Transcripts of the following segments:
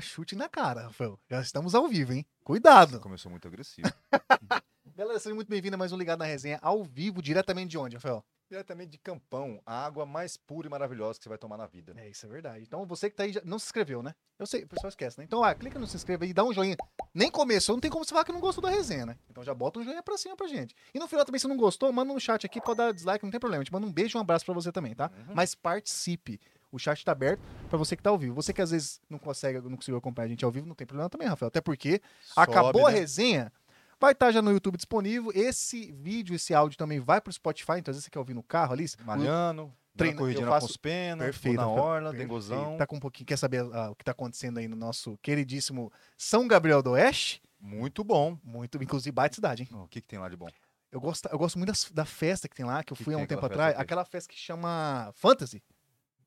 tomar chute na cara, Rafael. Já estamos ao vivo, hein? Cuidado. Começou muito agressivo. Galera, seja muito bem-vindo a mais um Ligado na Resenha, ao vivo, diretamente de onde, Rafael? Diretamente de Campão, a água mais pura e maravilhosa que você vai tomar na vida. É, isso é verdade. Então, você que tá aí, já não se inscreveu, né? Eu sei, o pessoal esquece, né? Então, ah, clica no se inscreva aí, dá um joinha. Nem começou, não tem como você falar que não gostou da resenha, né? Então já bota um joinha pra cima pra gente. E no final também, se não gostou, manda no chat aqui, pode dar dislike, não tem problema. Gente manda um beijo e um abraço pra você também, tá? Uhum. Mas participe. O chat tá aberto pra você que tá ao vivo. Você que às vezes não consegue, não conseguiu acompanhar a gente ao vivo, não tem problema também, Rafael. Até porque acabou a né? resenha, vai estar já no YouTube disponível. Esse vídeo, esse áudio também vai pro Spotify. Então, às vezes você quer ouvir no carro ali. Malhando, Treino, treino, corridinha eu na faço- Conspena, Perfeito. na orla, dengozão. Tá com um pouquinho, quer saber ah, o que tá acontecendo aí no nosso queridíssimo São Gabriel do Oeste? Muito bom. Muito, inclusive, baita cidade, hein? O que, que tem lá de bom? Eu gosto, eu gosto muito das- da, festa que tem lá, que eu Que fui há um tempo atrás. festa? Aquela festa que chama Fantasy.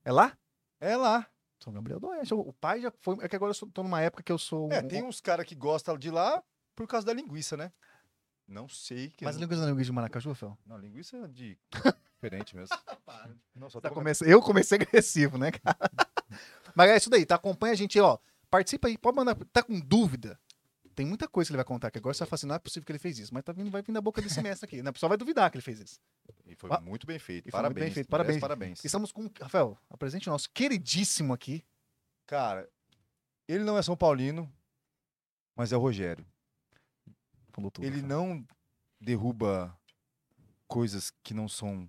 É lá? É lá. São Gabriel do Oeste. O pai já foi. É que agora eu sou- tô numa época que eu sou. É, um- tem uns caras que gostam de lá por causa da linguiça, né? Não sei. Que Mas a não... linguiça da linguiça de Maracaju, Rafael? não, linguiça é de diferente mesmo. Não, Tá tô começa- Eu comecei agressivo, né, cara? Mas é isso daí, tá? Acompanha a gente aí, ó. Participa aí, pode mandar. Tá com dúvida? Tem muita coisa que ele vai contar aqui. Agora você vai falar assim, não é possível que ele fez isso. Mas tá vindo, vai vir da boca desse mestre aqui. Né? O pessoal vai duvidar que ele fez isso. E foi Ah, muito bem feito. e Parabéns. bem feito, parabéns. parabéns. Estamos com. Rafael, apresente o nosso queridíssimo aqui. Cara, ele não é São Paulino, mas é o Rogério. Falou tudo. Ele Rafael. não derruba coisas que não são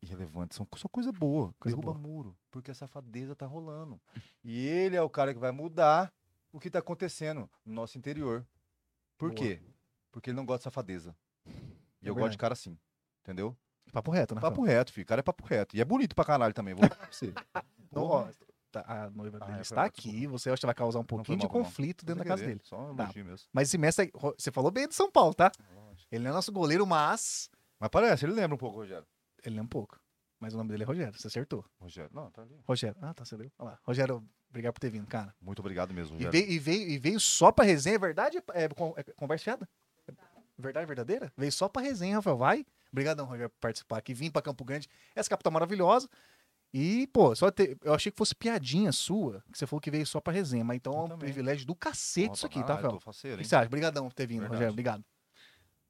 irrelevantes, são só coisa boa. Coisa derruba boa. muro, porque a safadeza tá rolando. E ele é o cara que vai mudar o que tá acontecendo no nosso interior. Por Boa. quê? Porque ele não gosta de safadeza. E É eu gosto de cara assim. Entendeu? Papo reto, né? Papo reto, filho. O cara é papo reto. E é bonito pra caralho também. Vou falar pra você. Então, ó, tá- a noiva Ah, dele é, está aqui. Você acha que vai causar um pouquinho de mal, mal. conflito dentro da casa dele. Só um Tá. mesmo. Mas esse mestre, você falou bem de São Paulo, tá? Ele não é nosso goleiro, mas. Mas parece, ele lembra um pouco, Rogério. Ele é um pouco. Mas o nome dele é Rogério, você acertou. Rogério, não, tá ali. Rogério. Ah, tá, você leu. Olha lá. Rogério, obrigado por ter vindo, cara. Muito obrigado mesmo, E veio, e, veio, e veio só pra resenha, é verdade? É, é conversa fiada? Verdade verdadeira? Veio só pra resenha, Rafael. Vai. Obrigadão, Rogério, por participar aqui. Vim pra Campo Grande. Essa capital maravilhosa. E, pô, só ter, eu achei que fosse piadinha sua, que você falou que veio só pra resenha. Mas então é Eu um também. privilégio do cacete isso aqui, tá, Rafael? O faceiro, que você acha? Obrigadão por ter vindo, Verdade. Rogério. Obrigado.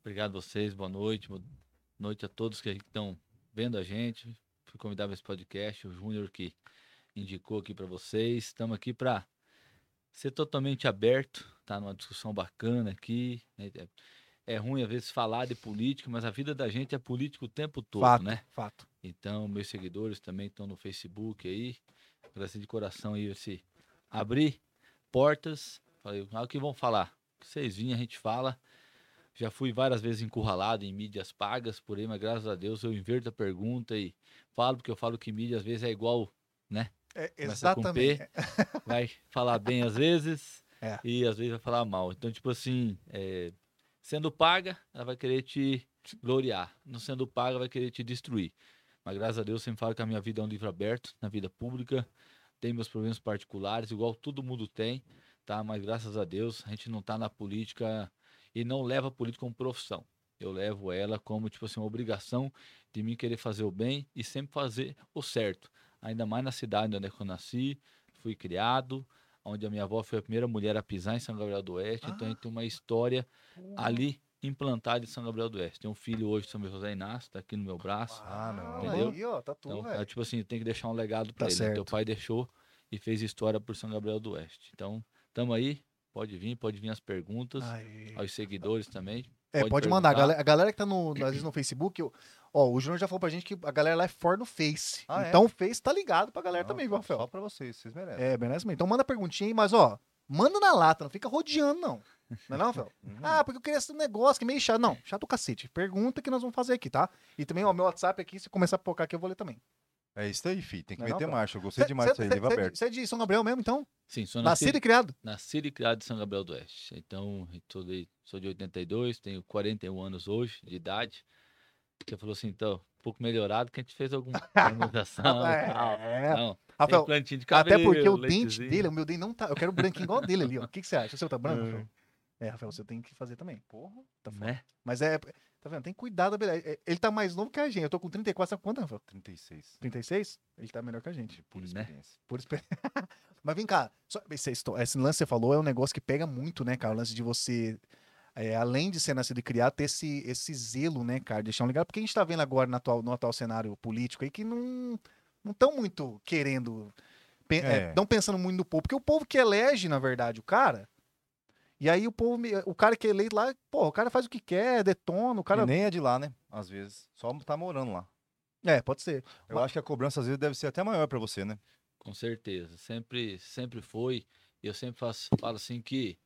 Obrigado a vocês, boa noite. Boa noite a todos que estão vendo a gente. Fui convidado para esse podcast, o Júnior que indicou aqui para vocês. Estamos aqui para ser totalmente aberto, tá numa discussão bacana aqui. né? É, é ruim às vezes falar de política, mas a vida da gente é política o tempo todo, fato, né? fato. Então, meus seguidores também estão no Facebook aí. Agradecer de coração aí se abrir portas. Falei, ah, o que vão falar? O que vocês vinham, a gente fala. Já fui várias vezes encurralado em mídias pagas por aí, mas graças a Deus eu inverto a pergunta e falo, porque eu falo que mídia às vezes é igual, É, exatamente. vai falar bem às vezes É. e às vezes vai falar mal. Então, tipo assim, é, sendo paga, ela vai querer te gloriar. Não sendo paga, vai querer te destruir. Mas graças a Deus, eu sempre falo que a minha vida é um livro aberto, na vida pública. Tem meus problemas particulares, igual todo mundo tem, tá? Mas graças a Deus, a gente não tá na política e não leva a política como profissão. Eu levo ela como, tipo assim, uma obrigação de mim querer fazer o bem e sempre fazer o certo. Ainda mais na cidade onde eu nasci, fui criado, onde a minha avó foi a primeira mulher a pisar em São Gabriel do Oeste. Então a gente tem uma história ali implantada em São Gabriel do Oeste. Tem um filho hoje, São José Inácio, tá aqui no meu braço. Ah, não. Entendeu? Aí, ó, tá tudo, Então, velho. é, tipo assim, tem que deixar um legado Tá para ele. né? Teu certo. pai deixou e fez história por São Gabriel do Oeste. Então, tamo aí. Pode vir, pode vir as perguntas. Aí. Aos seguidores também. É, pode, pode mandar. A galera, a galera que tá no, às vezes no Facebook, eu- ó, o Júnior já falou pra gente que a galera lá é for no Face. Ah, é? então o Face tá ligado pra galera Não, também, viu, Rafael? Só pra vocês, vocês merecem. É, beleza? Então manda perguntinha aí, mas ó, manda na lata, não fica rodeando, não. Não é não, Rafael? Uhum. Ah, porque eu queria esse negócio que é meio chato. Não, chato o cacete. Pergunta que nós vamos fazer aqui, tá? E também, ó, meu WhatsApp aqui, se começar a focar aqui, eu vou ler também. É isso aí, filho. Tem que Não é não, meter marcha. Eu gostei demais disso aí, livro aberto. Você é de São Gabriel mesmo, então? Sim, sou Nascido nascido, e criado? nascido e criado em São Gabriel do Oeste. Então, sou de, sou de 82, tenho 41 anos hoje de idade. Você falou assim, então, um pouco melhorado, que a gente fez alguma harmonização tal. É. Não, tem Rafael, plantinho de cabelo, até porque o dente dele, o meu dente não tá. Eu quero branquinho igual o dele ali, ó. O que, que você acha? O seu tá branco, Hum. Rafael? É, Rafael, você tem que fazer também. Porra, tá foda. Né? Mas é. Tá vendo? Tem que cuidar da beleza. É, Ele tá mais novo que a gente. Eu tô com 34, sabe quanto, Rafael? 36. 36? Ele tá melhor que a gente. Por Né? experiência. Por experiência. Mas vem cá, só- esse, esse lance que você falou é um negócio que pega muito, né, cara? O lance de você, é, além de ser nascido e criado, ter esse, esse zelo, né, cara? Deixar um legado. Porque a gente tá vendo agora no atual, no atual cenário político aí que não não estão muito querendo. pe- é, É. Estão pensando muito no povo. Porque o povo que elege, na verdade, o cara. E aí o povo, me- o cara que é eleito lá, pô, o cara faz o que quer, detona, o cara. E nem é de lá, né? Às vezes. Só tá morando lá. É, pode ser. Eu Mas- acho que a cobrança às vezes deve ser até maior pra você, né? Com certeza, sempre, sempre foi. E eu sempre faço, falo assim que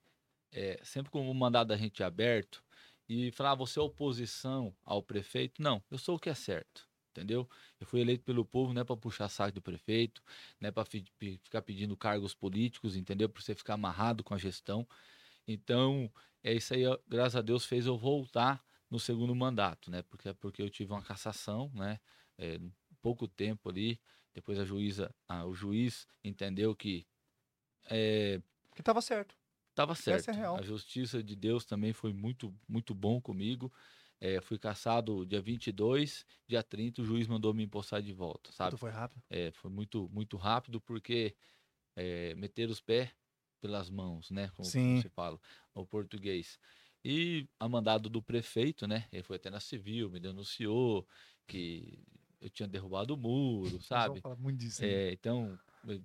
é, sempre com o mandado da gente aberto e falar, ah, você é oposição ao prefeito? Não, eu sou o que é certo, entendeu? Eu fui eleito pelo povo, não é para puxar saco do prefeito, não é para ficar pedindo cargos políticos, entendeu? Para você ficar amarrado com a gestão. Então, é isso aí, graças a Deus, fez eu voltar no segundo mandato, né? Porque, porque eu tive uma cassação, né? É, pouco tempo ali, depois a juíza, ah, o juiz entendeu que é, Que tava certo. estava certo. é real. A justiça de Deus também foi muito, muito bom comigo. É, fui caçado dia 22, dia 30 o juiz mandou me empossar de volta, sabe? Tudo foi rápido. É, foi muito, muito rápido porque é, meter os pés pelas mãos, né? Como, Sim. se fala, o português. E a mandado do prefeito, né? Ele foi até na civil, me denunciou que eu tinha derrubado o muro, sabe? muito disso. É, então,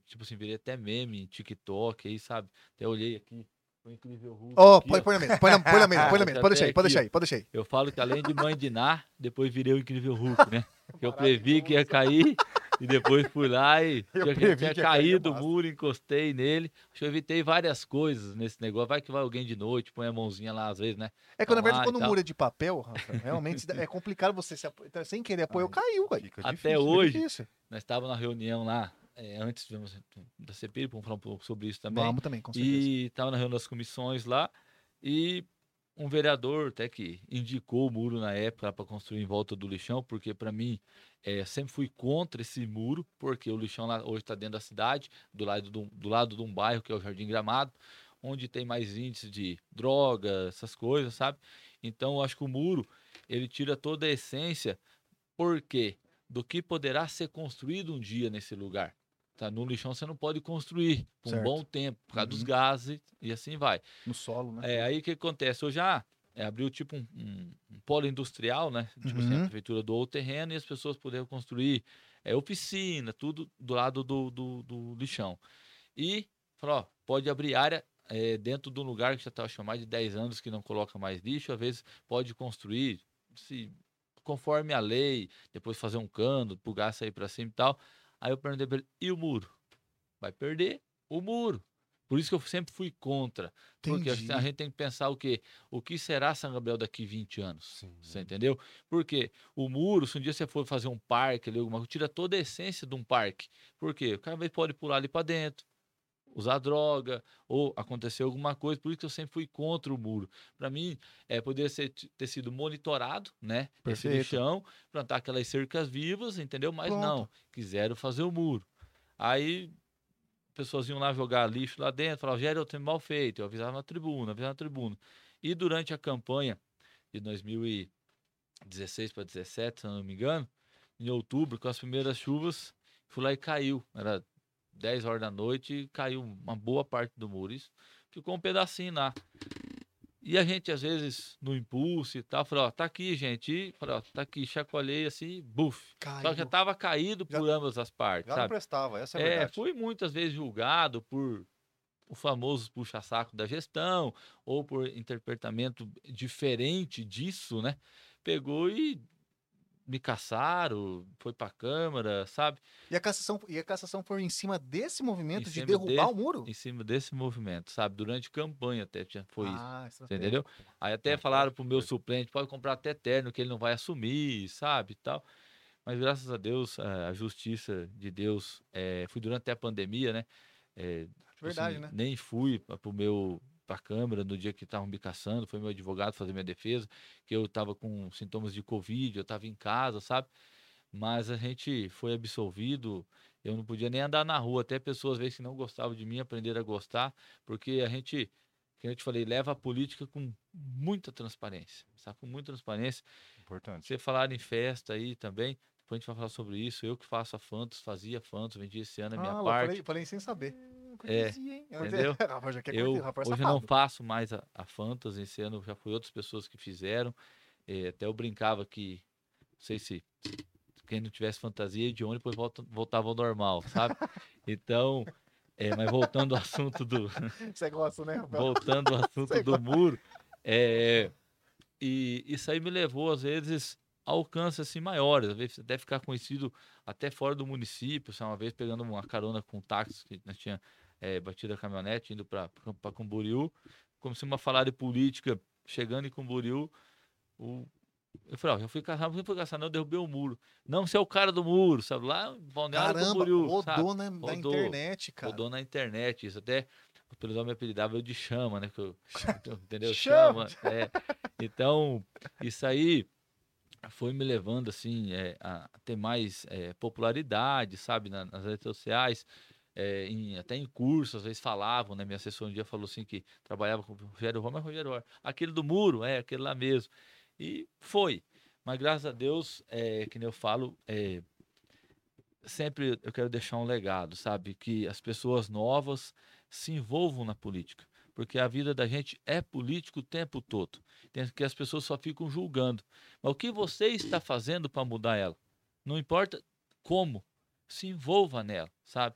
tipo assim, virei até meme em TikTok aí, sabe? Até olhei aqui, o incrível Hulk. Ó, aqui, põe, ó. põe na mesa, põe na, põe na mesa, põe na mesa. Pode deixar aí, pode deixar aí, pode deixar aí. Eu falo que além de mãe de Ná, depois virei o incrível Hulk, né? Que eu previ que ia cair e depois fui lá e Eu tinha, tinha caído o muro, encostei nele. Acho que eu evitei várias coisas nesse negócio. Vai que vai alguém de noite, põe a mãozinha lá às vezes, né? É que, na verdade, quando o muro é de papel, Rafa, realmente é complicado você se apoiar. Sem querer apoio, caiu, velho. Até difícil. hoje. Hoje- Difícil. Nós estávamos na reunião lá, é, antes vamos, da CPI, vamos falar um pouco sobre isso também. Vamos também, com certeza. E estava na reunião das comissões lá e um vereador até que indicou o muro na época para construir em volta do lixão, porque para mim eh, sempre fui contra esse muro, porque o lixão lá hoje está dentro da cidade, do lado, do, do lado de um bairro que é o Jardim Gramado, onde tem mais índice de droga, essas coisas, sabe? Então eu acho que o muro ele tira toda a essência, porque do que poderá ser construído um dia nesse lugar. Tá? No lixão você não pode construir por um Certo. bom tempo, por causa dos Uhum. gases e assim vai. No solo, né? É, aí o que acontece? Eu já é, abriu tipo um, um- um polo industrial, né? Tipo assim, a Uhum. prefeitura doou o terreno e as pessoas puderam construir é, oficina, tudo do lado do, do, do lixão. E falou, ó, pode abrir área é, dentro de um lugar que já está mais de 10 anos que não coloca mais lixo, às vezes pode construir, se conforme a lei, depois fazer um cano, gás sair para cima e tal. Aí eu perguntei pra ele, e o muro? Vai perder o muro. Por isso que eu sempre fui contra. Porque a Entendi. gente tem que pensar o quê? O que será São Gabriel daqui 20 anos? Sim. Você entendeu? Porque o muro, se um dia você for fazer um parque ali, alguma coisa, tira toda a essência de um parque. Por quê? O cara pode pular ali para dentro, usar droga, ou acontecer alguma coisa. Por isso que eu sempre fui contra o muro. Para mim, é, poderia ser, ter sido monitorado, né? Esse Perfeito. lixão, plantar aquelas cercas vivas, entendeu? Mas Pronto. não, quiseram fazer o muro. Aí pessoas iam lá jogar lixo lá dentro, falavam, Gério, eu tenho mal feito, eu avisava na tribuna, avisava na tribuna. E durante a campanha de 2016 para 17, se não me engano, em outubro, com as primeiras chuvas, fui lá e caiu. Era 10 horas da noite caiu uma boa parte do muro. Isso ficou um pedacinho lá. E a gente, às vezes, no impulso e tal, falou, ó, tá aqui, gente. E falou, ó, tá aqui, chacoalhei assim, buf. Só que já tava caído Já- por ambas as partes, Já não sabe? prestava, essa é a É, verdade. fui muitas vezes julgado por o famoso puxa-saco da gestão ou por interpretamento diferente disso, né? Pegou e me caçaram, foi pra Câmara, sabe? E a cassação, e a cassação foi em cima desse movimento de cima derrubar desse- o muro? Em cima desse movimento, sabe? Durante campanha até tinha- foi isso. ah, Você estratégia. entendeu? Aí até Ah, falaram foi, pro meu foi. suplente, pode comprar até terno, que ele não vai assumir, sabe? e tal. Mas graças a Deus, a a justiça de Deus, eh, fui durante até a pandemia, né? Tipo Verdade, assim, né? Nem fui pro meu pra Câmara no dia que estavam me caçando, foi meu advogado fazer minha defesa, que eu estava com sintomas de Covid, eu estava em casa, sabe? Mas a gente foi absolvido, eu não podia nem andar na rua, até pessoas às vezes que não gostavam de mim aprenderam a gostar, porque a gente que eu te falei, leva a política com muita transparência, sabe? Com muita transparência. Importante. Você falar em festa aí também, depois a gente vai falar sobre isso. Eu que faço a Fantos, fazia Fantos, vendi esse ano a minha Ah, parte. falei, falei sem saber. É, entendeu? Rafa já quer Eu é hoje não faço mais a, a Fantas, esse ano já foi outras pessoas que fizeram. Eh, até eu brincava que, não sei se quem não tivesse fantasia de ônibus depois volta, voltava ao normal, sabe? Então, eh, mas voltando ao assunto do, Você gosta, né, Rafael? voltando ao assunto Sei do muro, é, e isso aí me levou, às vezes, a alcances assim, maiores, às vezes até ficar conhecido até fora do município, sabe? uma vez pegando uma carona com um táxi, que nós tinha é, batido a caminhonete, indo para Camboriú, começamos a falar de política, chegando em Camboriú, o... eu falei, ó, já fui caçar, não fui caçar não, derrubei o muro. Não, você é o cara do muro, sabe? Lá em Balneário Caramba, Camboriú, sabe? rodou na, na Rodou, internet, cara. Rodou na internet, isso até o pessoal me apelidava eu de chama, né? que eu- entendeu? Chama! é. Então, isso aí foi me levando, assim, é, a ter mais é, popularidade, sabe, na- nas redes sociais, é, em- até em cursos, às vezes falavam, né? Minha assessora um dia falou assim que trabalhava com o Rogério Roma, mas Rogério Roma, aquele do muro, é, aquele lá mesmo. E foi. Mas graças a Deus, é, que nem eu falo, é, sempre eu quero deixar um legado, sabe? Que as pessoas novas se envolvam na política. Porque a vida da gente é política o tempo todo. Tem que as pessoas só ficam julgando. Mas o que você está fazendo para mudar ela? Não importa como, se envolva nela, sabe?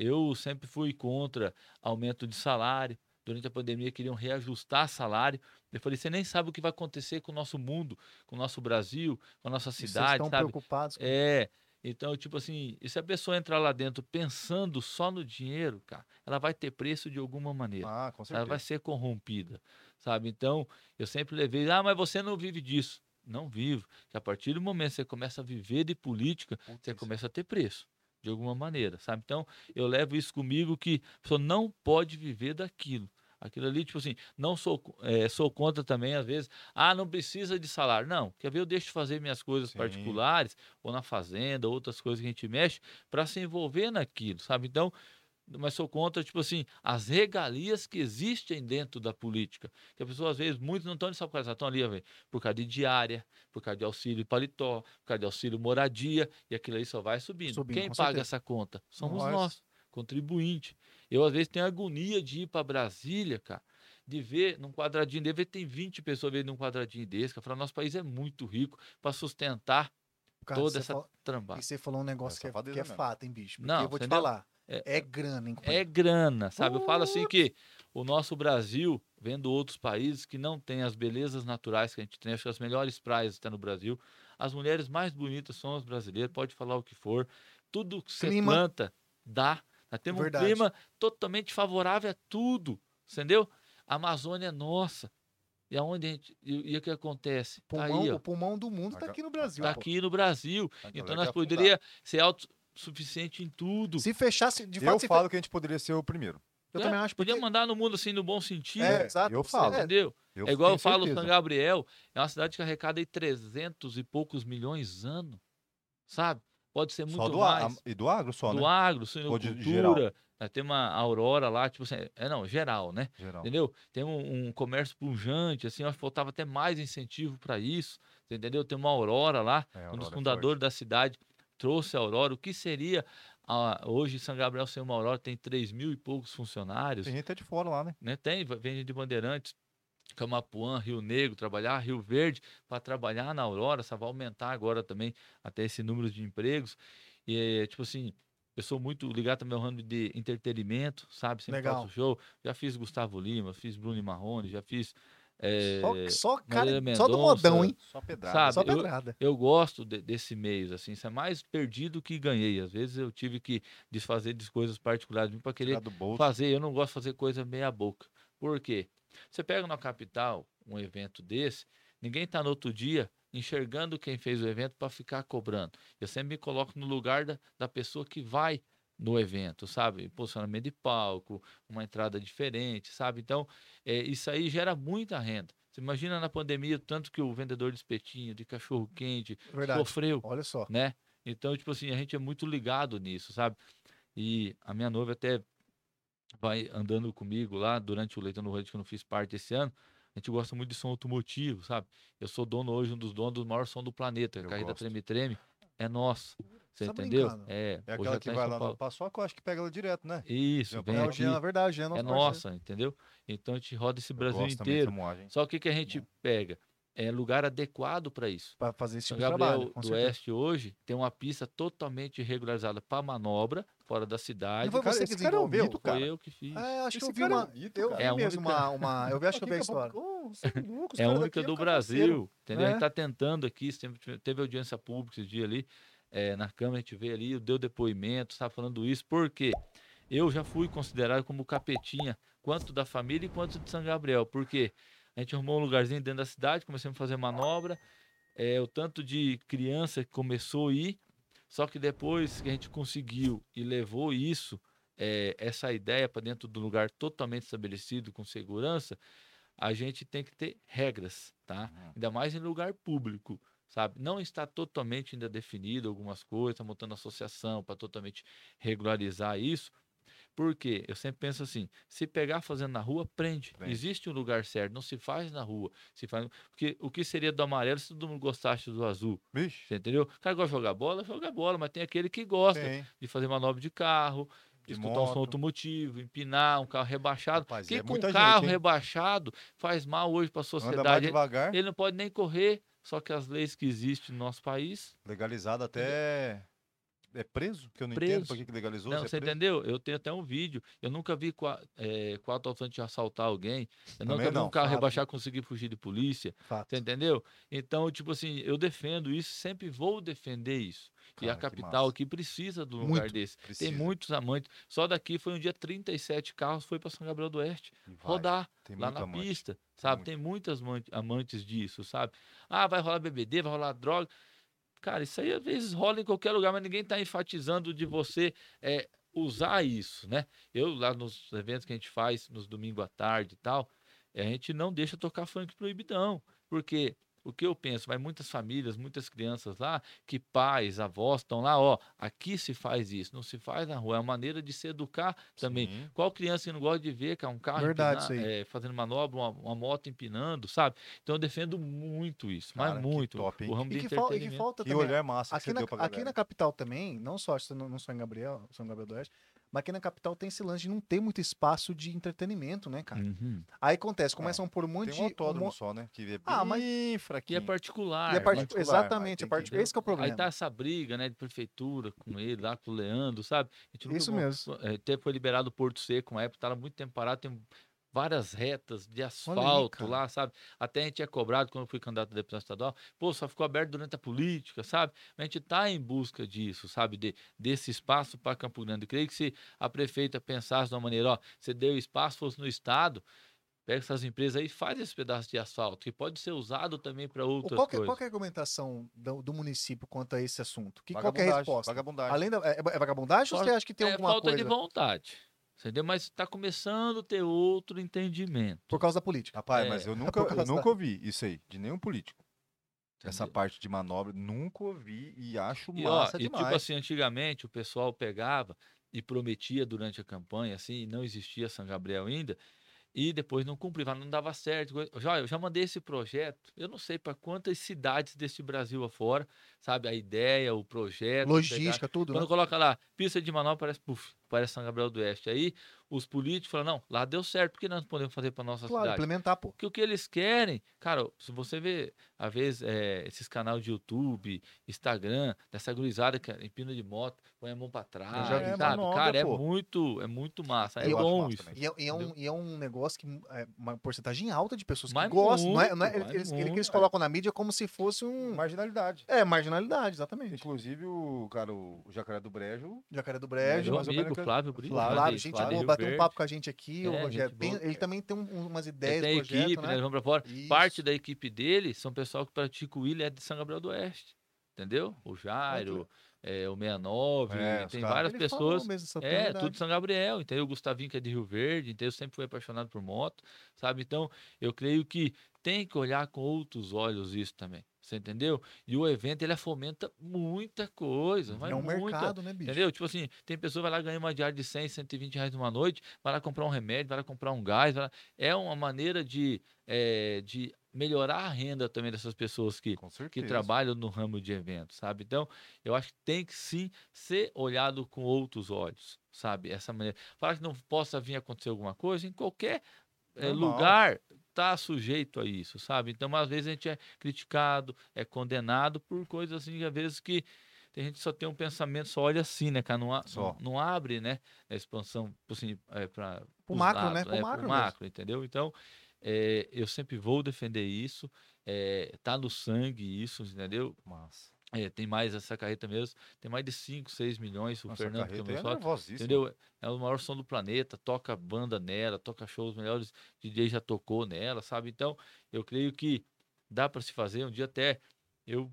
Eu sempre fui contra aumento de salário. Durante a pandemia queriam reajustar salário. Eu falei, você nem sabe o que vai acontecer com o nosso mundo, com o nosso Brasil, com a nossa E vocês cidade, estão sabe? preocupados com É, então, tipo assim, e se a pessoa entrar lá dentro pensando só no dinheiro, cara, ela vai ter preço de alguma maneira. Ah, com ela certeza. vai ser corrompida, sabe? Então, eu sempre levei, ah, mas você não vive disso. Não vivo. Que a partir do momento que você começa a viver de política, você Putz, começa a ter preço, de alguma maneira, sabe? Então, eu levo isso comigo que a pessoa não pode viver daquilo. Aquilo ali, tipo assim, não sou, eh, sou contra também, às vezes, ah, não precisa de salário. Não, quer ver, eu deixo de fazer minhas coisas Sim. particulares, ou na fazenda, outras coisas que a gente mexe, para se envolver naquilo, sabe? Então, mas sou contra, tipo assim, as regalias que existem dentro da política. Que a pessoa, às vezes, muitos não estão por causa, estão ali, velho, por causa de diária, por causa de auxílio paletó, por causa de auxílio moradia, e aquilo aí só vai subindo. Subindo, Quem paga certeza. essa conta? Somos Nós. nós, contribuinte. Eu, às vezes, tenho agonia de ir para Brasília, cara, de ver num quadradinho que tem 20 pessoas vendo num quadradinho desse, cara. Falar, nosso país é muito rico para sustentar Cara, toda essa fala- trambada. E você falou um negócio É que, é, que é fato, hein, bicho? Porque Não, eu vou te entendeu? falar. É- É, grana, hein, É grana, sabe? Eu falo assim que o nosso Brasil, vendo outros países que não têm as belezas naturais que a gente tem, acho que as melhores praias estão no Brasil, as mulheres mais bonitas são as brasileiras, pode falar o que for, tudo que você Clima. planta, dá. Nós temos Verdade. um clima totalmente favorável a tudo, entendeu? A Amazônia é nossa. E aonde a gente, e, e o que acontece? Tá Pulmão, aí, o pulmão do mundo tá Aga- aqui no Brasil. tá pô. aqui no Brasil. Então vai nós que afundar. poderíamos ser autossuficiente em tudo. Se fechasse, de fato, Eu se fe- falo que a gente poderia ser o primeiro. eu É, também acho. Porque... Podia mandar no mundo assim no bom sentido. É, É, exato. eu falo. é, Entendeu? Eu é igual eu falo, certeza. São Gabriel é uma cidade que arrecada aí 300 e poucos milhões ano, sabe? Pode ser muito Só do, mais. a- e do agro só, do né? agro, de geral? suinocultura, né, tem uma aurora lá, tipo assim, é não, geral, né? Geral. Entendeu? Tem um, um comércio pujante, assim, eu acho que faltava até mais incentivo para isso, você entendeu? Tem uma aurora lá, É, um Aurora dos é fundadores da cidade trouxe a aurora, o que seria, a- hoje São Gabriel sem uma aurora tem 3 mil e poucos funcionários. Tem gente até de fora lá, né? né? Tem, vem de Bandeirantes, Camapuã, Rio Negro, trabalhar, Rio Verde, para trabalhar na Aurora, só vai aumentar agora também até esse número de empregos. E, tipo assim, eu sou muito ligado também ao ramo de entretenimento, sabe? Sempre Legal. faço show. Já fiz Gustavo Lima, fiz Bruno Marrone, já fiz. Eh, Só, só, cara, Marília só do modão, hein? Só pedrada. Sabe, Só eu- pedrada. eu gosto de- desse meio, assim, isso é mais perdido que ganhei. Às vezes eu tive que desfazer de coisas particulares para querer fazer, eu não gosto de fazer coisa meia boca. Por quê? Você pega na capital um evento desse, ninguém está no outro dia enxergando quem fez o evento para ficar cobrando. Eu sempre me coloco no lugar da, da pessoa que vai no evento, sabe? Posicionamento de palco, uma entrada diferente, sabe? Então, é, isso aí gera muita renda. Você imagina na pandemia tanto que o vendedor de espetinho, de cachorro quente, Verdade. sofreu Olha só. né? Então, tipo assim, a gente é muito ligado nisso, sabe? E a minha noiva até vai andando comigo lá durante o Leitão no Rancho que eu não fiz parte esse ano, a gente gosta muito de som automotivo, sabe? Eu sou dono hoje, um dos donos do maior som do planeta. Eu a Carreira. Treme Treme é nosso. Você Tá entendeu? brincando? É, É aquela que tá vai lá Paulo. no Paçoca, eu acho que pega ela direto, né? Isso, vem É, aqui. Na verdade, é É nossa, entendeu? Então a gente roda esse Eu Brasil inteiro. moagem. Só que o que a gente pega? É lugar adequado para isso. Pra fazer esse tipo de Gabriel trabalho, do. Oeste hoje tem uma pista totalmente regularizada para manobra, fora da cidade. Não foi Cara, você que esse cara é um desenvolveu? mito, cara. Foi eu que fiz. É, acho que Esse eu vi cara é uma. um mito, eu cara. vi É mesmo única- uma, uma. Eu vi, acho que eu vi a história. é É a única do Brasil, entendeu? A É. gente tá tentando aqui, sempre teve audiência pública esse dia ali, é, na Câmara a gente vê ali, deu depoimento, estava falando isso, porque eu já fui considerado como capetinha, quanto da família e quanto de São Gabriel, porque a gente arrumou um lugarzinho dentro da cidade, começamos a fazer manobra, é, o tanto de criança que começou a ir, só que depois que a gente conseguiu e levou isso, é, essa ideia para dentro do lugar totalmente estabelecido, com segurança, a gente tem que ter regras, tá? Ainda mais em lugar público, sabe? Não está totalmente ainda definido algumas coisas, está montando associação para totalmente regularizar isso. Porque eu sempre penso assim, se pegar fazendo na rua, prende. Prende. Existe um lugar certo, não se faz na rua. Se faz... Porque o que seria do amarelo se todo mundo gostasse do azul? Vixe, Você entendeu? O cara gosta de jogar bola, joga bola, mas tem aquele que gosta tem. de fazer manobra de carro, De escutar um som moto. automotivo, empinar um carro rebaixado. Rapaz, que é com gente, carro hein? rebaixado faz mal hoje para a sociedade. Ele não pode nem correr, só que as leis que existem no nosso país. legalizado até... É preso? Que eu não entendo Preso. por que que legalizou. Não, se é você preso. entendeu? Eu tenho até um vídeo. Eu nunca vi qua- eh, quatro alfantes assaltar alguém. Eu Também nunca vi não, um carro fato. rebaixar conseguir fugir de polícia. Fato. Você entendeu? Então, tipo assim, eu defendo isso, sempre vou defender isso. E Cara, a que capital aqui precisa de um lugar Muito. desse. Precisa. Tem muitos amantes. Só daqui foi um dia 37 carros foi para São Gabriel do Oeste E rodar Tem lá na amante. pista, sabe? muito. Tem muitas aman- amantes disso, sabe? Ah, vai rolar BBD, vai rolar droga. Cara, isso aí às vezes rola em qualquer lugar, mas ninguém está enfatizando de você é, usar isso, né? Eu lá nos eventos que a gente faz nos domingos à tarde e tal, a gente não deixa tocar funk proibidão, porque o que eu penso, vai muitas famílias, muitas crianças lá, que pais, avós estão lá, ó, aqui se faz isso, não se faz na rua, é uma maneira de se educar também. Sim. Qual criança que não gosta de ver, cara, um carro Verdade, é, fazendo manobra, uma, uma moto empinando, sabe? Então eu defendo muito isso, Cara, mas que muito. top, o ramo E de que, fal- e que falta Que também. olhar massa que Aqui você na, deu pra aqui galera. na capital também, não só, que não, não só em Gabriel, São Gabriel do Oeste, mas aqui na capital tem esse lance de não ter muito espaço de entretenimento, né, cara? Uhum. Aí acontece, começam por um monte Tem um autódromo mo- só, né? Que é bem Ah, mas- E fraquinho. é particular. E é parti- particular, Exatamente, é que- esse que é o problema. Aí tá essa briga, né, de prefeitura com ele, lá com o Leandro, sabe? A gente nunca Isso gon- mesmo. É, até foi liberado o Porto Seco, uma época, tava muito tempo parado, tem várias retas de asfalto cara. lá, sabe? Até a gente é cobrado quando eu fui candidato a deputado estadual, pô, só ficou aberto durante a política, sabe? A gente tá em busca disso, sabe? De, desse espaço para Campo Grande. Eu creio que se a prefeita pensasse de uma maneira, ó, você deu espaço, fosse no estado, pega essas empresas aí e faz esse pedaço de asfalto, que pode ser usado também para outras Qual que, é- coisas. qual que é a argumentação do, do município quanto a esse assunto? Que, qual que é a resposta? Vagabundagem. Além da, é, é vagabundagem ou Falta- você acha que tem é alguma falta coisa de vontade. Entendeu? Mas está começando a ter outro entendimento. por causa da política? Rapaz, É, mas eu por nunca, eu nunca ouvi isso aí, de nenhum político. Essa entendeu? parte de manobra, nunca ouvi e acho E, ó, massa e demais. tipo assim, antigamente o pessoal pegava e prometia durante a campanha, assim, e não existia São Gabriel ainda, e depois não cumpria, não dava certo. Já, eu já mandei esse projeto, eu não sei para quantas cidades desse Brasil afora, sabe? A ideia, o projeto. pegar- Logística, tudo, né? Quando coloca lá, pista de manobra, parece, puf, parece São Gabriel do Oeste. Aí os políticos falam, não, lá deu certo, por que nós não podemos fazer para nossa Claro, cidade? implementar, pô. Porque o que eles querem, cara, se você vê, às vezes, é, esses canais de YouTube, Instagram, dessa gurizada que empina de moto, põe a mão pra trás, já vi. sabe? É manobra, cara, é muito, é muito massa. É Eu bom massa isso. E é, e é um, e é um negócio que é uma porcentagem alta de pessoas que Mas gostam. não é, não é- muito, mas eles, ele- que eles muito. colocam na mídia como se fosse um. Marginalidade. É, marginalidade, exatamente. Inclusive, o cara, o Jacaré do Brejo, Jacaré do Mas Brejo. Meu amigo que- Flávio Brito. Flávio, né, gente Flávio bateu um Verde. papo com a gente aqui, É, o Rogério. boa. ele também tem um- umas ideias tem projeto, equipe, né? né? Vão pra fora. Isso. Parte da equipe dele são pessoal que pratica o Ilha é de São Gabriel do Oeste. Entendeu? O Jairo, é, o 69, É, tem caras- várias pessoas. mesmo É, verdade. tudo São Gabriel, entendeu? O Gustavinho que é de Rio Verde, entendeu? Sempre foi apaixonado por moto, sabe? Então, eu creio que tem que olhar com outros olhos isso também, Você entendeu? E o evento ele fomenta muita coisa. É um muita, mercado, né, bicho? Entendeu? Tipo assim, tem pessoa que vai lá ganhar uma diária de 100, 120 reais numa noite, vai lá comprar um remédio, vai lá comprar um gás. lá- É uma maneira de, eh, de melhorar a renda também dessas pessoas que, que trabalham no ramo de eventos, sabe? Então, eu acho que tem que sim ser olhado com outros olhos, sabe? Essa maneira. Falar que não possa vir acontecer alguma coisa, em qualquer Normal. lugar está sujeito a isso, sabe? Então, às vezes a gente é criticado, é condenado por coisas assim, às vezes que tem gente que só tem um pensamento, só olha assim, né, cara? Não, a- Só. não, não abre, né, a expansão, assim, é, para Pro macro, né? Pro macro mesmo. macro, entendeu? Então, é, eu sempre vou defender isso, é, tá no sangue isso, entendeu? Massa. É, tem mais essa carreta mesmo, tem mais de 5, 6 milhões, o Nossa, Fernando que é nervosíssima. entendeu? É o maior som do planeta, toca banda nela, toca shows, os melhores DJ já tocou nela, sabe? Então, eu creio que dá para se fazer, um dia até eu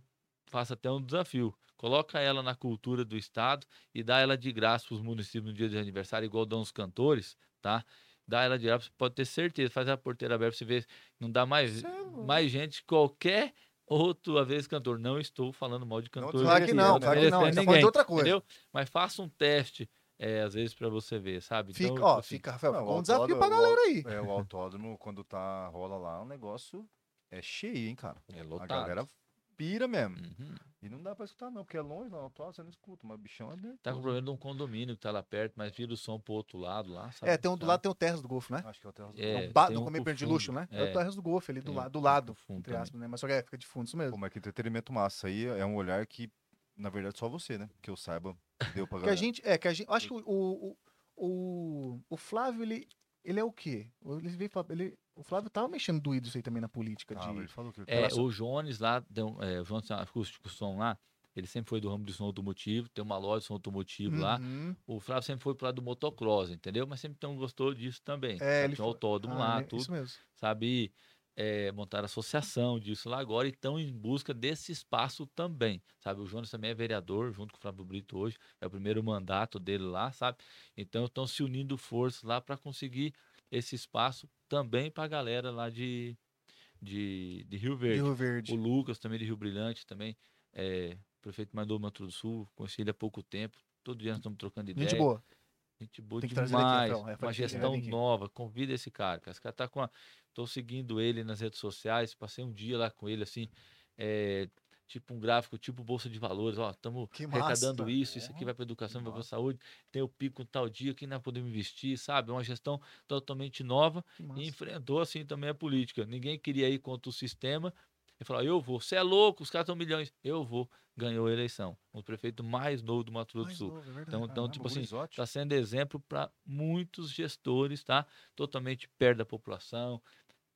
faço até um desafio, coloca ela na cultura do estado e dá ela de graça para os municípios no dia de aniversário, igual dão os cantores, tá? Dá ela de graça, você pode ter certeza, faz a porteira aberta pra você ver, não dá mais, é mais gente, qualquer outro, às vezes, cantor. Não estou falando mal de Não, cantor. Claro que Não, não, não claro que não. A gente tá falando de outra coisa. Entendeu? Mas faça um teste, é, às vezes, para você ver, sabe? Fica, Então, ó, tipo assim, fica, Rafael, Não, um desafio pra galera aí. É, o autódromo, quando tá, rola lá, o negócio é cheio, hein, cara. É A lotado. galera pira mesmo. Uhum. E não dá pra escutar, não, porque é longe, não. Autódromo você não escuta, mas o bichão é dentro. Tá com problema de um condomínio que tá lá perto, mas vira o som pro outro lado lá, sabe? É, tem um do Sabe? lado tem o Terras do Golfo, né? Acho que é o Terra do É, Golfo. É ba... um comer pro de luxo, né? É, é. o Terras do Golfo ali do, Tem la... do lado, fundo entre aspas, né? Mas só que é, fica de fundo, isso mesmo. Como é que entretenimento massa aí é um olhar que, na verdade, só você, né? Que eu saiba, deu pra Que a galera. gente, é, que a gente, acho que o, o, o, o Flávio, ele, ele é o quê? Ele veio falar- ele, o Flávio tava mexendo doído isso aí também na política Ah, de... ele falou que ele É, o Jones lá, deu, é, o Jones acústico som lá, ele sempre foi do ramo de som automotivo, tem uma loja de som automotivo lá. Uhum. O Flávio sempre foi pro lado do motocross, entendeu? Mas sempre não gostou disso também. É, ele Tinha foi- um autódromo Ah, lá, né? tudo. Isso mesmo. sabe? É, montar associação disso lá agora e estão em busca desse espaço também, sabe? O Jonas também é vereador, junto com o Flávio Brito hoje, é o primeiro mandato dele lá, sabe? Então estão se unindo forças lá para conseguir esse espaço também para a galera lá de, de, de Rio De Verde. Rio Verde. O Lucas também de Rio Brilhante, também é prefeito mandou Mato do Sul, conheci ele há pouco tempo, todo dia nós estamos trocando ideia. Gente boa. Gente boa Tem ele aqui, demais. Rafael. É, uma gestão aqui. nova. Convida esse cara. cara. Esse cara tá com a... Tô seguindo ele nas redes sociais. Passei um dia lá com ele, assim. é, Tipo um gráfico, tipo Bolsa de Valores. Ó, estamos Que arrecadando isso. Isso aqui vai para educação, vai para saúde. Tem o pico tal dia que nós podemos investir, sabe? É uma gestão totalmente nova e enfrentou assim também a política. Ninguém queria ir contra o sistema. Ele falou: eu vou. Você é louco, os caras estão milhões. Eu vou. Ganhou a eleição. O prefeito mais novo do Mato Grosso do Sul. novo, é. Então, então Caramba, tipo assim, está sendo exemplo para muitos gestores, tá? Totalmente perto da população.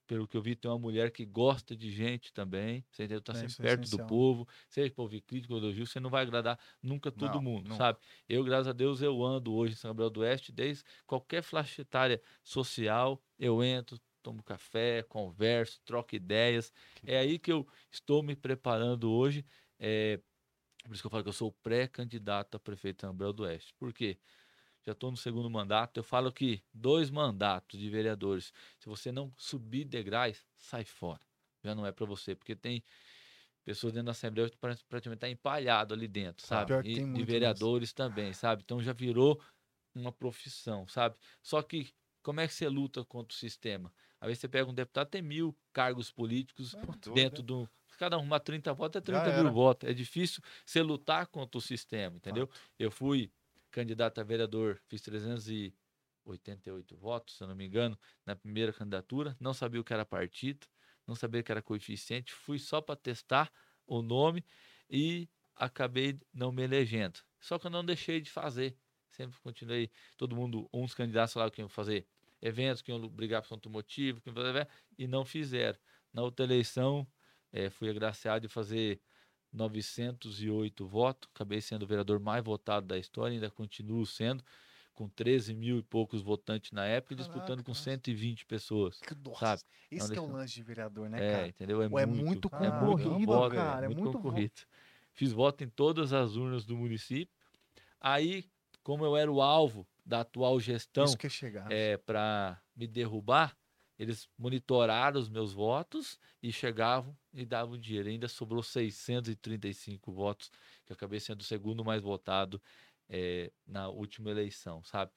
Pelo que eu vi, tem uma mulher que gosta de gente também. Você entendeu? Tá É, sempre é perto do povo. Seja para ouvir crítica ou elogio, você não vai agradar nunca todo Não, mundo, nunca. sabe? Eu, graças a Deus, eu ando hoje em São Gabriel do Oeste, desde qualquer faixa etária social, eu entro, tomo café, converso, troco ideias. Que É aí que eu estou me preparando hoje. É, por isso que eu falo que eu sou pré-candidato a prefeito de São Gabriel do Oeste. Por quê? Já estou no segundo mandato. Eu falo que dois mandatos de vereadores, se você não subir degraus, sai fora. Já não é para você, porque tem pessoas dentro da Assembleia que praticamente estar empalhado ali dentro, Claro. sabe? Que E vereadores também, sabe? Então já virou uma profissão, sabe? Só que como é que você luta contra o sistema? Às vezes você pega um deputado, tem mil cargos políticos É dentro do. Se cada um arrumar 30 votos, é 30 era. mil votos. É difícil você lutar contra o sistema, entendeu? Eu fui candidato a vereador, fiz 388 votos, se eu não me engano, na primeira candidatura. Não sabia o que era partido, não sabia o que era coeficiente. Fui só para testar o nome e acabei não me elegendo. Só que eu não deixei de fazer. Sempre continuei. Todo mundo, uns candidatos falavam que iam fazer eventos, que iam brigar por outro motivo, que iam fazer, e não fizeram. Na outra eleição, eh, fui agraciado de fazer 908 votos, acabei sendo o vereador mais votado da história, ainda continuo sendo, com 13 mil e poucos votantes na época, e disputando Caraca, com nossa. 120 pessoas. Que- Nossa, sabe? esse Não que é o lance de vereador, né, É, cara? entendeu? É Ou é muito, muito é muito concorrido, voto, cara, é muito concorrido. Fiz voto em todas as urnas do município. Aí, como eu era o alvo da atual gestão é é, para me derrubar, eles monitoraram os meus votos e chegavam e davam dinheiro. Ainda sobrou 635 votos, que eu acabei sendo o segundo mais votado é, na última eleição, sabe?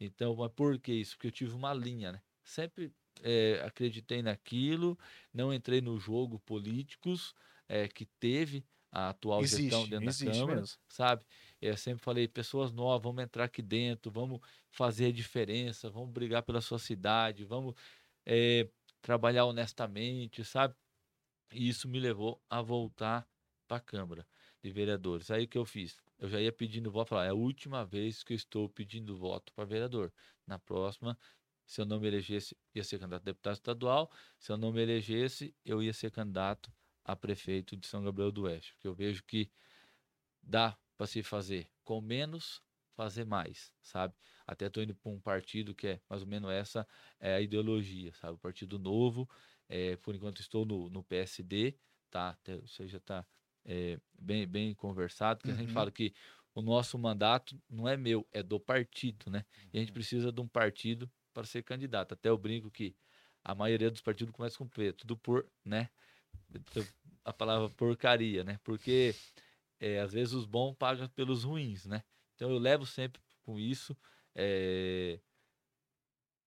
Então, mas por que isso? Porque eu tive uma linha, né? Sempre é, acreditei naquilo, não entrei no jogo políticos é, que teve a atual Existe, gestão dentro da Câmara, mesmo. sabe? Eu sempre falei, pessoas novas, vamos entrar aqui dentro, vamos fazer a diferença, vamos brigar pela sua cidade, vamos eh, trabalhar honestamente, sabe? E isso me levou a voltar para a Câmara de Vereadores. Aí o que eu fiz? Eu já ia pedindo voto, falar, é a última vez que eu estou pedindo voto para vereador. Na próxima, se eu não me elegesse, ia ser candidato a deputado estadual. Se eu não me elegesse, eu ia ser candidato a prefeito de São Gabriel do Oeste. Porque eu vejo que dá para se fazer com menos, fazer mais, sabe? Até estou indo para um partido que é mais ou menos essa é a ideologia, sabe? O Partido Novo, é, por enquanto estou no, no PSD, tá? Até, você já está bem, bem conversado, porque a gente Uhum. fala que o nosso mandato não é meu, é do partido, né? E a gente precisa de um partido para ser candidato. Até eu brinco que a maioria dos partidos começa com P, tudo por, né? Então, A palavra porcaria, né? Porque é, às vezes os bons pagam pelos ruins, né? Então eu levo sempre com isso é,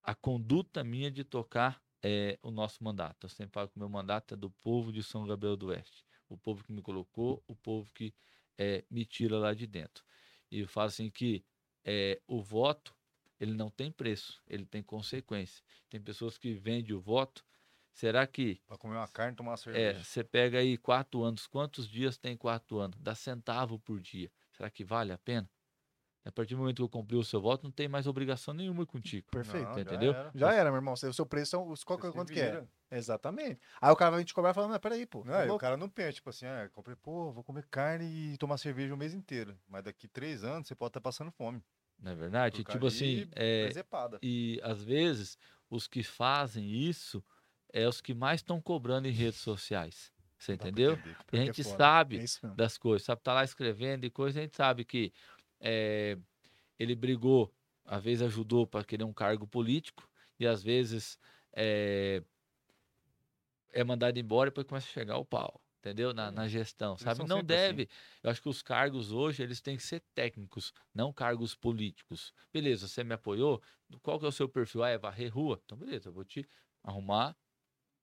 a conduta minha de tocar é, o nosso mandato. Eu sempre falo que o meu mandato é do povo de São Gabriel do Oeste. O povo que me colocou, o povo que é, me tira lá de dentro. E eu falo assim que é, o voto, ele não tem preço, ele tem consequência. Tem pessoas que vendem o voto. Será que Pra comer uma carne e tomar uma é, cerveja. você pega aí quatro anos, quantos dias tem quatro anos? Dá centavo por dia. Será que vale a pena? A partir do momento que eu cumpri o seu voto, não tem mais obrigação nenhuma contigo. Perfeito. Não, já entendeu? era. Já era, meu irmão. O seu preço é o qual, se quanto que é? Exatamente. Aí o cara vai te cobrar falando, mas peraí, pô. Não, tá o cara não pensa, tipo assim, ah, comprei, pô, vou comer carne e tomar cerveja o mês inteiro. Mas daqui três anos você pode estar passando fome. Não é verdade? Por Tipo assim, é, e às vezes os que fazem isso é os que mais estão cobrando em redes sociais. Você entendeu? entender. E a é gente foda. sabe É das coisas, sabe? Tá lá escrevendo e coisa, a gente sabe que eh, ele brigou, às vezes ajudou para querer um cargo político e às vezes eh, é mandado embora e depois começa a chegar o pau, entendeu? Na, na gestão, Eles sabe? Não assim. deve. Eu acho que os cargos hoje eles têm que ser técnicos, não cargos políticos. Beleza, você me apoiou? Qual que é o seu perfil? Ah, é varrer rua? Então, beleza, eu vou te arrumar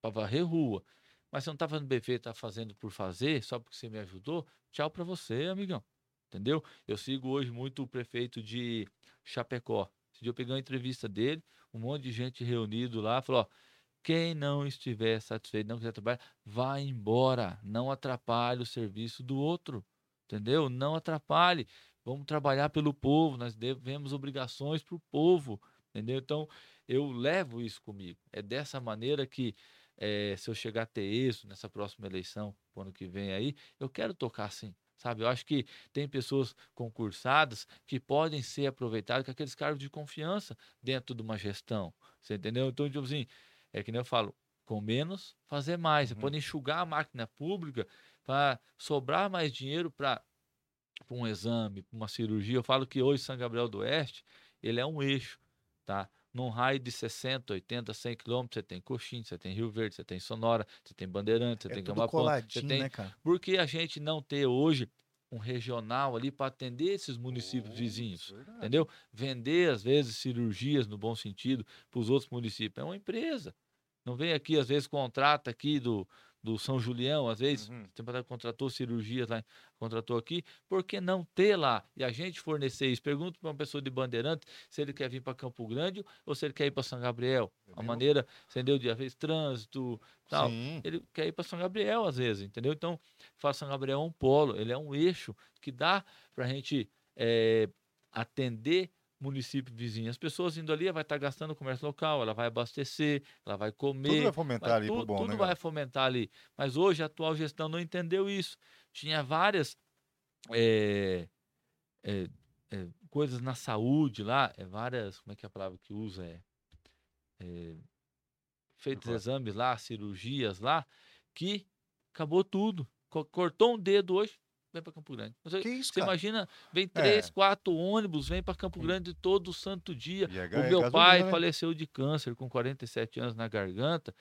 para varrer rua. Mas você não tá fazendo feito, tá fazendo por fazer, só porque você me ajudou, tchau para você, amigão. Entendeu? Eu sigo hoje muito o prefeito de Chapecó. Esse dia eu peguei uma entrevista dele, um monte de gente reunido lá, falou, ó, quem não estiver satisfeito, não quiser trabalhar, vá embora, não atrapalhe o serviço do outro. Entendeu? Não atrapalhe. Vamos trabalhar pelo povo, nós devemos obrigações para o povo. Entendeu? Então, eu levo isso comigo. É dessa maneira que, eh, se eu chegar a ter êxito nessa próxima eleição, ano que vem aí, eu quero tocar assim. Sabe, eu acho que tem pessoas concursadas que podem ser aproveitadas com aqueles cargos de confiança dentro de uma gestão. Você entendeu? Então, tipo assim, é que nem eu falo, com menos, fazer mais. Você Uhum. pode enxugar a máquina pública para sobrar mais dinheiro para um exame, para uma cirurgia. Eu falo que hoje São Gabriel do Oeste, ele é um eixo, tá? Num raio de 60, 80, 100 quilômetros, você tem Coxim, você tem Rio Verde, você tem Sonora, você tem Bandeirantes, você É tem Camaponte, você tem né, cara? por que a gente não ter hoje um regional ali para atender esses municípios Oh, vizinhos? verdade. Entendeu? Vender, às vezes, cirurgias no bom sentido para os outros municípios. É uma empresa. Não vem aqui, às vezes, contrata aqui do, do São Julião, às vezes, Uhum. tem para contratou cirurgias lá, contratou aqui, por que não ter lá? E a gente fornecer isso. Pergunta para uma pessoa de Bandeirante se ele quer vir para Campo Grande ou se ele quer ir para São Gabriel. A Entendeu? maneira, entendeu? De vezes trânsito, tal Sim. ele quer ir para São Gabriel às vezes, entendeu? Então, fala São Gabriel é um polo, ele é um eixo que dá para a gente eh, atender município vizinho. As pessoas indo ali, vai estar gastando no comércio local, ela vai abastecer, ela vai comer. Tudo vai fomentar vai- ali tudo, bom, tudo né, vai cara? fomentar ali. Mas hoje a atual gestão não entendeu isso. Tinha várias eh, eh, eh, coisas na saúde lá, é várias, como é que é a palavra que usa? É, é, feitos Vai. exames lá, cirurgias lá, que acabou tudo. Co- Cortou um dedo hoje, vem para Campo Grande. Você, isso, você imagina, vem três, É. quatro ônibus, vem para Campo Grande todo santo dia. É O é meu pai né? faleceu de câncer com 47 anos na garganta.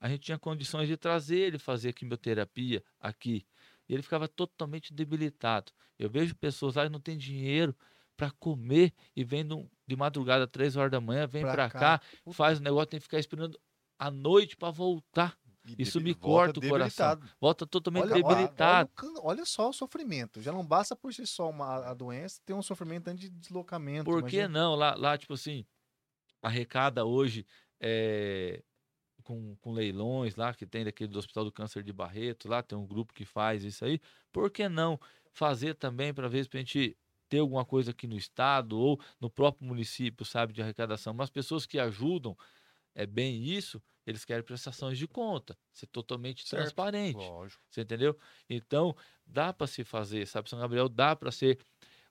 A gente tinha condições de trazer ele fazer quimioterapia aqui. E ele ficava totalmente debilitado. Eu vejo pessoas lá que não têm dinheiro para comer e vem de madrugada, três horas da manhã, vem para cá. cá, faz o negócio, tem que ficar esperando a noite para voltar. E Isso me corta o coração. Volta totalmente Olha, olha, debilitado. olha, o can- olha só o sofrimento. Já não basta por si só uma, a doença, tem um sofrimento de deslocamento. Por que imagina. não? Lá, lá, tipo assim, arrecada hoje é, com, com leilões lá, que tem daquele do Hospital do Câncer de Barreto, lá tem um grupo que faz isso aí. Por que não fazer também para ver se a gente ter alguma coisa aqui no estado ou no próprio município, sabe, de arrecadação? Mas pessoas que ajudam é bem isso, eles querem prestações de conta, ser totalmente Certo. transparente. Lógico. Você entendeu? Então, dá para se fazer, sabe? São Gabriel dá para ser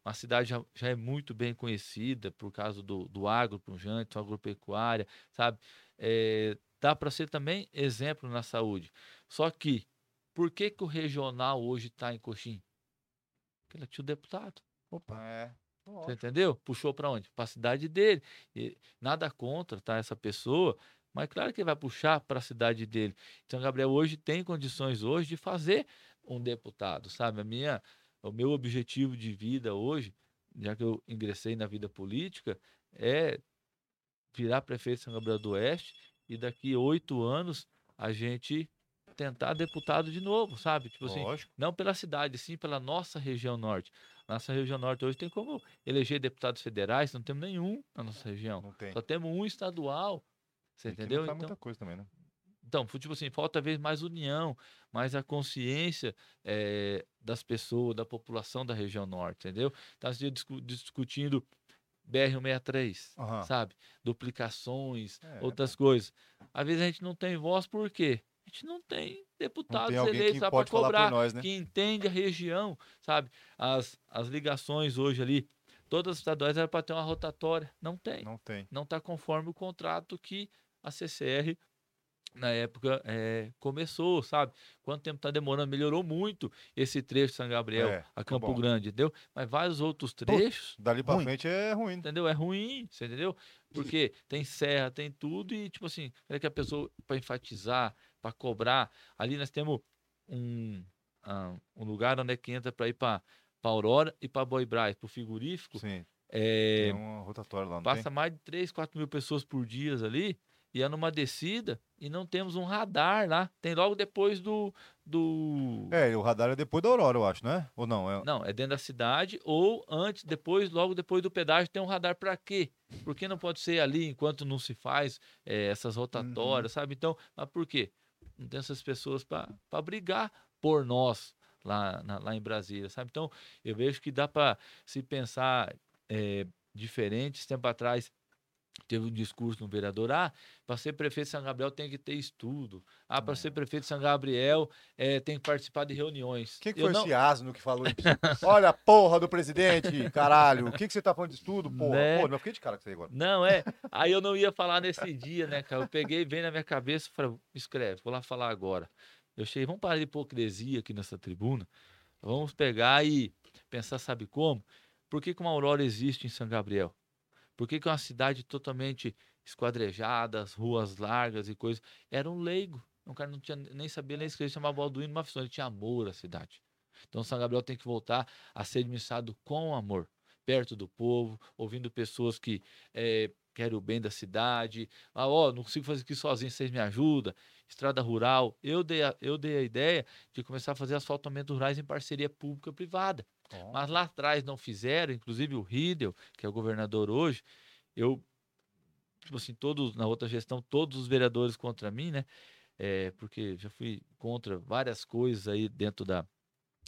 uma cidade já, já é muito bem conhecida por causa do, do agro pujante, agropecuária, sabe? É, dá para ser também exemplo na saúde. Só que, por que, que o regional hoje está em Coxim? Porque ele tinha o deputado. Opa. É. Você entendeu? Puxou para onde? Para a cidade dele. E nada contra, tá? Essa pessoa, mas claro que ele vai puxar para a cidade dele. Então, Gabriel hoje tem condições hoje de fazer um deputado, sabe? A minha, o meu objetivo de vida hoje, já que eu ingressei na vida política, é virar prefeito de São Gabriel do Oeste e daqui oito anos a gente tentar deputado de novo, sabe? Tipo assim, Lógico. não pela cidade, sim pela nossa região norte. Nossa região norte hoje tem como eleger deputados federais, não temos nenhum na nossa região. Não tem. Só temos um estadual. Você E entendeu? Não Então, muita coisa também, né? então, tipo assim, falta vez mais união, mais a consciência eh, das pessoas, da população da região norte, entendeu? Tá se discu- discutindo BR-163, Aham. sabe? Duplicações, É, outras coisas. Às vezes a gente não tem voz, por quê? A gente não tem Não deputados tem alguém eleitos para cobrar nós, né? que entende a região, sabe? As, as ligações hoje ali, todas as estaduais eram para ter uma rotatória. Não tem. Não tem. Não está conforme o contrato que a CCR, na época, eh, começou, sabe? Quanto tempo está demorando? Melhorou muito esse trecho de São Gabriel É, a tá Campo bom. Grande, entendeu? Mas vários outros trechos, Dali pra Ruim. frente é ruim. entendeu? É ruim, você entendeu? Porque tem serra, tem tudo e, tipo assim, é que a pessoa, para enfatizar, para cobrar, ali nós temos um, ah, um lugar onde é que entra para ir para Aurora e para Boi Braz, para o frigorífico, Sim. é, Tem uma rotatória lá, não passa mais de 3, 4 mil pessoas por dia ali e é numa descida e não temos um radar lá. Tem logo depois do. do... tem? É, o radar é depois da Aurora, eu acho, né? Ou não? É... Não, é dentro da cidade ou antes, depois, logo depois do pedágio tem um radar para quê? Porque não pode ser ali enquanto não se faz eh, essas rotatórias, sabe? Então, mas por quê? Não tem essas pessoas para brigar por nós lá, na- lá em Brasília, sabe? Então, eu vejo que dá para se pensar eh, diferente. Esse tempo atrás teve um discurso no vereador, ah, para ser prefeito de São Gabriel tem que ter estudo. Ah, para ser prefeito de São Gabriel eh, tem que participar de reuniões. Quem que foi não- esse asno que falou isso? Olha a porra do presidente, caralho. O que, que você tá falando de estudo, porra? Né? Pô, não fiquei de cara com aí agora. Não, é. Aí eu não ia falar nesse dia, né, cara? Eu peguei, veio na minha cabeça e falei, escreve, vou lá falar agora. Eu cheguei, vamos parar de hipocrisia aqui nessa tribuna. Vamos pegar e pensar, sabe como? Por que, que uma aurora existe em São Gabriel? Por que, que é uma cidade totalmente esquadrejada, as ruas largas e coisas? Era um leigo. Um cara não tinha, nem sabia nem escrever, chamava Balduino Mafisson. Ele tinha amor à cidade. Então São Gabriel tem que voltar a ser administrado com amor, perto do povo, ouvindo pessoas que eh, querem o bem da cidade. Ah, ó, não consigo fazer aqui sozinho, vocês me ajudam. Estrada rural. Eu dei, a, eu dei a ideia de começar a fazer asfaltamento rurais em parceria pública-privada. Mas lá atrás não fizeram, inclusive o Riedel, que é o governador hoje, eu, tipo assim, todos, na outra gestão, todos os vereadores contra mim, né? É, porque já fui contra várias coisas aí dentro da,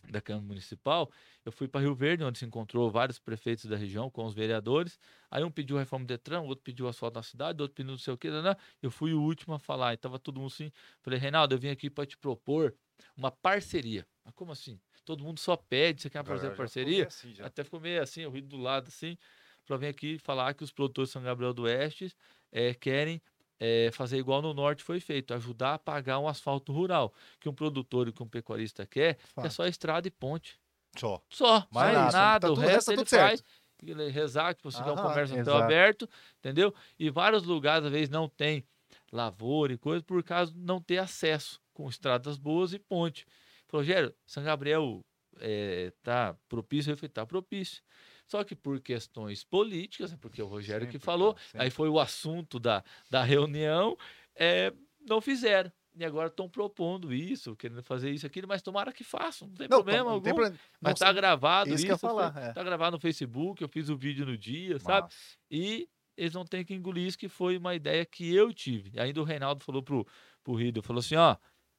da Câmara Municipal. Eu fui para Rio Verde, onde se encontrou vários prefeitos da região com os vereadores. Aí um pediu reforma do Detran, outro pediu asfalto na cidade, outro pediu não sei o que. Né? Eu fui o último a falar, e tava todo mundo assim. Falei, Reinaldo, eu vim aqui para te propor uma parceria. Mas como assim? Todo mundo só pede, você quer fazer parceria? Assim. Até ficou meio assim, eu ri do lado assim, para vir aqui falar que os produtores de São Gabriel do Oeste eh, querem eh, fazer igual no norte foi feito, ajudar a pagar um asfalto rural. Que um produtor e que um pecuarista quer, é Fato. só estrada e ponte. Só. Só, Mais nada. nada. Tá o resto, o resto tá ele certo. faz. Rezar, tipo, você quer um comércio exato. aberto, entendeu? E vários lugares, às vezes, não tem lavoura e coisa, por causa de não ter acesso com estradas boas e ponte. Falou, Rogério, São Gabriel eh, tá propício? Eu falei, tá propício. Só que por questões políticas, né, porque o Rogério que Sempre, falou, cara, sempre. aí foi o assunto da, da reunião, eh, não fizeram. E agora estão propondo isso, querendo fazer isso, aquilo, mas tomara que façam, não tem Não, problema não algum. tem problema. Mas Não, tá gravado isso isso, que ia foi- falar, é. tá gravado no Facebook, eu fiz o vídeo no dia, sabe? E eles não têm que engolir isso, que foi uma ideia que eu tive. E ainda o Reinaldo falou pro, pro Rido, falou assim, ó,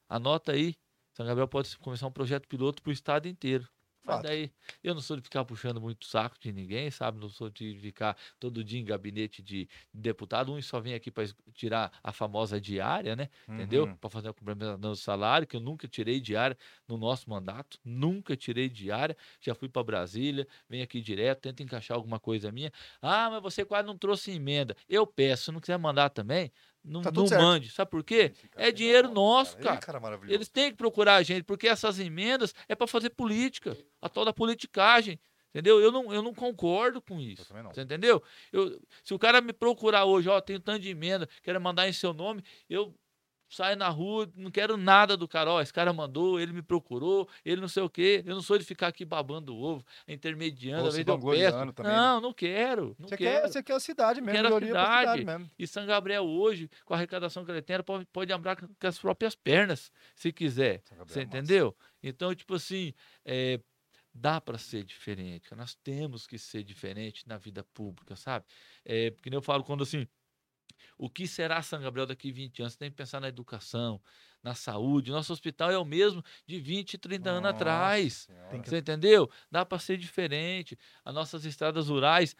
anota aí, São Gabriel pode começar um projeto piloto pro estado inteiro. Mas Fato. daí, eu não sou de ficar puxando muito saco de ninguém, sabe? Não sou de ficar todo dia em gabinete de deputado. Um só vem aqui para tirar a famosa diária, né? entendeu? Uhum. Para fazer a complementação do salário, que eu nunca tirei diária no nosso mandato, nunca tirei diária, já fui para Brasília, venho aqui direto, tento encaixar alguma coisa minha. Ah, mas você quase não trouxe emenda. Eu peço, se não quiser mandar também, não, Tá não mande. Sabe por quê? É é dinheiro nosso, cara. cara maravilhoso. Eles têm que procurar a gente, porque essas emendas é para fazer política, a tal da politicagem. Entendeu? Eu não, eu não concordo com isso. também não. Você entendeu? Eu, se o cara me procurar hoje, ó, tenho tanto de emenda, quero mandar em seu nome, eu saio na rua, não quero nada do cara. Ó, esse cara mandou, ele me procurou, ele não sei o quê. Eu não sou de ficar aqui babando o ovo, intermediando, Ou às vezes eu peço. também, né? Não, não quero. Não Você quero. quer, você quer a cidade mesmo, Quero a cidade cidade. mesmo. E São Gabriel hoje, com a arrecadação que ele tem, pode, pode andar com as próprias pernas, se quiser. Você é massa. entendeu? Então, tipo assim, é, dá para ser diferente. Nós temos que ser diferente na vida pública, sabe? É, porque nem eu falo quando assim, o que será São Gabriel daqui a 20 anos? Você tem que pensar na educação, na saúde. Nosso hospital é o mesmo de 20, 30 anos Nossa atrás. Senhora. Tem que- Você entendeu? Dá para ser diferente. As nossas estradas rurais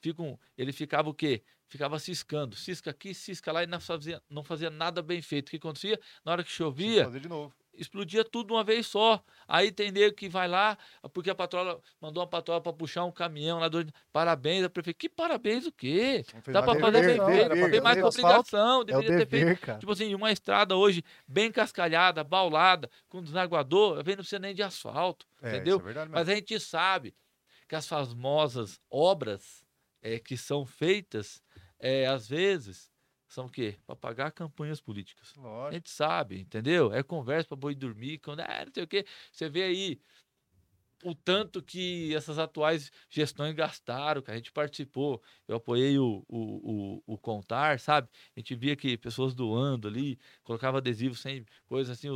ficam. Ele ficava o quê? Ficava ciscando. Cisca aqui, cisca lá e não fazia, não fazia nada bem feito. O que acontecia? Na hora que chovia, fazer de novo. Explodia tudo de uma vez só. Aí tem nego que vai lá, porque a patroa mandou uma patroa para puxar um caminhão lá do. Parabéns, a prefeita. Que parabéns o quê? Dá para fazer bem feito. Tem mais obrigação, É o deveria ter feito. cara. Tipo assim, uma estrada hoje bem cascalhada, baulada, com desaguador, vezes não precisa nem de asfalto, É, entendeu? Isso é. Mas a gente sabe que as famosas obras eh, que são feitas, eh, às vezes, são o quê? Para pagar campanhas políticas. A Lógico. gente sabe, entendeu? É conversa para boi dormir, quando é, não sei o quê. Você vê aí o tanto que essas atuais gestões gastaram, que a gente participou. Eu apoiei o, o, o, o Contar, sabe? A gente via que pessoas doando ali, colocava adesivo sem coisa assim,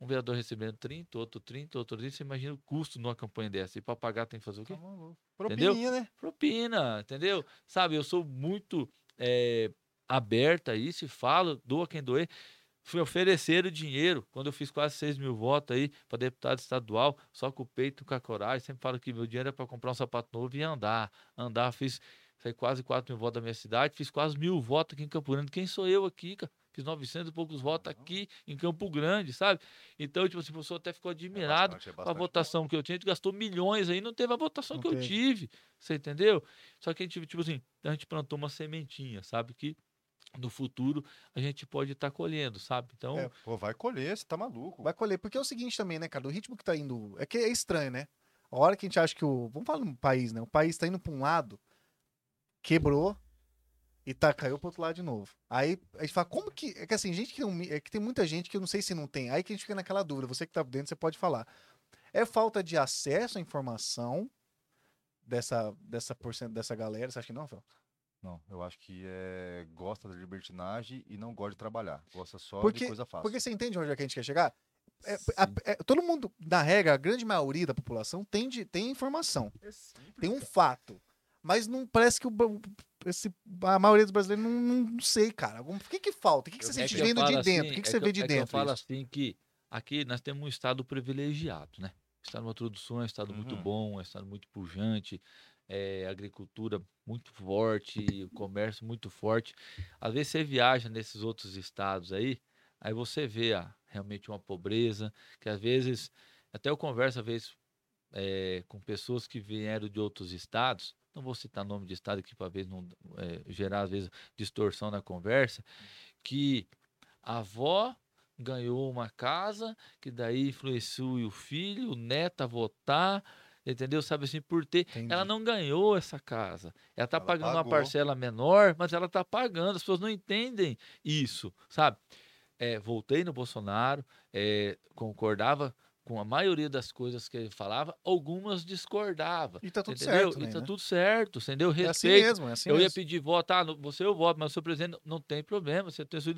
um vereador recebendo 30, outro 30, outro 30. Você imagina o custo numa campanha dessa. E para pagar tem que fazer o quê? Tá. Entendeu? Propininha, né? propina, entendeu? Sabe, eu sou muito eh, aberta a isso e falo, doa quem doer. Fui oferecer o dinheiro quando eu fiz quase 6 mil votos aí para deputado estadual, só com o peito com a coragem. Sempre falo que meu dinheiro é para comprar um sapato novo e andar. Andar, fiz foi quase 4 mil votos da minha cidade, fiz quase mil votos aqui em Campo Grande. Quem sou eu aqui, cara? Fiz 900 e poucos votos aqui em Campo Grande, sabe? Então, tipo assim, a pessoa até ficou admirado bastante, é com a bastante. votação que eu tinha, a gente gastou milhões aí, não teve a votação Não que eu teve. tive. Você entendeu? Só que a gente, tipo assim, a gente plantou uma sementinha, sabe? Que no futuro a gente pode estar colhendo, sabe? Então, É, Pô, vai colher, você tá maluco. Vai colher, porque é o seguinte também, né, cara? O ritmo que tá indo. É que é estranho, né? A hora que a gente acha que o. Vamos falar no país, né? O país tá indo pra um lado, quebrou e tá, caiu pro outro lado de novo. Aí a gente fala, como que. É que assim, gente que não. É que tem muita gente que eu não sei se não tem. Aí que a gente fica naquela dúvida. Você que tá dentro, você pode falar. É falta de acesso à informação dessa, dessa, porcent... dessa galera? Você acha que não, Rafael? Não, eu acho que é, gosta da libertinagem e não gosta de trabalhar. Gosta só Porque- de coisa fácil. Porque você entende onde é que a gente quer chegar? É, a- é, todo mundo, na regra, a grande maioria da população tem, de, tem informação. É simples, tem um cara. fato. Mas não parece que o, esse- a maioria dos brasileiros não, não, sei, cara. O que que falta? O que, que você é sente que eu vendo de falo dentro? assim- o que, que é você vê de é que eu dentro? falo isso? assim que aqui nós temos um estado privilegiado, né? Estado Grosso do Sul é um estado muito Uhum. bom, é um estado muito pujante, é, agricultura muito forte, comércio muito forte. Às vezes você viaja nesses outros estados aí, aí você vê ah, realmente uma pobreza, que às vezes, até eu converso às vezes é, com pessoas que vieram de outros estados, não vou citar nome de estado aqui para não é, gerar às vezes distorção na conversa, que a avó ganhou uma casa, que daí influenciou o filho, o neto a votar, entendeu? Sabe assim, por ter. Entendi. Ela não ganhou essa casa. Ela tá Ela pagando uma pagou. parcela menor, mas ela tá pagando. As pessoas não entendem isso, sabe? É, voltei no Bolsonaro, é, concordava com a maioria das coisas que ele falava, algumas discordava. E tá tudo entendeu? certo, e né? tá tudo certo, entendeu? É assim Respeito. mesmo, é assim eu ia mesmo. pedir voto, ah, você eu voto, mas o seu presidente não tem problema, você tem sua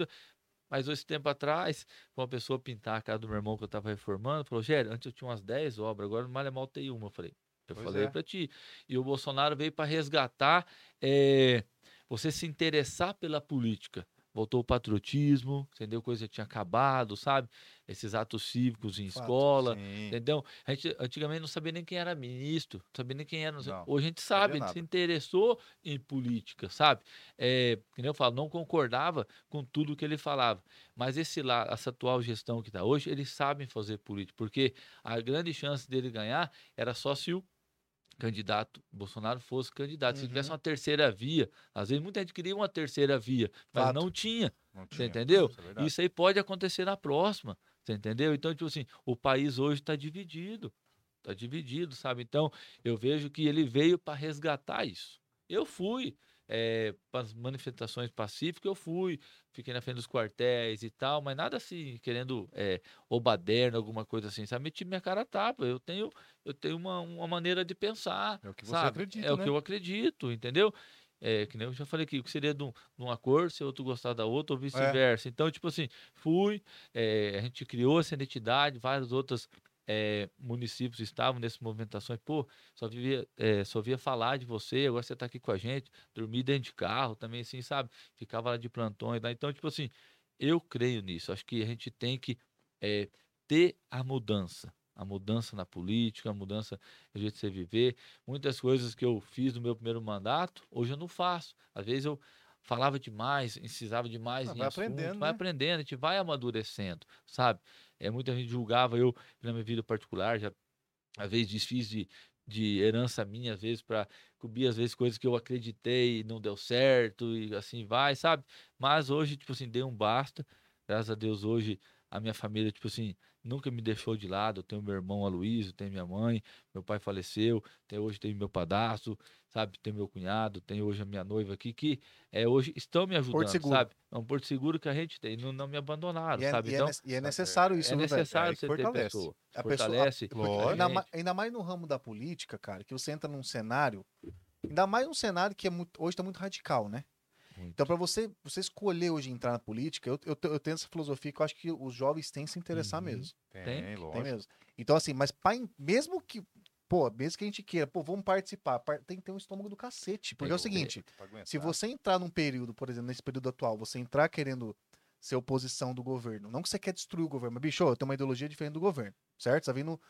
Mas esse tempo atrás, uma pessoa pintar a casa do meu irmão que eu tava reformando, falou, Gério, antes eu tinha umas 10 obras, agora no mal mal tem uma. Eu falei, eu Pois falei é. pra ti. E o Bolsonaro veio para resgatar eh, você se interessar pela política. Voltou o patriotismo, entendeu? Coisa que tinha acabado, sabe? Esses atos cívicos em Fato, escola, Sim. Entendeu? A gente antigamente não sabia nem quem era ministro, não sabia nem quem era. não Hoje a gente sabe, a gente se interessou em política, sabe? É, que nem eu falo, não concordava com tudo que ele falava. Mas esse lá, essa atual gestão que está hoje, eles sabem fazer política, porque a grande chance dele ganhar era só se o candidato Bolsonaro fosse candidato. Se tivesse Uhum. uma terceira via, às vezes muita gente queria uma terceira via, mas Fato. não tinha. Não Você tinha. entendeu? Isso é. Isso aí pode acontecer na próxima. Você entendeu? Então, tipo assim, o país hoje está dividido. Está dividido, sabe? Então, eu vejo que ele veio para resgatar isso. Eu fui para as manifestações pacíficas, eu fui, fiquei na frente dos quartéis e tal, mas nada assim, querendo é, ou baderna, alguma coisa assim, sabe? Meti minha cara a tapa. Eu tenho, eu tenho uma, uma maneira de pensar. É o que você sabe? acredita, É o né? que eu acredito, entendeu? É, que nem eu já falei aqui, o que seria de, um, de uma cor, se outro gostar da outra, ou vice-versa. Então, tipo assim, fui, é, a gente criou essa identidade, vários outros é, municípios estavam nessas movimentações. Pô, só via, é, só via falar de você, agora você tá aqui com a gente, dormir dentro de carro também, assim, sabe? Ficava lá de plantões lá. Então, tipo assim, eu creio nisso. Acho que a gente tem que é, ter a mudança. A mudança na política, a mudança no jeito de você viver. Muitas coisas que eu fiz no meu primeiro mandato, hoje eu não faço. Às vezes eu falava demais, incisava demais Ah, em vai assunto, aprendendo, vai né? aprendendo, a gente vai amadurecendo, sabe? É, muita gente julgava eu na minha vida particular, já às vezes desfiz de, de herança minha, às vezes para cobrir às vezes coisas que eu acreditei e não deu certo e assim vai, sabe? Mas hoje, tipo assim, dei um basta. Graças a Deus hoje a minha família, tipo assim, nunca me deixou de lado. Eu tenho meu irmão Aloysio, tenho minha mãe, meu pai faleceu, tem, hoje tenho meu padastro, sabe? Tenho meu cunhado, tenho hoje a minha noiva aqui, que é, hoje estão me ajudando, seguro. sabe? É um porto seguro que a gente tem, não, não me abandonaram, E é, sabe? e é Então, e é necessário isso, é velho? necessário você ter fortalece. pessoa. A pessoa- Fortalece. Lógico. Ainda, gente. ma- ainda mais no ramo da política, cara, que você entra num cenário. Ainda mais num cenário que é muito, hoje tá muito radical, né? Muito. Então, para você, você escolher hoje entrar na política, eu, eu, eu tenho essa filosofia que eu acho que os jovens têm que se interessar Uhum. mesmo. Tem, Tem, lógico. Tem mesmo. Então, assim, mas pra, mesmo que. Pô, mesmo que a gente queira, pô, vamos participar, par- tem que ter um estômago do cacete. Porque é o seguinte, se você entrar num período, por exemplo, nesse período atual, você entrar querendo ser oposição do governo, não que você quer destruir o governo, mas, bicho, eu tenho uma ideologia diferente do governo, certo? Você tá vindo,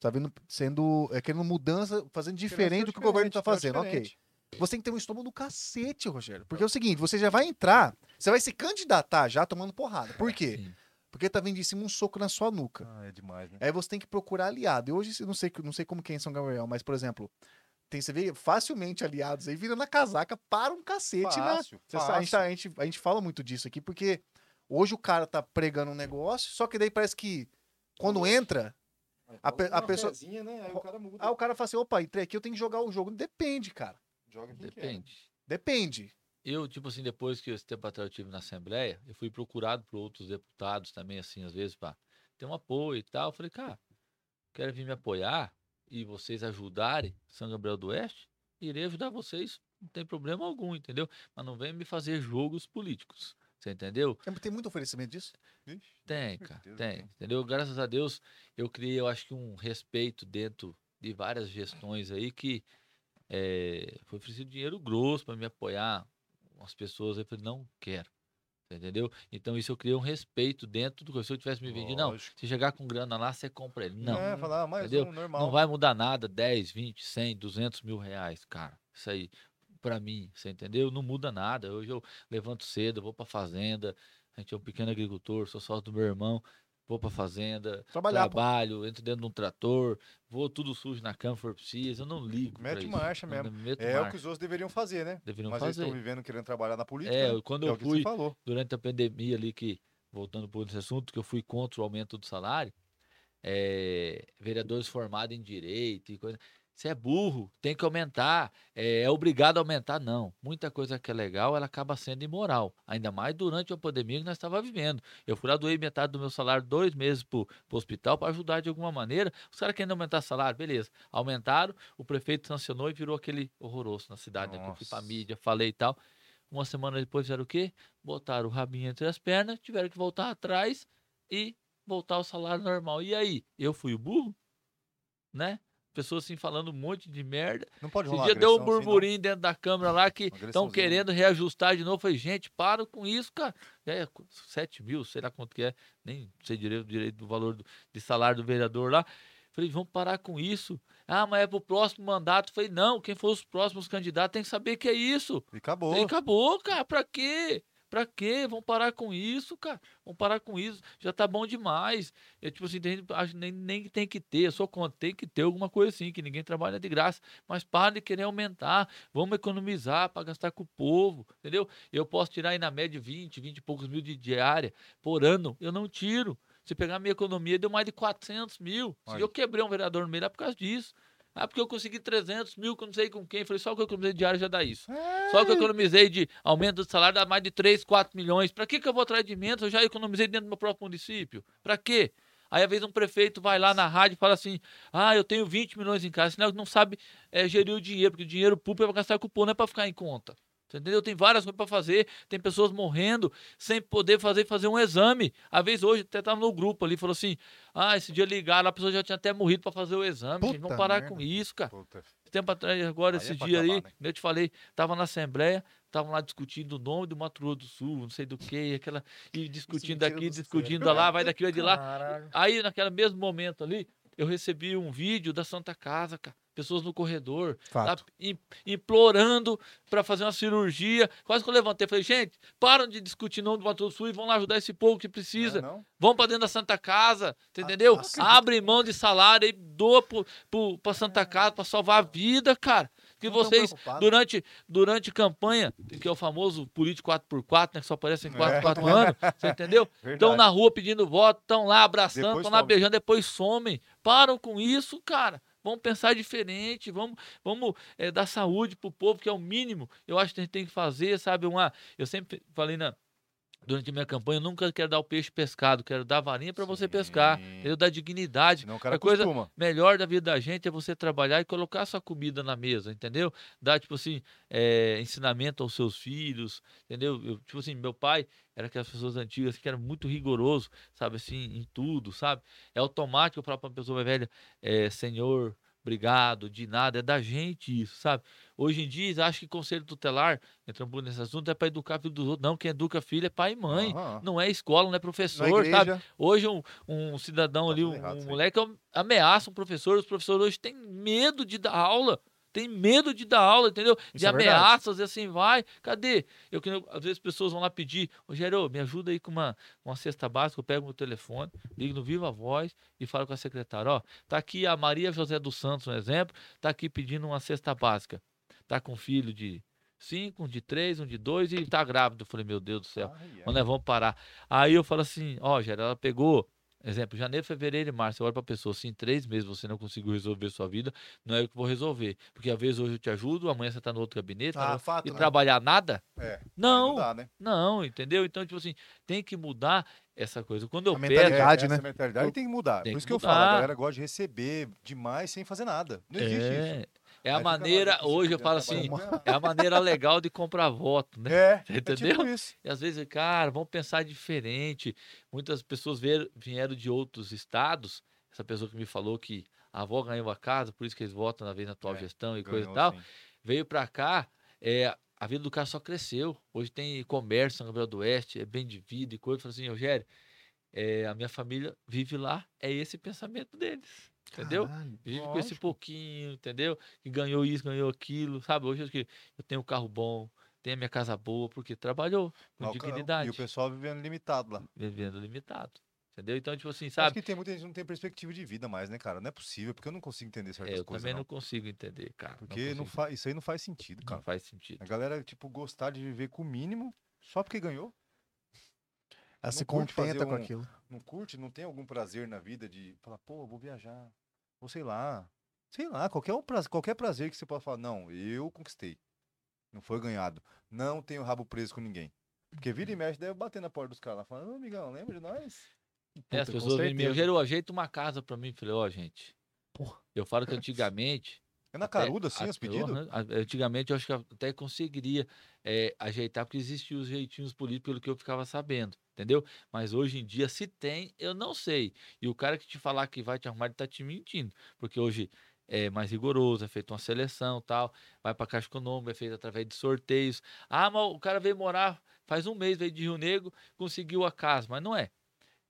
tá vindo sendo, é, querendo mudança, fazendo diferente do que o governo tá fazendo, ok. Você tem que ter um estômago do cacete, Rogério. Porque é o seguinte, você já vai entrar, você vai se candidatar já tomando porrada. Por quê? Sim. Porque tá vindo de cima um soco na sua nuca. Ah, é demais, né? Aí você tem que procurar aliado. E hoje, eu não sei, não sei como que é em São Gabriel, mas, por exemplo, tem, você vê facilmente aliados aí virando a casaca para um cacete na. Fácil, Você sabe, a, gente, tá- fácil. a, gente, a gente fala muito disso aqui, porque hoje o cara tá pregando um negócio, só que daí parece que quando entra, a pe- a pessoa- pezinha, né? Aí o cara muda. ah, o cara fala assim: opa, entrei aqui, eu tenho que jogar o jogo. Depende, cara. Joga quem quer. Depende. Depende. Eu, tipo assim, depois que esse tempo atrás eu tive na Assembleia, eu fui procurado por outros deputados também, assim, às vezes, para ter um apoio e tal. Eu falei, cara, quero vir me apoiar e vocês ajudarem São Gabriel do Oeste, irei ajudar vocês, não tem problema algum, entendeu? Mas não venha me fazer jogos políticos, você entendeu? Tem- Tem muito oferecimento disso? Vixe, Tem, cara, tem. entendeu? Graças a Deus, eu criei, eu acho que um respeito dentro de várias gestões aí que eh, foi oferecido dinheiro grosso para me apoiar umas pessoas. Eu falei, não quero, entendeu? Então isso eu criei um respeito dentro do que se eu tivesse me vendido, não, se chegar com grana lá, você compra ele. Não, É, falar, ah, mais entendeu? um, normal. não vai mudar nada, 10, 20, 100, 200 mil reais, cara. Isso aí, pra mim, você entendeu? Não muda nada. Hoje eu levanto cedo, vou pra fazenda. A gente é um pequeno agricultor, sou sócio do meu irmão. Vou pra fazenda, Trabalhar, pô. trabalho, entro dentro de um trator, vou tudo sujo na cama for preciso. Eu não ligo. Mete isso. marcha Eu mesmo. meto É o que marcha. os outros deveriam fazer, né? Deveriam Mas eles fazer. estão vivendo querendo trabalhar na política. É, né? quando é eu fui, durante a pandemia ali, que, voltando por esse assunto, que eu fui contra o aumento do salário, é, vereadores formados em direito e coisa. Você é burro, tem que aumentar, é, é obrigado a aumentar. Não. Muita coisa que é legal, ela acaba sendo imoral. Ainda mais durante a pandemia que nós estávamos vivendo. Eu fui lá, doei metade do meu salário dois meses para o hospital para ajudar de alguma maneira. Os caras querendo aumentar salário, beleza. Aumentaram, o prefeito sancionou e virou aquele horroroso na cidade. Né? Eu fui para Nossa. mídia, falei e tal. Uma semana depois fizeram o quê? Botaram o rabinho entre as pernas, tiveram que voltar atrás e voltar ao salário normal. E aí? Eu fui o burro? Né? Pessoas assim falando um monte de merda. Não pode Esse rolar dia deu um agressão assim, burburinho dentro da câmera lá que estão querendo reajustar de novo. Eu Falei, gente, para com isso, cara. É, 7 mil, sei lá quanto que é. Nem sei direito, direito do valor do, de salário do vereador lá. Falei, vamos parar com isso. Ah, mas é pro próximo mandato. Falei, não, quem for os próximos candidatos tem que saber que é isso. E acabou. E acabou, cara. Pra quê? Pra quê? Vamos parar com isso, cara. Vamos parar com isso. Já tá bom demais. Eu, tipo assim, tem, acho nem, nem tem que ter. Eu sou contra. Tem que ter alguma coisa assim, que ninguém trabalha de graça. Mas para de querer aumentar. Vamos economizar para gastar com o povo. Entendeu? Eu posso tirar aí na média 20, 20 e poucos mil de diária por ano. Eu não tiro. Se pegar a minha economia, deu mais de 400 mil. Se eu quebrei um vereador no meio, é por causa disso. Ah, porque eu consegui 300 mil, que não sei com quem. Falei, só o que eu economizei de diária já dá isso. Só o que eu economizei de aumento do salário dá mais de 3, 4 milhões. Pra que, que eu vou atrás de menos? Eu já economizei dentro do meu próprio município. Pra quê? Aí, às vezes, um prefeito vai lá na rádio e fala assim: Ah, eu tenho 20 milhões em casa. Senão não sabe eh, gerir o dinheiro, porque o dinheiro público é pra gastar povo, não é pra ficar em conta. Entendeu? Tem várias coisas pra fazer, tem pessoas morrendo sem poder fazer, fazer um exame. Às vezes hoje até tava no grupo ali, falou assim: Ah, esse dia ligaram, a pessoa já tinha até morrido pra fazer o exame. gente, vamos Puta parar merda. com isso, cara Puta, tempo atrás, agora, Aí é esse pra dia acabar, aí, né? eu te falei, tava na Assembleia, estavam lá discutindo o nome do Mato Grosso do Sul, não sei do que, aquela, e discutindo daqui, do discutindo lá, vai daqui, vai de lá. Caralho. Aí, naquele mesmo momento ali, eu recebi um vídeo da Santa Casa, cara. Pessoas no corredor, tá, implorando para fazer uma cirurgia. Quase que eu levantei e falei, gente, param de discutir o nome do Mato Sul e vão lá ajudar esse povo que precisa. Não, é não? Vão para dentro da Santa Casa, entendeu? ah, Abre mão de salário e doa pra Santa Casa para salvar a vida, cara. Que Não vocês, durante, durante campanha, que é o famoso político 4x4, né? Que só aparece em 4 É. 4 anos, você entendeu? Estão na rua pedindo voto, estão lá abraçando, estão lá beijando, depois somem. Param com isso, cara. Vamos pensar diferente, vamos, vamos eh, dar saúde pro povo, que é o mínimo. Eu acho que a gente tem que fazer, sabe? Uma, eu sempre falei na, durante a minha campanha, eu nunca quero dar o peixe pescado, quero dar a varinha para você pescar, entendeu? Dar dignidade. Senão o cara A coisa- costuma. Melhor da vida da gente é você trabalhar e colocar sua comida na mesa, entendeu? Dar, tipo assim, eh, ensinamento aos seus filhos, entendeu? Eu, tipo assim, meu pai era aquelas pessoas antigas que eram muito rigoroso, sabe, assim, em tudo, sabe? É automático eu falar pra uma pessoa mais velha, eh, Senhor, obrigado, de nada, é da gente isso, sabe? Hoje em dia, acho que conselho tutelar, entrando um pouco nesse assunto, é para educar filho dos outros. Não, quem educa filho é pai e mãe. Aham. Não é escola, não é professor, sabe? Hoje um, um cidadão Tá ali, um, errado um moleque am- ameaça um professor, os professores hoje têm medo de dar aula. Tem medo de dar aula, entendeu? Isso de é ameaças e assim vai. Cadê? Eu, às vezes pessoas vão lá pedir, Rogério, me ajuda aí com uma, uma cesta básica, eu pego meu telefone, ligo no Viva Voz e falo com a secretária, ó, tá aqui a Maria José dos Santos, um exemplo, tá aqui pedindo uma cesta básica. Tá com um filho de cinco, um de três, um de dois e tá grávido. Eu falei, meu Deus do céu. ai, ai. Mas nós vamos parar. Aí eu falo assim, ó, Gera, ela pegou, exemplo, janeiro, fevereiro e março. Eu olho pra pessoa, se em três meses você não conseguiu resolver sua vida, não é eu que vou resolver. Porque às vezes hoje eu te ajudo, amanhã você tá no outro gabinete, tá Ah, no- fato, e né? trabalhar nada? É, aí Não, dá, né? não, entendeu? Então, tipo assim, tem que mudar essa coisa. Quando eu A peço, mentalidade. Essa né? mentalidade tem que mudar. Tem Por que isso que eu falo, a galera gosta de receber demais sem fazer nada. Não existe isso. É, a Aí fica lá, maneira, hoje eu fica falo assim, é a maneira legal de comprar voto, né? É, Você é entendeu? tipo isso. E às vezes, cara, vamos pensar diferente. Muitas pessoas vieram, vieram de outros estados. Essa pessoa que me falou que a avó ganhou a casa, por isso que eles votam na vez na atual É, gestão e coisa e Ganhou, tal. sim. Veio pra cá, é, a vida do cara só cresceu. Hoje tem comércio em São Gabriel do Oeste, é bem de vida e coisa. Eu falei assim, Rogério, é, a minha família vive lá, é esse pensamento deles. Entendeu? Caralho. Vive com esse lógico. pouquinho, entendeu? Que ganhou isso, ganhou aquilo, sabe? Hoje eu, que eu tenho um carro bom, tenho a minha casa boa, porque trabalhou com Lá o ca- dignidade E o pessoal vivendo limitado lá. vivendo limitado. Entendeu? Então, tipo assim, Acho sabe? que tem muita gente que não tem perspectiva de vida mais, né, cara? Não é possível, porque eu não consigo entender certas É, eu coisas. também não. não consigo entender, cara. não Porque não fa... isso aí não faz sentido, não cara. faz sentido. A galera, tipo, gostar de viver com o mínimo só porque ganhou. Ela Não se contenta com um- aquilo. Não curte, não tem algum prazer na vida de falar, pô, eu vou viajar. Ou sei lá. Sei lá, qualquer, um prazer, qualquer prazer que você possa falar, não, eu conquistei. Não foi ganhado. Não tenho rabo preso com ninguém. Porque vira e mexe, deve bater na porta dos caras lá, falando, ô amigão, lembra de nós? É, as Puta, pessoas vêm me, ajeita uma casa pra mim. Falei, ó, gente. Porra. Eu falo que antigamente. É na até- caruda, assim, a- os pedidos? A- Antigamente eu acho que até conseguiria eh, ajeitar, porque existiam os jeitinhos políticos, pelo que eu ficava sabendo, entendeu? Mas hoje em dia, se tem, eu não sei. E o cara que te falar que vai te arrumar, ele tá te mentindo. Porque hoje é mais rigoroso, é feita uma seleção tal, vai pra Caixa Econômica, é feito através de sorteios. Ah, mas o cara veio morar, faz um mês, veio de Rio Negro, conseguiu a casa, mas não é.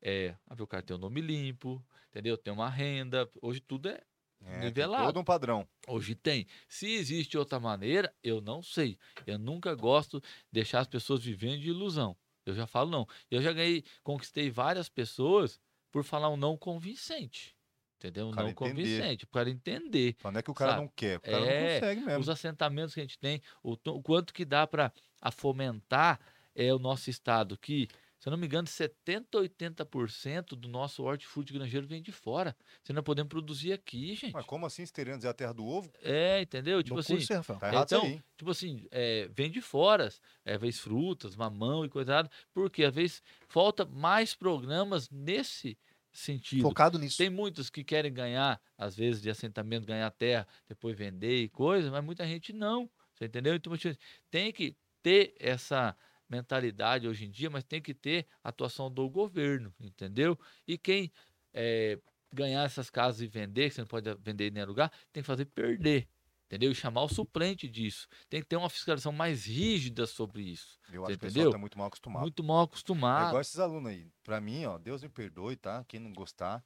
É, ah, o cara tem o nome limpo, entendeu? Tem uma renda, hoje tudo é É, nivelado. todo um padrão. Hoje tem. Se existe outra maneira, eu não sei. Eu nunca gosto de deixar as pessoas vivendo de ilusão. Eu já falo não. Eu já ganhei, conquistei várias pessoas por falar um não convincente. Entendeu? Um não entender. convincente, para entender. Não é que o cara Sabe? não quer, o cara É, não consegue mesmo. Os assentamentos que a gente tem, o, o quanto que dá para fomentar é o nosso estado, que, se eu não me engano, 70%, 80% do nosso hortifruti granjeiro vem de fora. Você não podemos produzir aqui, gente. Mas como assim, Esteriano dizer a terra do ovo? É, entendeu? Tipo Não assim. Tá errado então, aí. tipo assim, é, vem de fora, é, vez frutas, mamão e coisa, porque às vezes falta mais programas nesse sentido. Focado nisso. Tem muitos que querem ganhar, às vezes, de assentamento, ganhar terra, depois vender e coisa, mas muita gente não. Você entendeu? Então, tipo, tem que ter essa mentalidade hoje em dia, mas tem que ter atuação do governo, entendeu? E quem eh, ganhar essas casas e vender, que você não pode vender em nenhum lugar, tem que fazer perder. Entendeu? E chamar o suplente disso. Tem que ter uma fiscalização mais rígida sobre isso. Eu acho que o entendeu? pessoal tá muito mal acostumado. Muito mal É acostumado. igual esses alunos aí. Pra mim, ó, Deus me perdoe, tá? Quem não gostar.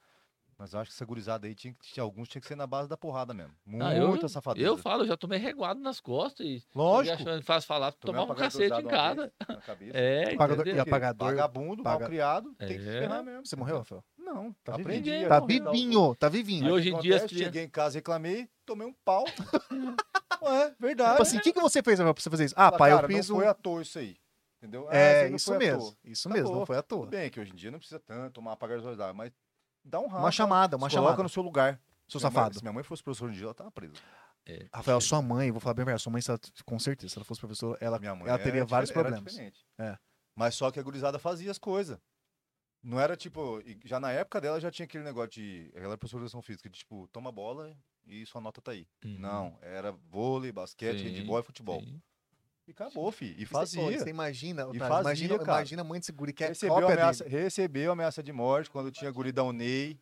Mas eu acho que essa gurizada aí, tinha que, alguns tinha que ser na base da porrada mesmo. Ah, eu- Muita safadeza. Eu falo, eu já tomei reguado nas costas e Lógico. achando fácil falar, Tomei tomar um apagador cacete em uma casa. vez na cabeça. É, Apagador- e apagador- Vagabundo, paga- malcriado, tem que se É. ferrar mesmo. Você morreu, Rafael? Não, Tá aprendi. vivinho. Tá o- vivinho, tá E vivinho. O hoje em dia crianças- Cheguei em casa, reclamei, tomei um pau. Ué, verdade. Tipo assim, o que, que você fez Rafael, pra você fazer isso? Ah, pai, eu fiz não um. foi à toa isso aí. Entendeu? Ah, É, não isso mesmo. Isso mesmo, não foi à toa. Tudo bem que hoje em dia não precisa tanto tomar apagar os olhos, mas dá um ramo. Uma chamada, uma se coloca chamada. no seu lugar. Seu Minha mãe- safado. se minha mãe fosse professora de dia, ela tava presa. É, Rafael, sua mãe, vou falar bem verdade, sua mãe, ela- com certeza, se ela fosse professora, ela, Minha mãe ela teria era vários problemas. É. Mas só que a gurizada fazia as coisas. Não era tipo. Já na época dela já tinha aquele negócio de. Ela era professora de educação física, de tipo, toma bola e sua nota tá aí. Uhum. Não, era vôlei, basquete, Sim, handebol e futebol. sim. E acabou, fi. E Você- fazia. pô, Você imagina, E fazia, imagina, cara. imagina a mãe desse guri que é recebeu, cópia ameaça, dele. recebeu ameaça de morte quando tinha guri da Unei.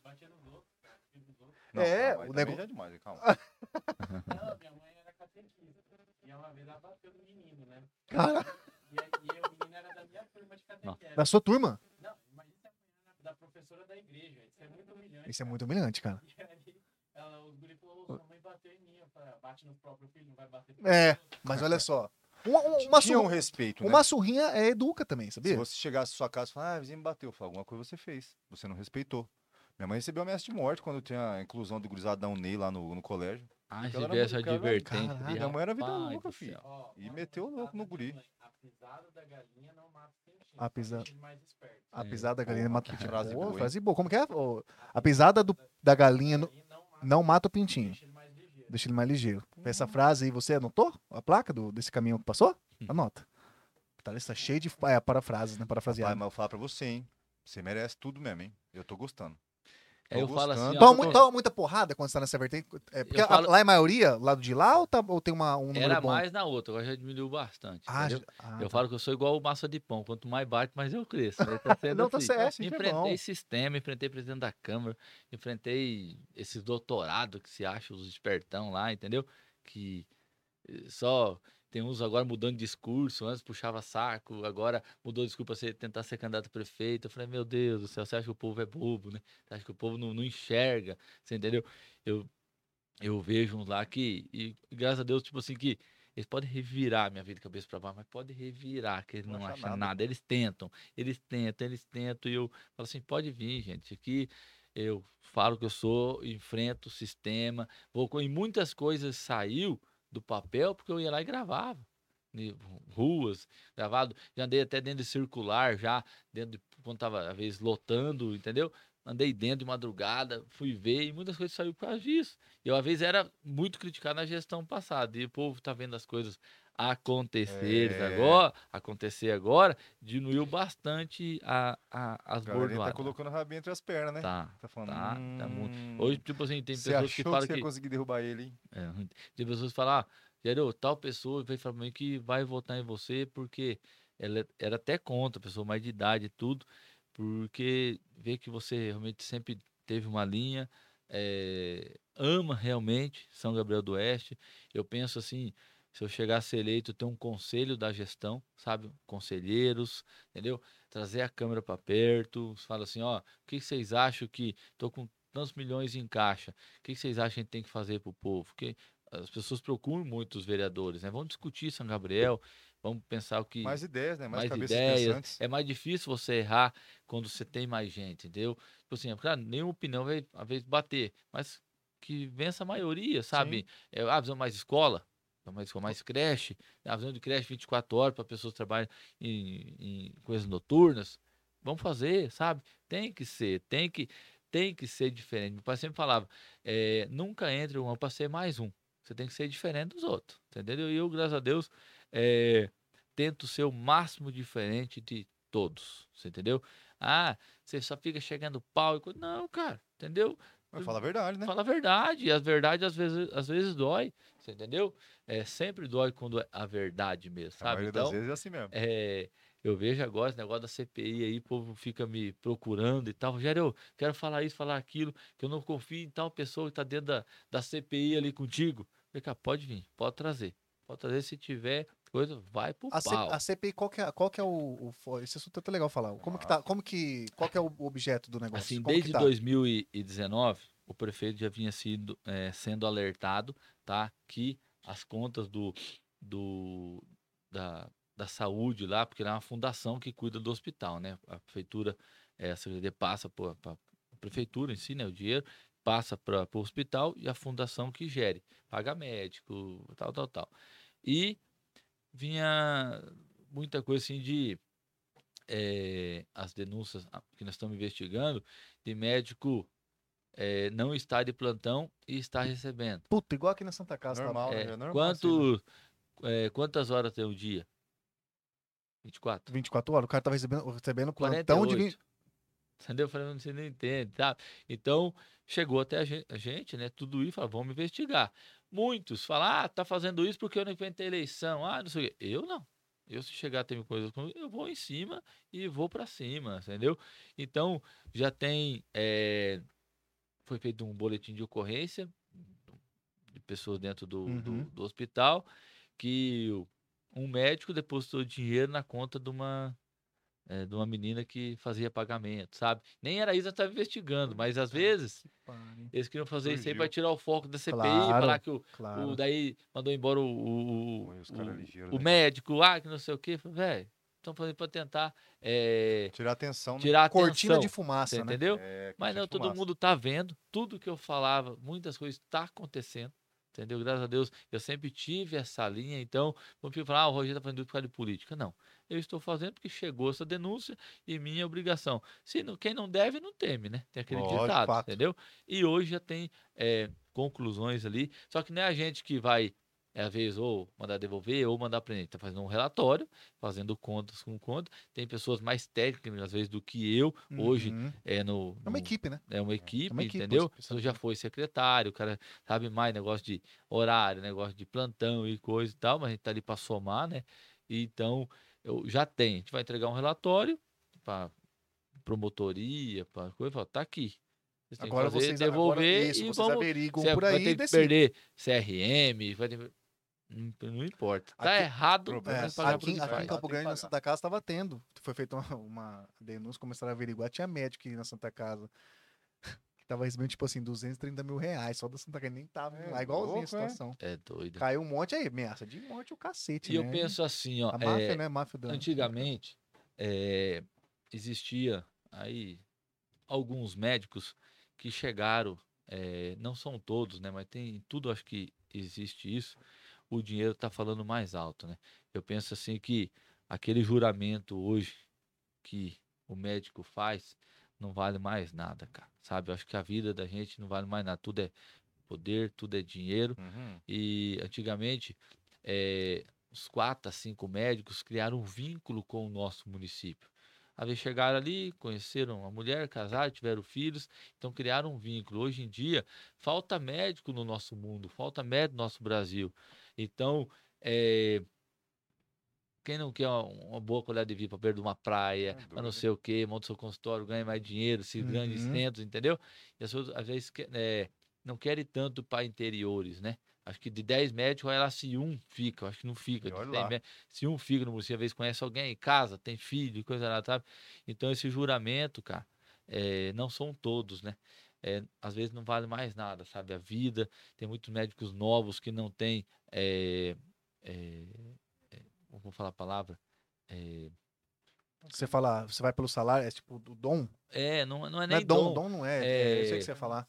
Não, É, calma, o nego- já é demais, calma. Não, minha mãe era catequista. E uma vez ela bateu no menino, né? Cara, E, aí- e o menino era da minha turma de catequese. da sua turma. Não, imagina você apanhar da professora da igreja. Isso é muito humilhante. Isso é muito humilhante, cara. E aí, ela, os guri falou, sua mãe bateu em mim. Eu falei, "Ah, bate no próprio filho, não vai bater no É, outro." mas olha só. Uma, uma, tinha um surra- respeito, né? uma surrinha é educa também, Se sabia? você chegasse à sua casa e falar, ah, vizinho me bateu, eu falo, alguma coisa você fez. Você não respeitou. Minha mãe recebeu ameaça de morte quando tinha a inclusão do gurizado da Unei lá no, no colégio. Ah, Porque se ela era tivesse muito- cara, advertente. caralho, ali, minha mãe era vida rapaz louca, do filho. céu. E meteu o louco no guri. A pisada da galinha não mata o pintinho. A pisa- deixa ele mais esperto. A pisada da galinha mata o pintinho. frase boa, hein? frase boa. Como que é? Ô, A pisada do- da galinha no- não mata o pintinho. Deixa ele mais ligeiro. Ligeiro. Essa frase aí, você anotou a placa do, desse caminhão que passou? Hum. Anota. Tá, está cheio de é, parafrases, né? Parafraseado. mas eu falo pra você, hein? Você merece tudo mesmo, hein? Eu tô gostando. Aí eu falo assim, ó, Toma, tô- toma muita porrada quando você tá nessa vertente. É, porque falo- lá é maioria, lado de lá, ou, tá, ou tem uma, um número Era bom? mais na outra, agora já diminuiu bastante. Ah, já- ah, eu tá. falo que eu sou igual o massa de pão. Quanto mais bate, mais eu cresço. né? Tá sendo Não, tá assim. certo. assim é Enfrentei bom. sistema, enfrentei presidente da Câmara, enfrentei esses doutorados que se acham os espertão lá, entendeu? Que eh, só tem uns agora mudando de discurso, antes puxava saco, agora mudou de discurso para ser, tentar ser candidato a prefeito. Eu falei, meu Deus do céu, você acha que o povo é bobo, né? Você acha que o povo não, não enxerga, você entendeu? Eu, eu vejo uns lá que, e graças a Deus, tipo assim, que eles podem revirar minha vida de cabeça para baixo, mas podem revirar, que eles Não não, acha acham nada. nada. Eles tentam, eles tentam, eles tentam, e eu falo assim, pode vir, gente, aqui eu falo que eu sou, enfrento o sistema, vou, co- e muitas coisas saiu do papel porque eu ia lá e gravava. em ruas, gravado. Já andei até dentro de circular, já, dentro de, quando tava, às vezes, lotando, entendeu? Andei dentro de madrugada, fui ver e muitas coisas saíram por causa disso. Eu, às vezes, era muito criticado na gestão passada. E o povo tá vendo as coisas acontecer É. agora, acontecer agora, diminuiu bastante a, a, as tá bordoadas. colocando o rabinho entre as pernas, né? Tá, Tá falando. tá, tá muito. Hoje, "Hum, tipo assim, tem você pessoas que achou falam você que. ia conseguir derrubar ele, hein? É, tem pessoas que falam, ah, Gerô, tal pessoa veio falar que vai votar em você porque ela é- era até contra, pessoa mais de idade e tudo, porque vê que você realmente sempre teve uma linha, eh, ama realmente São Gabriel do Oeste. Eu penso assim, se eu chegar a ser eleito, ter um conselho da gestão, sabe? Conselheiros, entendeu? Trazer a câmera para perto, fala assim, ó, o que vocês acham que tô com tantos milhões em caixa, o que vocês acham que a gente tem que fazer pro povo? Porque as pessoas procuram muito os vereadores, né? Vamos discutir São Gabriel, vamos pensar o que Mais ideias, né? Mais, mais cabeças ideias. pensantes. É mais difícil você errar quando você tem mais gente, entendeu? Tipo assim, claro, nenhuma opinião vai, às vezes, bater, mas que vença a maioria, sabe? É, ah, visão mais escola, mais, escola, mais creche, a visão de creche 24 horas para pessoas que trabalham em, em coisas noturnas. Vamos fazer, sabe? Tem que ser, tem que, tem que ser diferente. Meu pai sempre falava, é, nunca entre um para ser mais um. Você tem que ser diferente dos outros, entendeu? E eu, graças a Deus, é, tento ser o máximo diferente de todos, você entendeu? Ah, você só fica chegando pau e coisa. Não, cara, entendeu? Mas fala a verdade, né? Fala a verdade, e a verdade às vezes, às vezes dói, você entendeu? É, sempre dói quando é a verdade mesmo, A sabe? maioria Então, das vezes é assim mesmo. é, eu vejo agora esse negócio da CPI aí, o povo fica me procurando e tal. Rogério, eu quero falar isso, falar aquilo, que eu não confio em tal pessoa que tá dentro da, da CPI ali contigo. Falei, cara, pode vir, pode trazer. Pode trazer se tiver coisa, vai pro A, C- pau. a CPI, qual que é, qual que é o, o Esse assunto é até legal falar. Como que tá. Como que. Qual que é o objeto do negócio? Assim, Como desde que tá? 2019, o prefeito já vinha sido, eh, sendo alertado, tá? Que as contas do, do, da, da saúde lá, porque lá é uma fundação que cuida do hospital, né? A prefeitura, eh, a secretaria passa para a prefeitura em si, né? O dinheiro passa para o hospital e a fundação que gere, paga médico, tal, tal, tal. E vinha muita coisa assim de eh, as denúncias que nós estamos investigando de médico eh, não estar de plantão e está recebendo. Puta, igual aqui na Santa Casa. tá? Normal, né? É, É normal assim, quanto, eh, quantas horas tem o dia? 24? 24 horas. O cara tava recebendo, recebendo plantão de 20. 48. Entendeu? Eu falei, você não entende, tá? Então, chegou até a gen- a gente, né? Tudo isso, falou, vamos investigar. Muitos falam, ah, tá fazendo isso porque eu não inventei eleição. Ah, não sei o quê. Eu não. Eu, se chegar a ter coisas comigo, eu vou em cima e vou para cima, entendeu? Então, já tem. eh, foi feito um boletim de ocorrência de pessoas dentro do, do- Uhum. do hospital que um médico depositou dinheiro na conta de uma eh, de uma menina que fazia pagamento, sabe? Nem era isso que estava investigando, mas às vezes eles queriam fazer isso aí para Surgiu. tirar o foco da CPI, Claro, falar que o, Claro. o daí mandou embora o, o, o- caras ligeiros, o né? médico, ah, que não sei o quê. Velho, estão fazendo para tentar eh, Tirar atenção, né? tirar a Cortina atenção, de fumaça, né? entendeu? É, Mas não, todo mundo tá vendo tudo que eu falava, muitas coisas tá acontecendo, entendeu? Graças a Deus, eu sempre tive essa linha, então, não fico falando, ah, o Rogério tá fazendo isso por causa de política. Não, eu estou fazendo porque chegou essa denúncia e minha obrigação. Se não, quem não deve, não teme, né? Tem aquele Lógico, ditado, fato. entendeu? E hoje já tem eh, conclusões ali, só que não é a gente que vai, é, às vezes, ou mandar devolver ou mandar prender. Tá fazendo um relatório, fazendo contas com conta. Tem pessoas mais técnicas, às vezes, do que eu, hoje, Uhum. é no, É uma no- equipe, né? é uma equipe, equipe, entendeu? você Então já foi secretário, o cara sabe mais negócio de horário, negócio de plantão e coisa e tal, mas a gente tá ali para somar, né? Então, eu já tenho. A gente vai entregar um relatório para promotoria, para coisa, tá aqui. Vocês Agora fazer, vocês, devolver agora, isso, e vocês vamos. averiguam Você por vai aí ter e que perder CRM, vai ter... não, não importa. Tá Aqui- errado, É, aqui, aqui em. Campo Grande, na. Santa Casa, estava tendo. Foi feita uma, uma denúncia, começaram a averiguar. Tinha médico aqui na Santa Casa que tava recebendo, tipo assim, 230 mil reais só da Santa Casa. Nem tava É, lá, igualzinho a louco, é? situação. É doido. Caiu um monte aí, ameaça de morte o cacete, E eu né? penso assim, ó, A máfia, é, né? Máfia da... antigamente eh, existia aí alguns médicos que chegaram, eh, não são todos, né, mas tem tudo acho que existe isso. O dinheiro está falando mais alto, né? Eu penso assim que aquele juramento hoje que o médico faz não vale mais nada, cara. Sabe? Eu acho que a vida da gente não vale mais nada. Tudo é poder, tudo é dinheiro. Uhum. E antigamente, eh, os quatro a cinco médicos criaram um vínculo com o nosso município. Às vezes chegaram ali, conheceram uma mulher, casaram, tiveram filhos, então criaram um vínculo. Hoje em dia, falta médico no nosso mundo, falta médico no nosso Brasil. Então, eh, quem não quer uma, uma boa qualidade de vida para perto de uma praia, Sem para não sei o quê, monta seu consultório, ganha mais dinheiro, se grandes Uhum. centros, entendeu? E as pessoas, às vezes, eh, não querem tanto para interiores, né? Acho que de 10 médicos, olha lá se um fica, acho que não fica. De olha 100 lá. mé- se um fica no município, às vezes conhece alguém em casa, tem filho, coisa lá, sabe? Então, esse juramento, cara, eh, não são todos, né? Eh, às vezes não vale mais nada, sabe? A vida, tem muitos médicos novos que não têm, eh, eh, como falar a palavra? Eh, Você fala, você vai pelo salário, é tipo do dom? é, não, não é Não nem é dom, dom, dom não é. é, Eu sei o É- que você ia falar.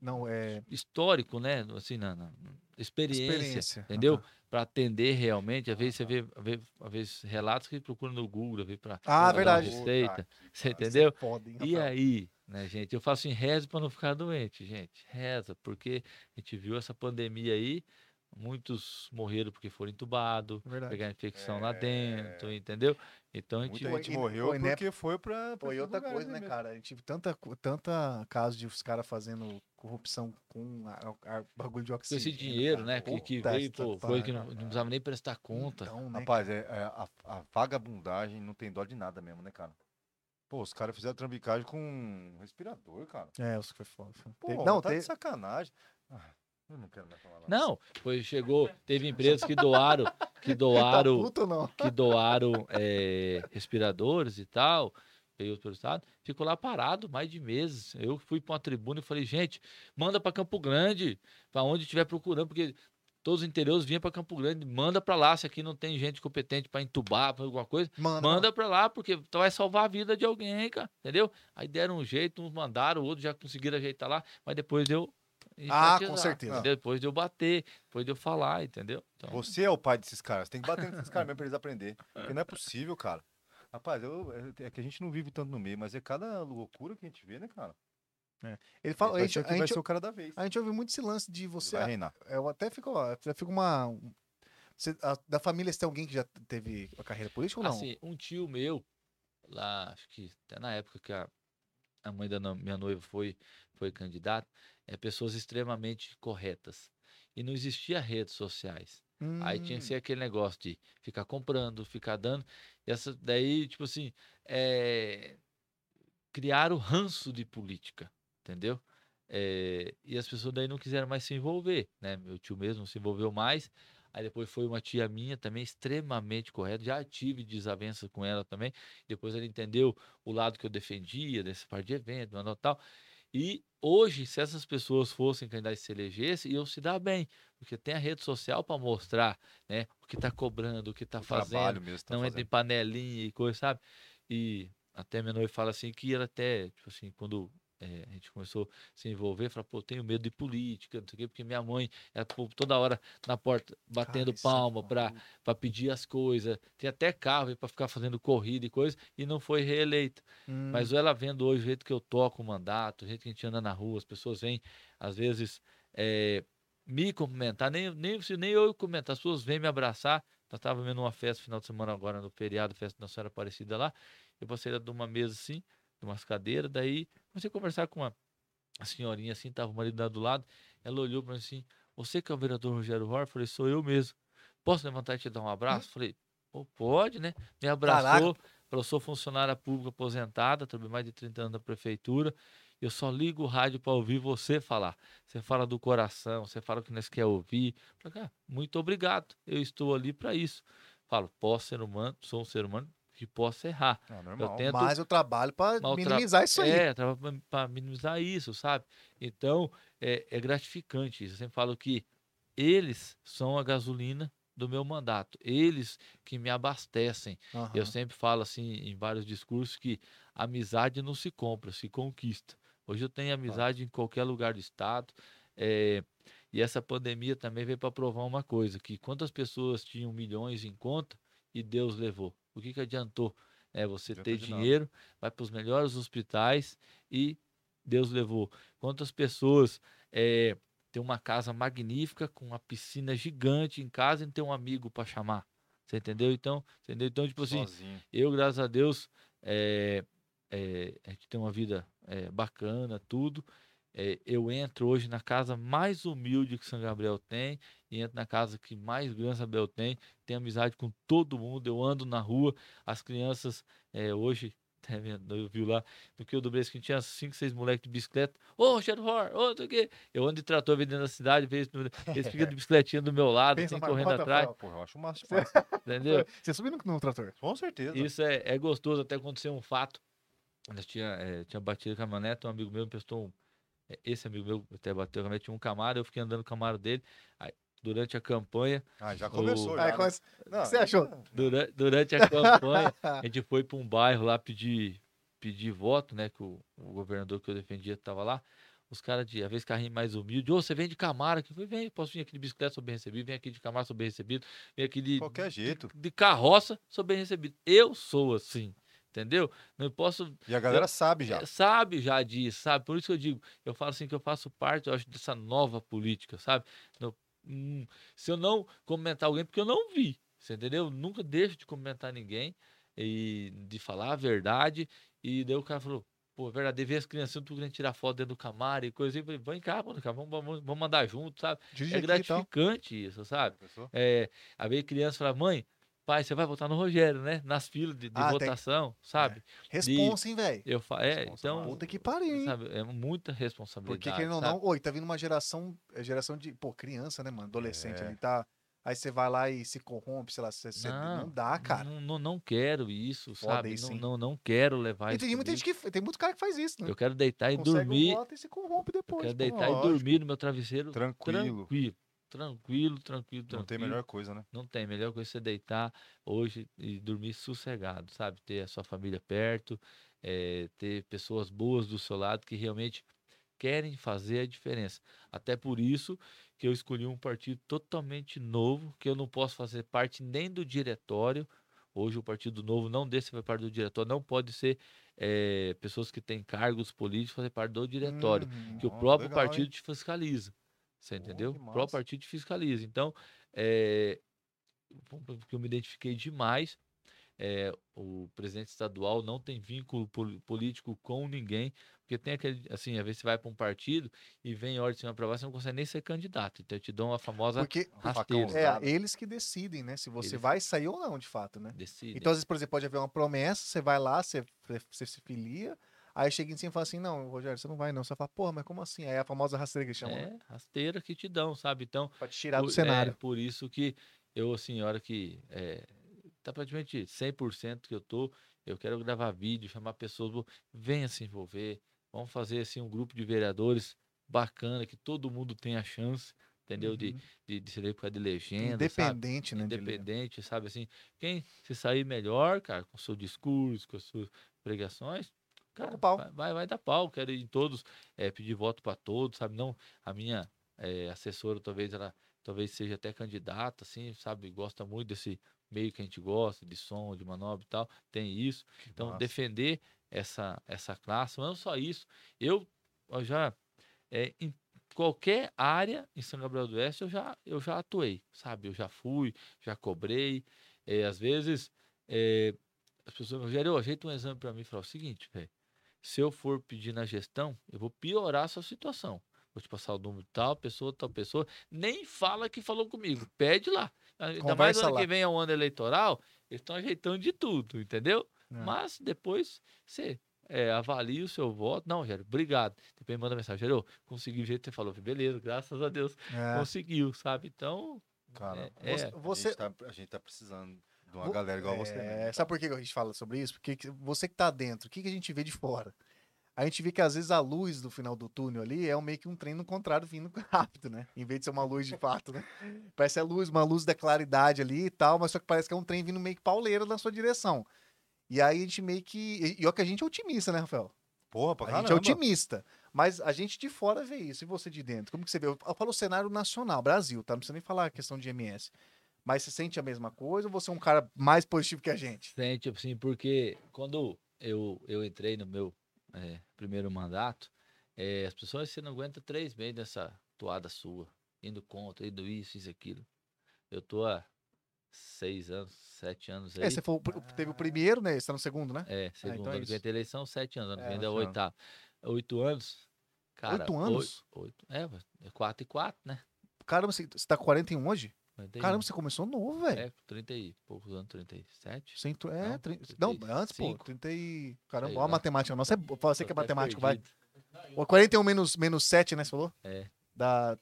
Não, é histórico, né? Assim, na, na- experiência, experiência. entendeu? Para atender realmente, às vezes você vê, vê às vezes relatos que procura no Google, vê para Ah, verdade. receita, você Puta que entendeu? Foda, hein, E aí, né, gente? Eu faço assim, reza para não ficar doente, gente. Reza, porque a gente viu essa pandemia aí, muitos morreram porque foram entubados, pegaram infecção lá É. dentro, entendeu? Então a gente Muita gente morreu e né- porque foi pra. pra Pô, e esses outra coisa, né, mesmo. cara? A gente viu tanta, tanta caso de os caras fazendo corrupção com a- a- bagulho de oxigênio. esse dinheiro, cara. né, que, que veio, pô, foi que não, não precisava nem prestar conta. Então, né, Rapaz, é, é, a, a vagabundagem não tem dó de nada mesmo, né, cara? Pô, os caras fizeram trambicagem com um respirador, cara. É, os que foi foda. Pô, Teve- não, tá teve, de sacanagem. Ah, eu não quero mais falar nada. Não, foi, chegou, teve empresas que doaram, que tá doaram, puto ou não? que doaram eh, respiradores e tal, veio pelo estado, ficou lá parado mais de meses. Eu fui para uma tribuna e falei, gente, manda para Campo Grande, para onde estiver procurando, porque todos os interiores vinham para Campo Grande, manda para lá, se aqui não tem gente competente para entubar, para alguma coisa, Manda. manda para lá, porque vai salvar a vida de alguém, cara, entendeu? Aí deram um jeito, uns mandaram, outros já conseguiram ajeitar lá, mas depois deu Ah, com certeza. entendeu? Depois de eu bater, depois de eu falar, entendeu? Então, Você é o pai desses caras. Tem que bater nesses caras mesmo pra eles aprenderem. Porque não é possível, cara. Rapaz, eu, é- é que a gente não vive tanto no meio, mas é cada loucura que a gente vê, né, cara? Ele fala, a vai gente, o a vai gente, ser o cara da vez. a gente ouve muito esse lance de você. Vai reinar. Eu até fico, até fico uma. um- você- a- da família, você tem alguém que já teve a carreira política ou não? Assim, um tio meu, lá, acho que até na época que a, a mãe da no- minha noiva foi, foi candidata, é pessoas extremamente corretas. E não existia redes sociais. Aí tinha que Hum, ser aquele negócio de ficar comprando, ficar dando. E essa daí, tipo assim, é, criaram ranço de política, entendeu? É, e as pessoas daí não quiseram mais se envolver, né? Meu tio mesmo não se envolveu mais. Aí depois foi uma tia minha também extremamente correta. Já tive desavenças com ela também. Depois ela entendeu o lado que eu defendia, desse parte de evento, tal, tal. E hoje, se essas pessoas fossem candidatas se elegessem, iam se dar bem. Porque tem a rede social para mostrar né, o que está cobrando, o que está fazendo mesmo. Tá não entra em panelinha e coisa, sabe? E até minha noiva fala assim que ela até, tipo assim, quando eh, a gente começou a se envolver, fala, pô, eu tenho medo de política, não sei o quê, porque minha mãe, ela pô, toda hora na porta batendo cara, é palma pra pedir as coisas, tem até carro para ficar fazendo corrida e coisa, e não foi reeleita. Hum, Mas ela vendo hoje o jeito que eu toco o mandato, o jeito que a gente anda na rua, as pessoas vêm, às vezes, eh, me cumprimentar, nem, nem, nem eu comentar, as pessoas vêm me abraçar. Nós estávamos vendo uma festa final de semana agora no feriado, festa da Senhora Aparecida lá. Eu passei de uma mesa assim, de umas cadeiras, daí comecei a conversar com uma senhorinha assim, tava o marido do lado. Ela olhou para mim assim: Você que é o vereador Rogério Rohr? Eu falei: Sou eu mesmo. Posso levantar e te dar um abraço? Falei: Pô, pode, né? Me abraçou. Falou: Sou funcionária pública aposentada, trabalhei mais de 30 anos na prefeitura. Eu só ligo o rádio para ouvir você falar. Você fala do coração, você fala o que nós quer ouvir. Eu falei, "Ah, muito obrigado. Eu estou ali para isso. Falo, posso ser humano, sou um ser humano que posso errar. Ah, normal. tento- Mas eu trabalho Maltra- minimizar isso aí. É, para minimizar isso, sabe? Então, é, é gratificante isso. Eu sempre falo que eles são a gasolina do meu mandato. Eles que me abastecem. Aham. Eu sempre falo assim em vários discursos que amizade não se compra, se conquista. Hoje eu tenho amizade em qualquer lugar do estado. eh, E essa pandemia também veio para provar uma coisa, que quantas pessoas tinham milhões em conta e Deus levou. O que, que adiantou? É você Adiantou ter nada. dinheiro, vai para os melhores hospitais e Deus levou. Quantas pessoas é, tem uma casa magnífica com uma piscina gigante em casa e não tem um amigo para chamar. Você entendeu? Então, entendeu? Então, tipo assim, Sozinho. eu, graças a Deus, é, é, a gente tem uma vida é, bacana, tudo. É, eu entro hoje na casa mais humilde que São Gabriel tem e entro na casa que mais São Gabriel tem. Tenho amizade com todo mundo. Eu ando na rua, as crianças é, hoje. até vendo, Eu vi lá no que eu do Brasco, tinha cinco, seis moleques de bicicleta. Ô, Xerfor, ô, não o quê. Eu ando de trator dentro da cidade, vez- eles ficam de bicicletinha do meu lado, Pensa assim, correndo atrás, Rafael. Porra, eu acho massa entendeu? Você subiu no, no trator. Com certeza. Isso é, é gostoso, até aconteceu um fato. Nós tinha, eh, tinha batido a caminhonete, um amigo meu me prestou um. eh, Esse amigo meu até bateu tinha um Camaro, eu fiquei andando no Camaro dele. Aí, durante a campanha, Ah, já começou. O- já, Aí, né? começa- Não, que você achou? durante, durante a campanha, a gente foi para um bairro lá pedir, pedir voto, né? Que o, o governador que eu defendia estava lá. Os caras de, às vezes, carrinho mais humilde, ô, você vem de Camaro aqui? Eu falei, vem, posso vir aqui de bicicleta, sou bem recebido, vem aqui de Camaro, sou bem recebido, vem aqui de, Qualquer jeito. de carroça, sou bem recebido. Eu sou assim, entendeu? Não posso E a galera sabe já. É, sabe já disso, sabe? Por isso que eu digo, eu falo assim que eu faço parte, eu acho, dessa nova política, sabe? No- hum, se eu não comentar alguém, porque eu não vi, você entendeu? Nunca deixo de comentar ninguém e de falar a verdade. E daí o cara falou, pô, é verdade, ver as crianças tudo querendo tirar foto dentro do Camaro e coisa assim. Eu falei, vem cá, mano, cara, vamos, vamos, vamos andar junto, sabe? É e gratificante isso, sabe? É, aí veio criança fala, mãe, pai, você vai votar no Rogério, né? Nas filas de, de Ah, tem. votação, sabe? Responsa, hein, velho? Eu falo, é, então, Puta que pariu, hein? sabe, é muita responsabilidade. Porque querendo ou não, oi, tá vindo uma geração, é geração de, pô, criança, né, mano? Adolescente É. ali, tá. Aí você vai lá e se corrompe, sei lá, você, não, Não, dá, cara. Não, não, não quero isso, Foda sabe? isso, Não, não, não quero levar E isso. tem muita gente que. Tem muito cara que faz isso, né? Eu quero deitar e Consegue dormir. um voto e se corrompe Eu depois. quero pô. deitar e lógico. dormir no meu travesseiro Tranquilo. tranquilo. Tranquilo, tranquilo, tranquilo. Não tem melhor coisa, né? Não tem. Melhor coisa é você deitar hoje e dormir sossegado, sabe? Ter a sua família perto, eh, ter pessoas boas do seu lado que realmente querem fazer a diferença. Até por isso que eu escolhi um partido totalmente novo, que eu não posso fazer parte nem do diretório. Hoje o Partido Novo não deixa ser parte do diretório, não pode ser eh, pessoas que têm cargos políticos fazer parte do diretório Hum, que o próprio legal, hein? partido te fiscaliza. Você entendeu? O próprio partido fiscaliza. Então, é, porque eu me identifiquei demais. é, o presidente estadual não tem vínculo pol- político com ninguém, porque tem aquele, assim, às vezes você vai para um partido e vem ordem de cima para baixo, você não consegue nem ser candidato. Então, te dão a famosa Porque rasteira. É eles que decidem, né? Se você Eles- vai sair ou não, de fato, né? Decide. Então, às vezes, por exemplo, pode haver uma promessa, você vai lá, você, você se filia, aí chega em cima e fala assim, não, Rogério, você não vai não. Você fala, porra, mas como assim? Aí é a famosa rasteira que eles chamam, né? é rasteira que te dão, sabe? Então, Pra te tirar do Por- cenário. É, por isso que eu, assim, a hora que é, tá praticamente 100% que eu tô, eu quero gravar vídeo, chamar pessoas, vou- venha se envolver, vamos fazer, assim, um grupo de vereadores bacana, que todo mundo tenha chance, entendeu? De, Uhum. de, de se eleger por causa de legenda, sabe? Independente, né? de- Independente, sabe? Assim, quem se sair melhor, cara, com o seu discurso, com as suas pregações, cara, pau. vai, vai, dar pau. Quero ir em todos, eh, pedir voto para todos, sabe? Não, a minha eh, assessora, talvez ela talvez seja até candidata, assim, sabe? Gosta muito desse meio que a gente gosta, de som, de manobra e tal, tem isso. Que Então, massa. defender essa, essa classe, mas não só isso. Eu, eu já, é, em qualquer área em São Gabriel do Oeste, eu já, eu já atuei, sabe? Eu já fui, já cobrei. é, às vezes, é, as pessoas me Rogério, ajeita um exame para mim e fala o seguinte, velho. Se eu for pedir na gestão, eu vou piorar a sua situação. Vou te passar o número de tal pessoa, tal pessoa. Nem fala que falou comigo. Pede lá. Ainda mais ano lá. que vem é um ano eleitoral, eles estão ajeitando de tudo, entendeu? É. Mas depois você é, avalia o seu voto. Não, Gério, obrigado. Depois manda mensagem, Gério, consegui o jeito que você falou. Beleza, graças a Deus, É. conseguiu, sabe? Então, Cara, é, Você- é, você- a, gente tá, a gente tá precisando de uma galera igual você. É, Né? Sabe por que a gente fala sobre isso? Porque que- você que tá dentro, o que, que a gente vê de fora? A gente vê que às vezes a luz do final do túnel ali é um- meio que um trem no contrário vindo rápido, né? Em vez de ser uma luz de fato, né? Parece a luz, uma luz da claridade ali e tal, mas só que parece que é um trem vindo meio que pauleiro na sua direção. E aí a gente meio que. E, ó que a gente é otimista, né, Rafael? Porra, pra A gente é caramba. otimista. Mas a gente de fora vê isso, e você de dentro? Como que você vê? Eu falo o cenário nacional, Brasil, tá? Não precisa nem falar a questão de MS. Mas você sente a mesma coisa ou você é um cara mais positivo que a gente? Sente, assim, porque quando eu, eu entrei no meu eh, primeiro mandato, eh, as pessoas, você não aguenta três meses dessa toada sua, indo contra, indo isso, isso, aquilo. Eu tô há seis anos, sete anos aí. É, você foi teve o primeiro, né? Você tá no segundo, né? É, segundo então é que tem eleição, sete anos. Ano que É, vem é oitavo. Oito anos. Cara, Oito anos? Oito, oito, é, é quatro e quatro, né? Caramba, você, você tá com 41 hoje? 41. Caramba, você começou novo, velho. É, 30 e poucos anos, 37. Você entrou- é, Não, trin- não, antes, pô, 35. 30 e... Caramba, ó a matemática nossa. É... bo- Fala você que é matemático, vai. Ó, 41 menos, menos 7, né, você falou? É. Dá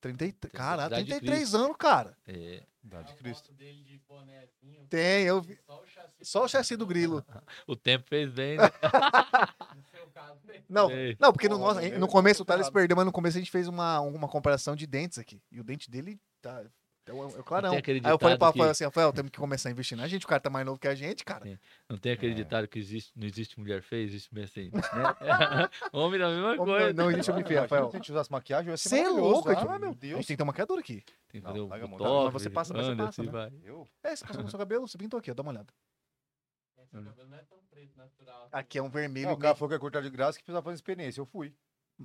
33... Caralho, Idade de 33 Cristo. anos, cara. É, Idade Dá de Cristo. de bonézinho, Tem, eu vi. Só o chassi. Só o chassi do grilo. o tempo fez bem, né? Né? Não, não porque no, nosso, meu no começo o Thales ferrado. perdeu, mas no começo a gente fez uma, uma comparação de dentes aqui. E o dente dele tá. É o, é o clarão. tem aquele Aí eu falei pra que- Rafael assim, Rafael, temos que começar a investir na gente, o cara tá mais novo que a gente, cara. Sim. Não tem aquele É. ditado que existe, não existe mulher feia, existe mulher assim. Né? Homem da mesma Homem coisa. não existe homem feio, Ah, Rafael. Se a gente usasse maquiagem, eu ia ser Você é louco, a Ah, meu A Deus. gente tem que ter uma maquiadora aqui. Tem que Não, fazer um a mão. botox, Mas você passa, mas você passa, assim né? vai. Eu? É, você passou no seu cabelo, você pintou aqui, ó, dá uma olhada. Esse cabelo não é tão preto, natural. assim. Aqui é um vermelho. Não, o cara falou que ia cortar de graça que precisava fazer experiência. Eu fui.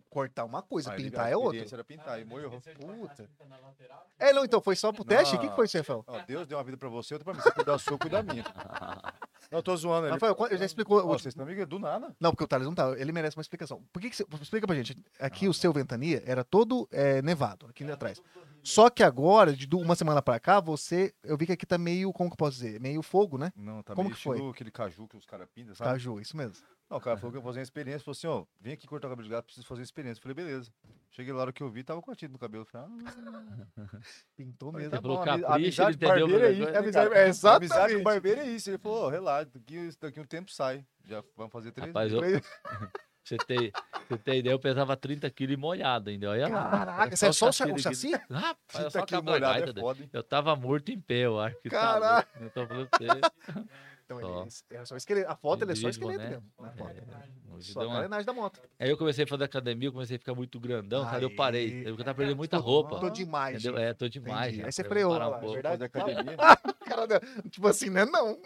Cortar uma coisa, Aí, pintar é outra. era pintar e de passar Puta. lateral? É, não, então foi só pro teste? O que, que foi isso, Rafael? Ó, Deus deu uma vida pra você, outra pra mim. Você cuida da sua, cuida da minha. Não, eu tô zoando. Ele... Rafael, eu já explicou. Ó, vocês estão amigos do nada. Não, porque o Thales não tá. Ele merece uma explicação. Por que, que você. Explica pra gente. Aqui o seu Ventania era todo é, nevado, aqui ali atrás. Só que agora, de uma semana pra cá, você. Eu vi que aqui tá meio. Como que eu posso dizer? Meio fogo, né? Não, tá Como meio que foi? aquele caju que os caras pintam, sabe? Caju, isso mesmo. Não, o cara falou que eu ia fazer uma experiência. Falou assim, ó, vem aqui cortar o cabelo de gato, preciso fazer uma experiência. Eu falei, beleza. Cheguei lá, hora que eu vi, tava com a tinta no cabelo. Eu Falei, ah, Pintou mesmo. tá bom, capricho, ami- amizade barbeiro é a isso. né, Amizade- é, exatamente. Amizade com barbeiro é isso. Ele falou, ó, relaxa, daqui, daqui um tempo sai. Já vamos fazer três Rapaz, meses. eu, você tem, você tem ideia, eu pesava 30 quilos e molhado ainda. Olha lá. Caraca, você é só o o chassi? Rapaz, Tinta só molhado é foda, hein? Eu tava morto em pé, eu acho que tá Caraca. louco. Eu tô falando pra você. Então, Só. ele é só esqueleto. A foto ele é só esqueleto boné. mesmo. Na foto. É, Só deu a uma- carenagem da moto. Aí eu comecei a fazer academia, eu comecei a ficar muito grandão, cara, eu Aí. parei. Eu tava perdendo muita Tô- roupa. Tô demais, Entendeu? É, tô demais. Já, Aí você freou parar lá, um é pouco. verdade? Academia. Cara, tipo assim, né? Não.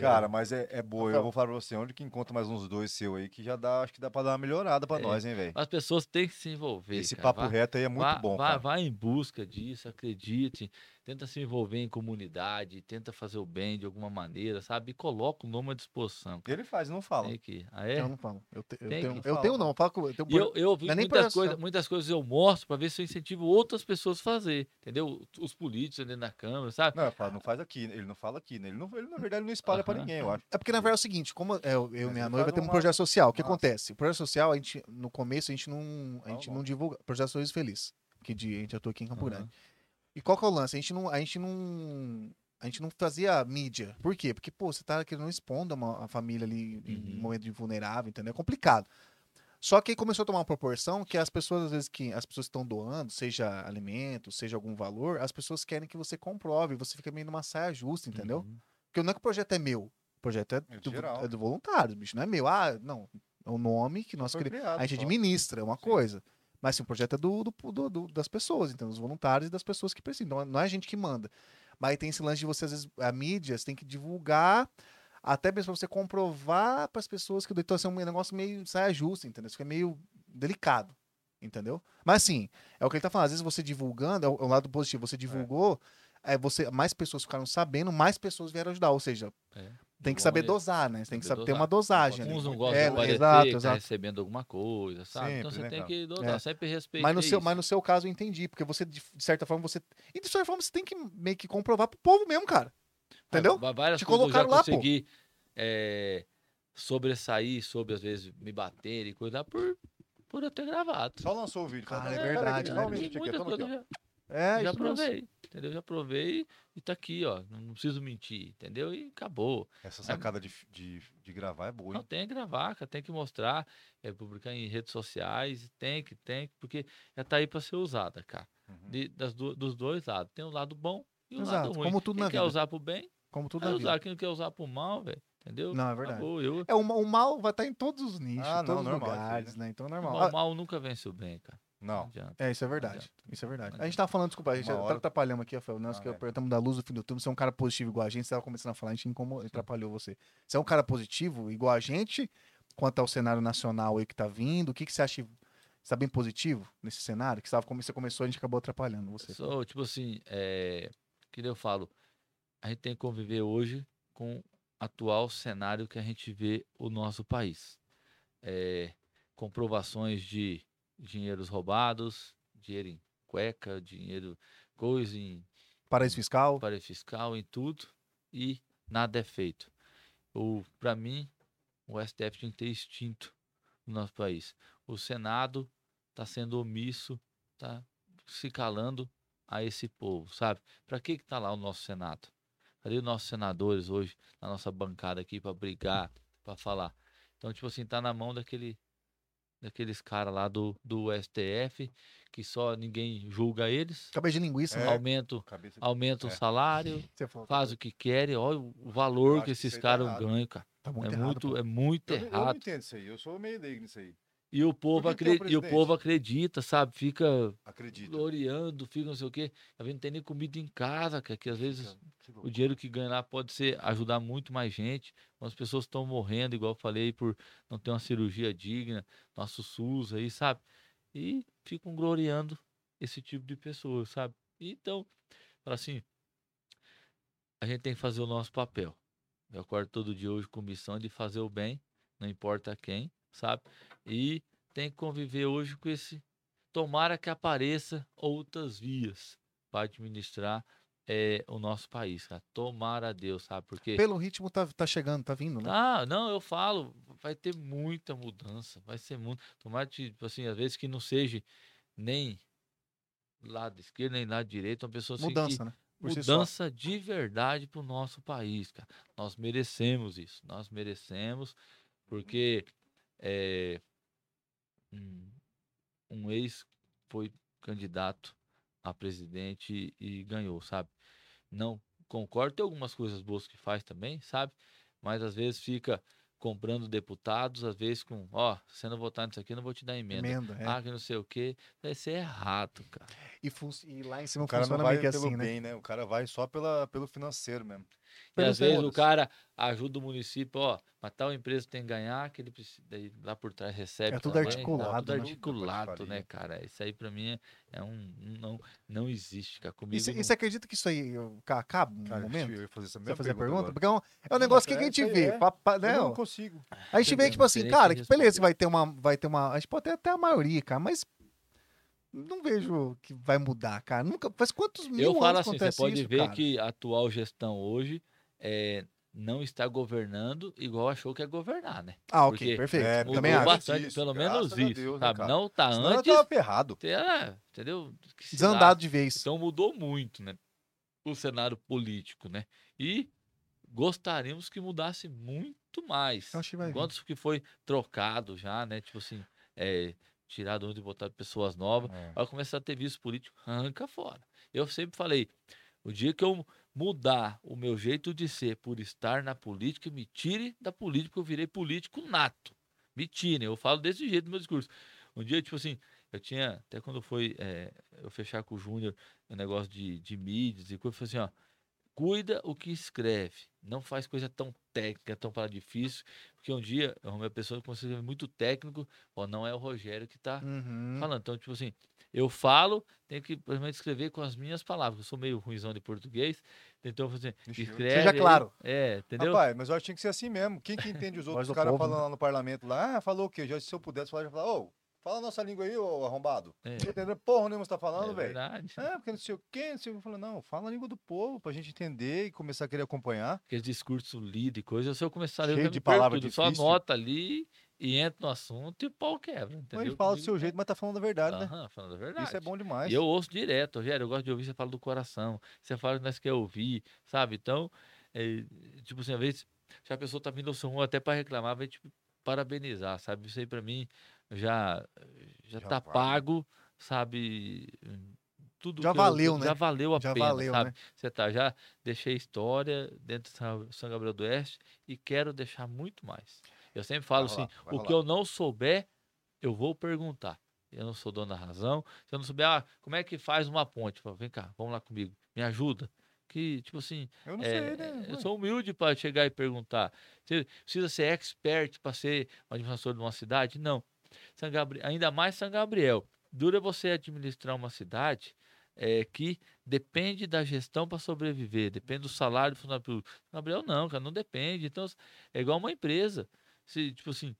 Cara, mas é, é boa. Eu vou falar pra você, onde que encontra mais uns dois seu aí, que já dá, acho que dá pra dar uma melhorada pra É. nós, hein, velho? As pessoas têm que se envolver. Esse cara. papo Vá- reto aí é muito vá, bom, vá, vá em busca disso, acredite. Tenta se envolver em comunidade, tenta fazer o bem de alguma maneira, sabe? E coloca o nome à disposição. Ele faz, não fala. Tem que. Ah, é? Eu não falo. Eu, te- eu Tem tenho, eu tenho não. eu Falo com, eu tenho eu, eu vi é muitas coisas, muitas coisas eu mostro para ver se eu incentivo outras pessoas a fazer, entendeu? Os políticos dentro da Câmara, sabe? Não, eu falo, não faz aqui, ele não fala aqui, né? Ele, não, ele na verdade, não espalha pra Aham. ninguém, eu acho. É porque, na verdade, é o seguinte, como é, eu, eu e minha noiva faz temos um projeto social, o que acontece? O projeto social, a gente, no começo, a gente não, a gente Não, não divulga. Projeto Sorriso Feliz, que de, a gente atua aqui em Campo. Grande. E qual que é o lance? A gente não, a gente não, a gente não fazia mídia. Por quê? Porque, pô, você tá querendo expondo uma, a família ali em Uhum. momento de vulnerável, entendeu? É complicado. Só que aí começou a tomar uma proporção que as pessoas, às vezes, que as pessoas estão doando, seja alimento, seja algum valor, as pessoas querem que você comprove, você fica meio numa saia justa, entendeu? Uhum. Porque não é que o projeto é meu. O projeto é, É do, é do voluntário, bicho. Não é meu. Ah, não. É o nome que nós criamos. A gente administra, é uma Sim. coisa. Mas assim, o projeto é do, do- do- das pessoas, então, dos voluntários e das pessoas que precisam. Não, é- não é a gente que manda. Mas tem esse lance de você, às vezes, a mídia, você tem que divulgar, até mesmo pra você comprovar para as pessoas que então, assim, é um negócio meio saia justa, entendeu? Isso é meio delicado, entendeu? Mas assim, é o que ele tá falando. Às vezes você divulgando, é o, é o lado positivo, você divulgou, é, você, mais pessoas ficaram sabendo, mais pessoas vieram ajudar. Ou seja, É. tem que saber maneira. dosar, né? Você tem que Saber ter uma dosagem. ali. Uns não gostam É, de aparecer, exato, que tá recebendo alguma coisa, sabe? então Sempre, você né, tem cara? que dosar, É. sempre respeitar Mas no, seu, isso. mas no seu caso eu entendi, porque você, de certa forma, você. E de certa forma, você tem que meio que comprovar pro povo mesmo, cara. Entendeu? Va- Várias Te coisas eu já colocaram lá, pô. consegui é, sobressair sobre, às vezes, me bater e coisa por, por eu ter gravado. Só lançou o vídeo. Cara, Fala, é "Peraí, verdade, aqui, aqui, coisas ó." É, já, já isso mesmo. provei, entendeu? Já provei e tá aqui, ó. Não, não preciso mentir, entendeu? E acabou. Essa sacada de, de, de gravar é boa, Não hein? tem que gravar, cara, tem que mostrar, é, publicar em redes sociais, tem que, tem que, porque já tá aí pra ser usada, cara. Uhum. De- das du- dos dois lados. Tem o lado bom e o Exato, lado ruim. como tudo Quem na quer vida. usar pro bem, Como tudo vai na usar. vida. Quem não quer usar pro mal, velho, Entendeu? Não, é verdade. Acabou, eu, É, o, ma- o mal vai estar em todos os nichos, Ah, em não, todos os normal lugares, né? né? Então é o normal. mal, mal nunca vence o bem, cara. Não Não. É, isso é verdade. Isso é verdade. A gente tava falando, desculpa, a gente hora- atrapalhamos aqui, Rafael. Nós Ah, que é. perguntamos da luz do fim do túnel, você é um cara positivo igual a gente, você tava começando a falar, a gente incomodou, atrapalhou você. Você é um cara positivo igual a gente, quanto ao cenário nacional aí que tá vindo, o que, que você acha? Você tá bem positivo nesse cenário? Que você, tava, come- você começou, a gente acabou atrapalhando você. Só, tipo assim, é, que eu falo, a gente tem que conviver hoje com o atual cenário que a gente vê o nosso país. É, comprovações de dinheiros roubados, dinheiro em cueca, dinheiro, coisa em Paraíso fiscal? para fiscal, em tudo, e nada é feito. Para mim, o STF tinha que ter extinto no nosso país. O Senado está sendo omisso, está se calando a esse povo, sabe? Para que que tá lá o nosso Senado? Cadê os nossos senadores hoje na nossa bancada aqui para brigar, para falar? Então, tipo assim, tá na mão daquele daqueles caras lá do, do STF que só ninguém julga eles, Cabeça de linguiça, É. né? aumenta, Cabeça de... aumenta o É. salário, Você falou. faz o que querem, olha o valor que esses tá caras errado. ganham, cara. Tá muito é errado. muito, pô. é muito Eu, não- eu não errado. entendo isso aí. Eu sou meio leigo nisso aí. E o povo que que acredita, e o povo acredita, sabe? Fica Acredito. gloriando, fica não sei o quê. Às vezes não tem nem comida em casa, cara, que às vezes Que o dinheiro que ganha lá pode ser ajudar muito mais gente. As pessoas estão morrendo, igual eu falei, por não ter uma cirurgia digna, nosso SUS aí, sabe? E ficam gloriando esse tipo de pessoas, sabe? Então, assim, a gente tem que fazer o nosso papel. Eu acordo todo dia hoje com missão de fazer o bem, não importa quem, sabe? E tem que conviver hoje com esse. Tomara que apareça outras vias para administrar eh, o nosso país, cara. Tomara a Deus, sabe? Porque. Pelo ritmo tá, tá chegando, tá vindo, né? Ah, não, eu falo, vai ter muita mudança, vai ser muito. Tomara que, tipo assim, às vezes que não seja nem lado esquerdo, nem lado direito, uma pessoa assim, que- Mudança, né? Por si mudança de verdade para o nosso país, cara. Nós merecemos isso, nós merecemos, porque é, um, um ex foi candidato a presidente e ganhou, sabe? Não concordo, tem algumas coisas boas que faz também, sabe? Mas às vezes fica comprando deputados, às vezes com, ó, se você não votar nisso aqui, eu não vou te dar emenda. Emenda, é. Ah, que não sei o quê. Isso é errado, cara. E, e lá em cima O cara não vai meio que pelo assim, né? bem, né? O cara vai só pela, pelo financeiro mesmo. E às vezes o cara ajuda o município, ó, mas tal empresa tem que ganhar, que ele precisa, daí lá por trás recebe É tudo também, articulado, tudo né? articulado, né, cara? Isso aí pra mim é, é um, não, não existe, cara. E Comigo não- e você acredita que isso aí acaba um Cara, momento? eu ia fazer essa Você fazer a pergunta? agora. Porque é um, é um negócio que a é gente vê. é. pa- pa- Eu né, não consigo. A gente vê que, tipo assim, cara, que beleza, vai ter uma. Vai ter uma. A gente pode ter até a maioria, cara, mas. Não vejo que vai mudar, cara. Nunca. Faz quantos mil Eu falo assim, você pode isso, ver cara? que a atual gestão hoje é, não está governando igual achou que ia governar, né? Ah, ok, porque perfeito. É, Também acho. bastante, Isso, pelo menos isso, Deus, né, sabe? cara? não tá Senão antes, tava ferrado. é, entendeu? Desandado de vez. Então mudou muito, né? O cenário político, né? E gostaríamos que mudasse muito mais. Eu acho que vai vir. Quantos que foi trocado já, né? Tipo assim, é, tirado onde e botado pessoas novas. É. Vai começar a ter visto político, arranca fora. Eu sempre falei, o dia que eu mudar o meu jeito de ser por estar na política, me tire da política, porque eu virei político nato. Me tirem, eu falo desse jeito no meu discurso. Um dia, tipo assim, eu tinha, até quando foi é, eu fechar com o Júnior o negócio de, de mídias e coisa, eu falei assim, ó, cuida o que escreve, não faz coisa tão técnica, tão para difícil, porque um dia eu arrumei uma pessoa que conseguiu muito técnico, ó, não é o Rogério que tá Uhum. falando. Então, tipo assim, eu falo, tenho que primeiro escrever com as minhas palavras. Eu sou meio ruimzão de português, então eu- escreve. Seja claro. É, entendeu? Rapaz, mas eu acho que tinha que ser assim mesmo. Quem que entende os outros caras né? falando lá no parlamento lá? Ah, falou o quê? Já se eu pudesse falar, eu já falar, ô, fala a nossa língua aí, ô arrombado. É. Entendeu? Porra nenhuma você tá é falando, velho. verdade. É, porque não sei o quê, não sei o que. Eu falei, não, fala a língua do povo pra gente entender e começar a querer acompanhar. Aquele discurso lido e coisa, se eu começar a ler, Cheio de me perco palavra tudo, Só difícil. anota ali e entra no assunto e o pau quebra. Mas Entendeu? ele fala do seu não. jeito, mas tá falando a verdade, né? Aham, falando a verdade. Isso é bom demais. E eu ouço direto, Rogério, eu gosto de ouvir, você fala do coração, você fala o que nós quer ouvir, sabe? Então, é, tipo assim, às vezes, se a pessoa tá vindo ao seu rumo até para reclamar, vai te parabenizar, sabe? Isso aí para mim já, já, Já tá pago, sabe? tudo Já que eu- valeu, né? Já valeu a Já pena, valeu, sabe? né? Você tá, já deixei história dentro de São Gabriel do Oeste e quero deixar muito mais. Eu sempre falo Vai assim, rolar, o que eu não souber, eu vou perguntar. Eu não sou dono da razão. Se eu não souber, ah, como é que faz uma ponte? Falo, Vem cá, vamos lá comigo, me ajuda. Que, tipo assim, Eu não é, sei, né? eu sou humilde para chegar e perguntar. Você precisa ser expert para ser um administrador de uma cidade? Não. São Gabriel, ainda mais São Gabriel. Dura você administrar uma cidade é, que depende da gestão para sobreviver, depende do salário do funcionário público. São Gabriel não, cara, não depende. Então, é igual uma empresa. Se, tipo assim,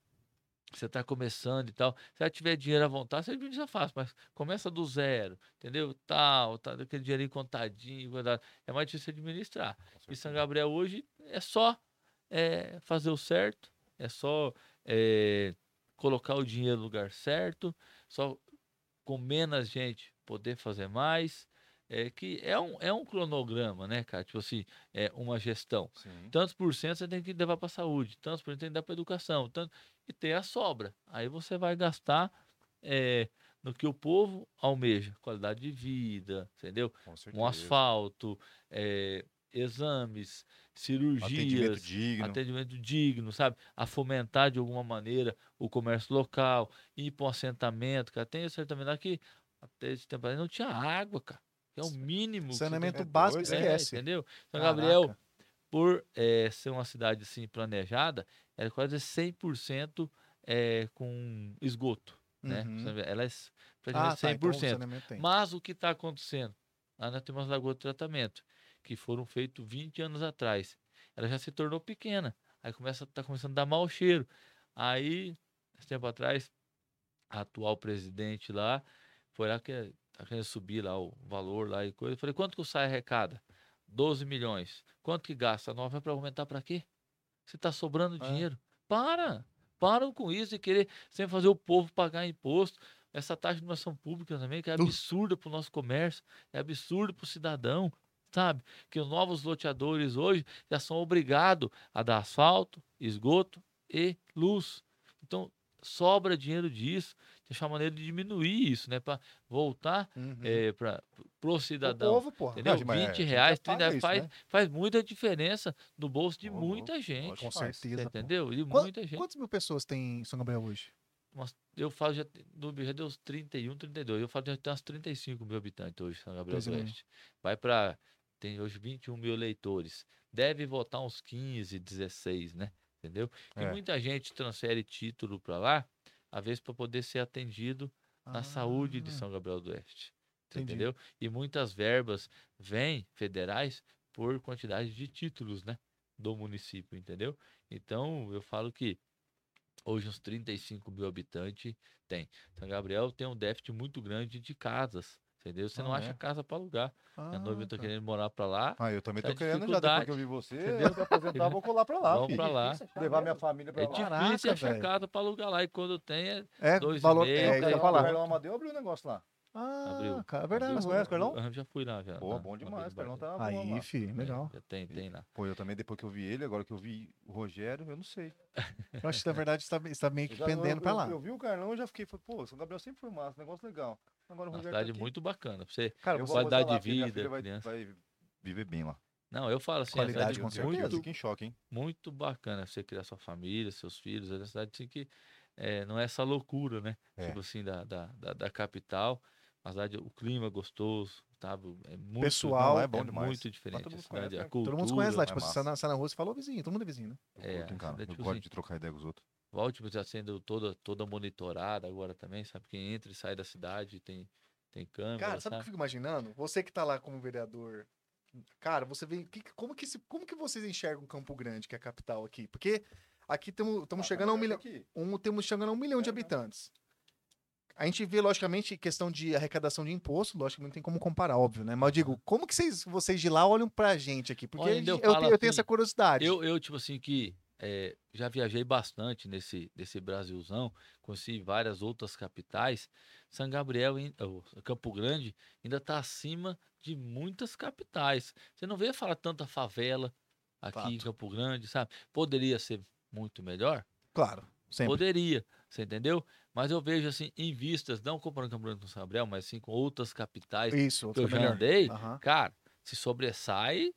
você está começando e tal, se ela tiver dinheiro à vontade, você administra fácil, mas começa do zero, entendeu? Tal, tá, aquele dinheirinho contadinho, guardado. é mais difícil administrar. E São Gabriel hoje é só é, fazer o certo, é só é, colocar o dinheiro no lugar certo, só com menos gente poder fazer mais. É que é um, é um cronograma, né, cara? Tipo assim, é uma gestão. Sim. Tantos por cento você tem que levar para a saúde, tantos por cento tem que dar para educação, tanto, e tem a sobra. Aí você vai gastar é, no que o povo almeja, qualidade de vida, entendeu? Com Um asfalto, é, exames, Atendimento cirurgias, digno. atendimento digno, sabe? A fomentar de alguma maneira o comércio local, ir para um assentamento, cara. Tem assentamento aqui, até esse tempo aí não tinha água, cara. que É o mínimo. tem Saneamento é básico, é, esquece. entendeu? São Caraca. Gabriel, por eh, ser uma cidade assim planejada, é quase 100% é, com esgoto, né? Uhum. Vê, Ela é s- Ah, praticamente tá, então o 100%. saneamento tem. Mas o que está acontecendo? Lá nós temos as lagoas de tratamento, que foram feitos 20 anos atrás. Ela já se tornou pequena. Aí começa, tá começando a dar mau cheiro. Aí, esse tempo atrás, a atual presidente lá foi lá que tá querendo subir lá o valor lá e coisa. Eu falei, quanto que SAI arrecada? 12 milhões. Quanto que gasta? 9 é para aumentar para quê? Você está sobrando É. dinheiro. Para! Param com isso e querer sempre fazer o povo pagar imposto. Essa taxa de iluminação pública também, que é absurda para o nosso comércio, é absurdo para o cidadão, sabe? Que os novos loteadores hoje já são obrigados a dar asfalto, esgoto e luz. Então, sobra dinheiro disso, deixar maneira de diminuir isso, né? Para voltar Uhum. para o o cidadão. povo, porra. Entendeu? Não, mas é, 20 a gente reais, já paga 30 reais faz, né? faz muita diferença no bolso de Ô, muita gente. Com faz. certeza. Entendeu? De muita gente. Quantas mil pessoas tem em São Gabriel hoje? Eu falo já, no já deu uns 31, 32. Eu falo que já tem umas 35 mil habitantes hoje, São Gabriel do 35 mil. Oeste. Vai para. Tem hoje 21 mil eleitores. Deve votar uns 15, 16, né? Entendeu? E É. muita gente transfere título para lá, às vezes para poder ser atendido na saúde de Ah, São Gabriel do Oeste. entendi. Entendeu? E muitas verbas vêm federais por quantidade de títulos, né? Do município, entendeu? Então, eu falo que hoje uns 35 mil habitantes tem. São Gabriel tem um déficit muito grande de casas, entendeu? Você não Ah, acha é? casa para alugar. Minha noiva Ah, tá tá. querendo morar para lá. Ah, eu também Tá tô querendo já, depois que eu vi você, entendeu? eu me aposentar, vou colar pra lá, Vamos filho. para lá. Levar minha família pra É lá. Caraca, difícil achar velho. casa para alugar lá. E quando tem, é É, Dois e valor. meio, É, tá O falar. Carlão Amadeu abriu um negócio lá. Ah, Abriu. cara, é verdade. Abriu. Conhece o Carlão? Eu já fui lá, já. Pô, bom demais, Carlão tá bom Aí, lá. fi, É, legal. já tem, tem lá. Pô, eu também, depois que eu vi ele, agora que eu vi o Rogério, eu não sei. Eu acho que na verdade está, está meio que Eu já- pendendo eu, pra eu- lá. Eu, vi o Carlão e já fiquei, falei, pô, São Gabriel sempre foi massa, negócio legal. Agora o Uma Rogério cidade tá aqui. muito bacana. Pra você... Cara, Eu qualidade lá, de vida, vai, criança. vai viver bem lá. Não, eu falo assim, Qualidade, a cidade com é certeza. muito, Fiquei em choque, hein? muito bacana você criar sua família, seus filhos. É uma cidade assim que é, não é essa loucura, né? É. Tipo assim, da, da, da, da capital. A cidade, o clima é gostoso, sabe? É muito, Pessoal, Não, é bom demais. muito diferente. todo a mundo cidade, conhece, a né? cultura, Todo mundo se conhece lá, é tipo, você massa. sai na, sai na rua e falou vizinho, todo mundo é vizinho, né? Eu É, curto, cara. é Eu tipo gosto assim, de trocar ideia com os outros. Baltimore está sendo toda, toda monitorada agora também, sabe? Quem entra e sai da cidade tem, tem câmera, Cara, sabe o que eu fico imaginando? Você que tá lá como vereador, cara, você vê. que- como, que, se- como que vocês enxergam Campo Grande, que é a capital aqui? Porque aqui estamos Ah, chegando a um milhão. Um, temos chegando a um milhão de É, né? A gente vê, logicamente, questão de arrecadação de imposto, logicamente não tem como comparar, óbvio, né? Mas eu digo, como que vocês, vocês de lá olham pra gente aqui? Porque Olha, eu eu, tenho, eu tenho assim, essa curiosidade. Eu, eu tipo assim, que eh, já viajei bastante nesse, nesse Brasilzão, conheci várias outras capitais. São Gabriel, em- ô, Campo Grande, ainda está acima de muitas capitais. Você não vê falar tanta favela aqui em Fato. Campo Grande, sabe? Poderia ser muito melhor? Claro, sempre. Poderia, Você entendeu? Mas eu vejo assim, em vistas, não comparando Campo Grande com São Gabriel, mas sim com outras capitais Isso, que eu já melhor. andei, Aham. cara, se sobressai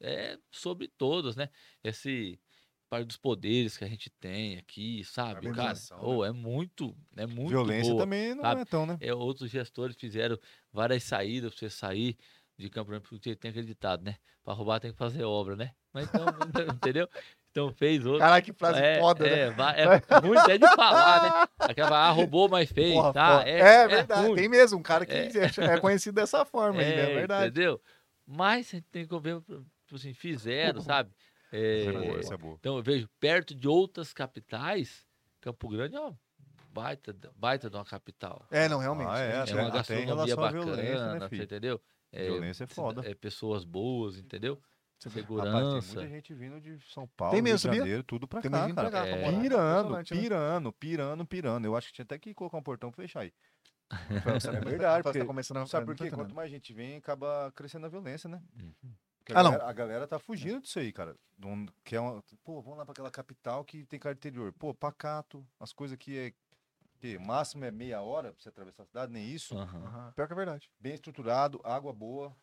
é sobre todos, né? Esse parte dos poderes que a gente tem aqui, sabe? Cara, Organização, oh, é muito, é muito Violência boa. também não sabe? é tão, né? É, outros gestores fizeram várias saídas pra você sair de Campo Grande, porque tem aquele ditado, né? Pra roubar tem que fazer obra, né? Mas então, entendeu? Então fez outro. Caralho, que frase é, foda, né? é, va- é muito é de falar, né? Aquela, ah, roubou, mas fez, Porra, tá? foda. É, É, verdade. ruim. Tem mesmo um cara que É. é, é conhecido dessa forma ainda, é É, verdade. Entendeu? Mas tem que ver, tipo assim, fizeram, sabe? É, Essa é boa, essa é boa. então eu vejo perto de outras capitais, Campo Grande é uma baita, baita de uma capital. É, não, realmente. Ah, é, né? É uma gastronomia relação à violência, né, bacana, você filho? entendeu? É, Violência é foda. É pessoas boas, entendeu? Você vê. Rapaz, tem Segurança. muita gente vindo de São Paulo, Tem mesmo, Rio de? Janeiro, tudo pra Tem cá, vindo pra cara. cá, É. Pirando, né? pirando, pirando, pirando. Eu acho que tinha até que colocar um portão pra fechar aí. É verdade, porque- tá começando a Sabe por quê? Quanto mais gente vem, acaba crescendo a violência, né? Uhum. A, Ah, não. galera, a galera tá fugindo disso aí, cara. Um- que é uma, pô, vamos lá pra aquela capital que tem cara interior. Pô, pacato, as coisas aqui é. Que máximo é meia hora pra você atravessar a cidade, nem isso. Aham, Pior que é verdade. Bem estruturado, água boa.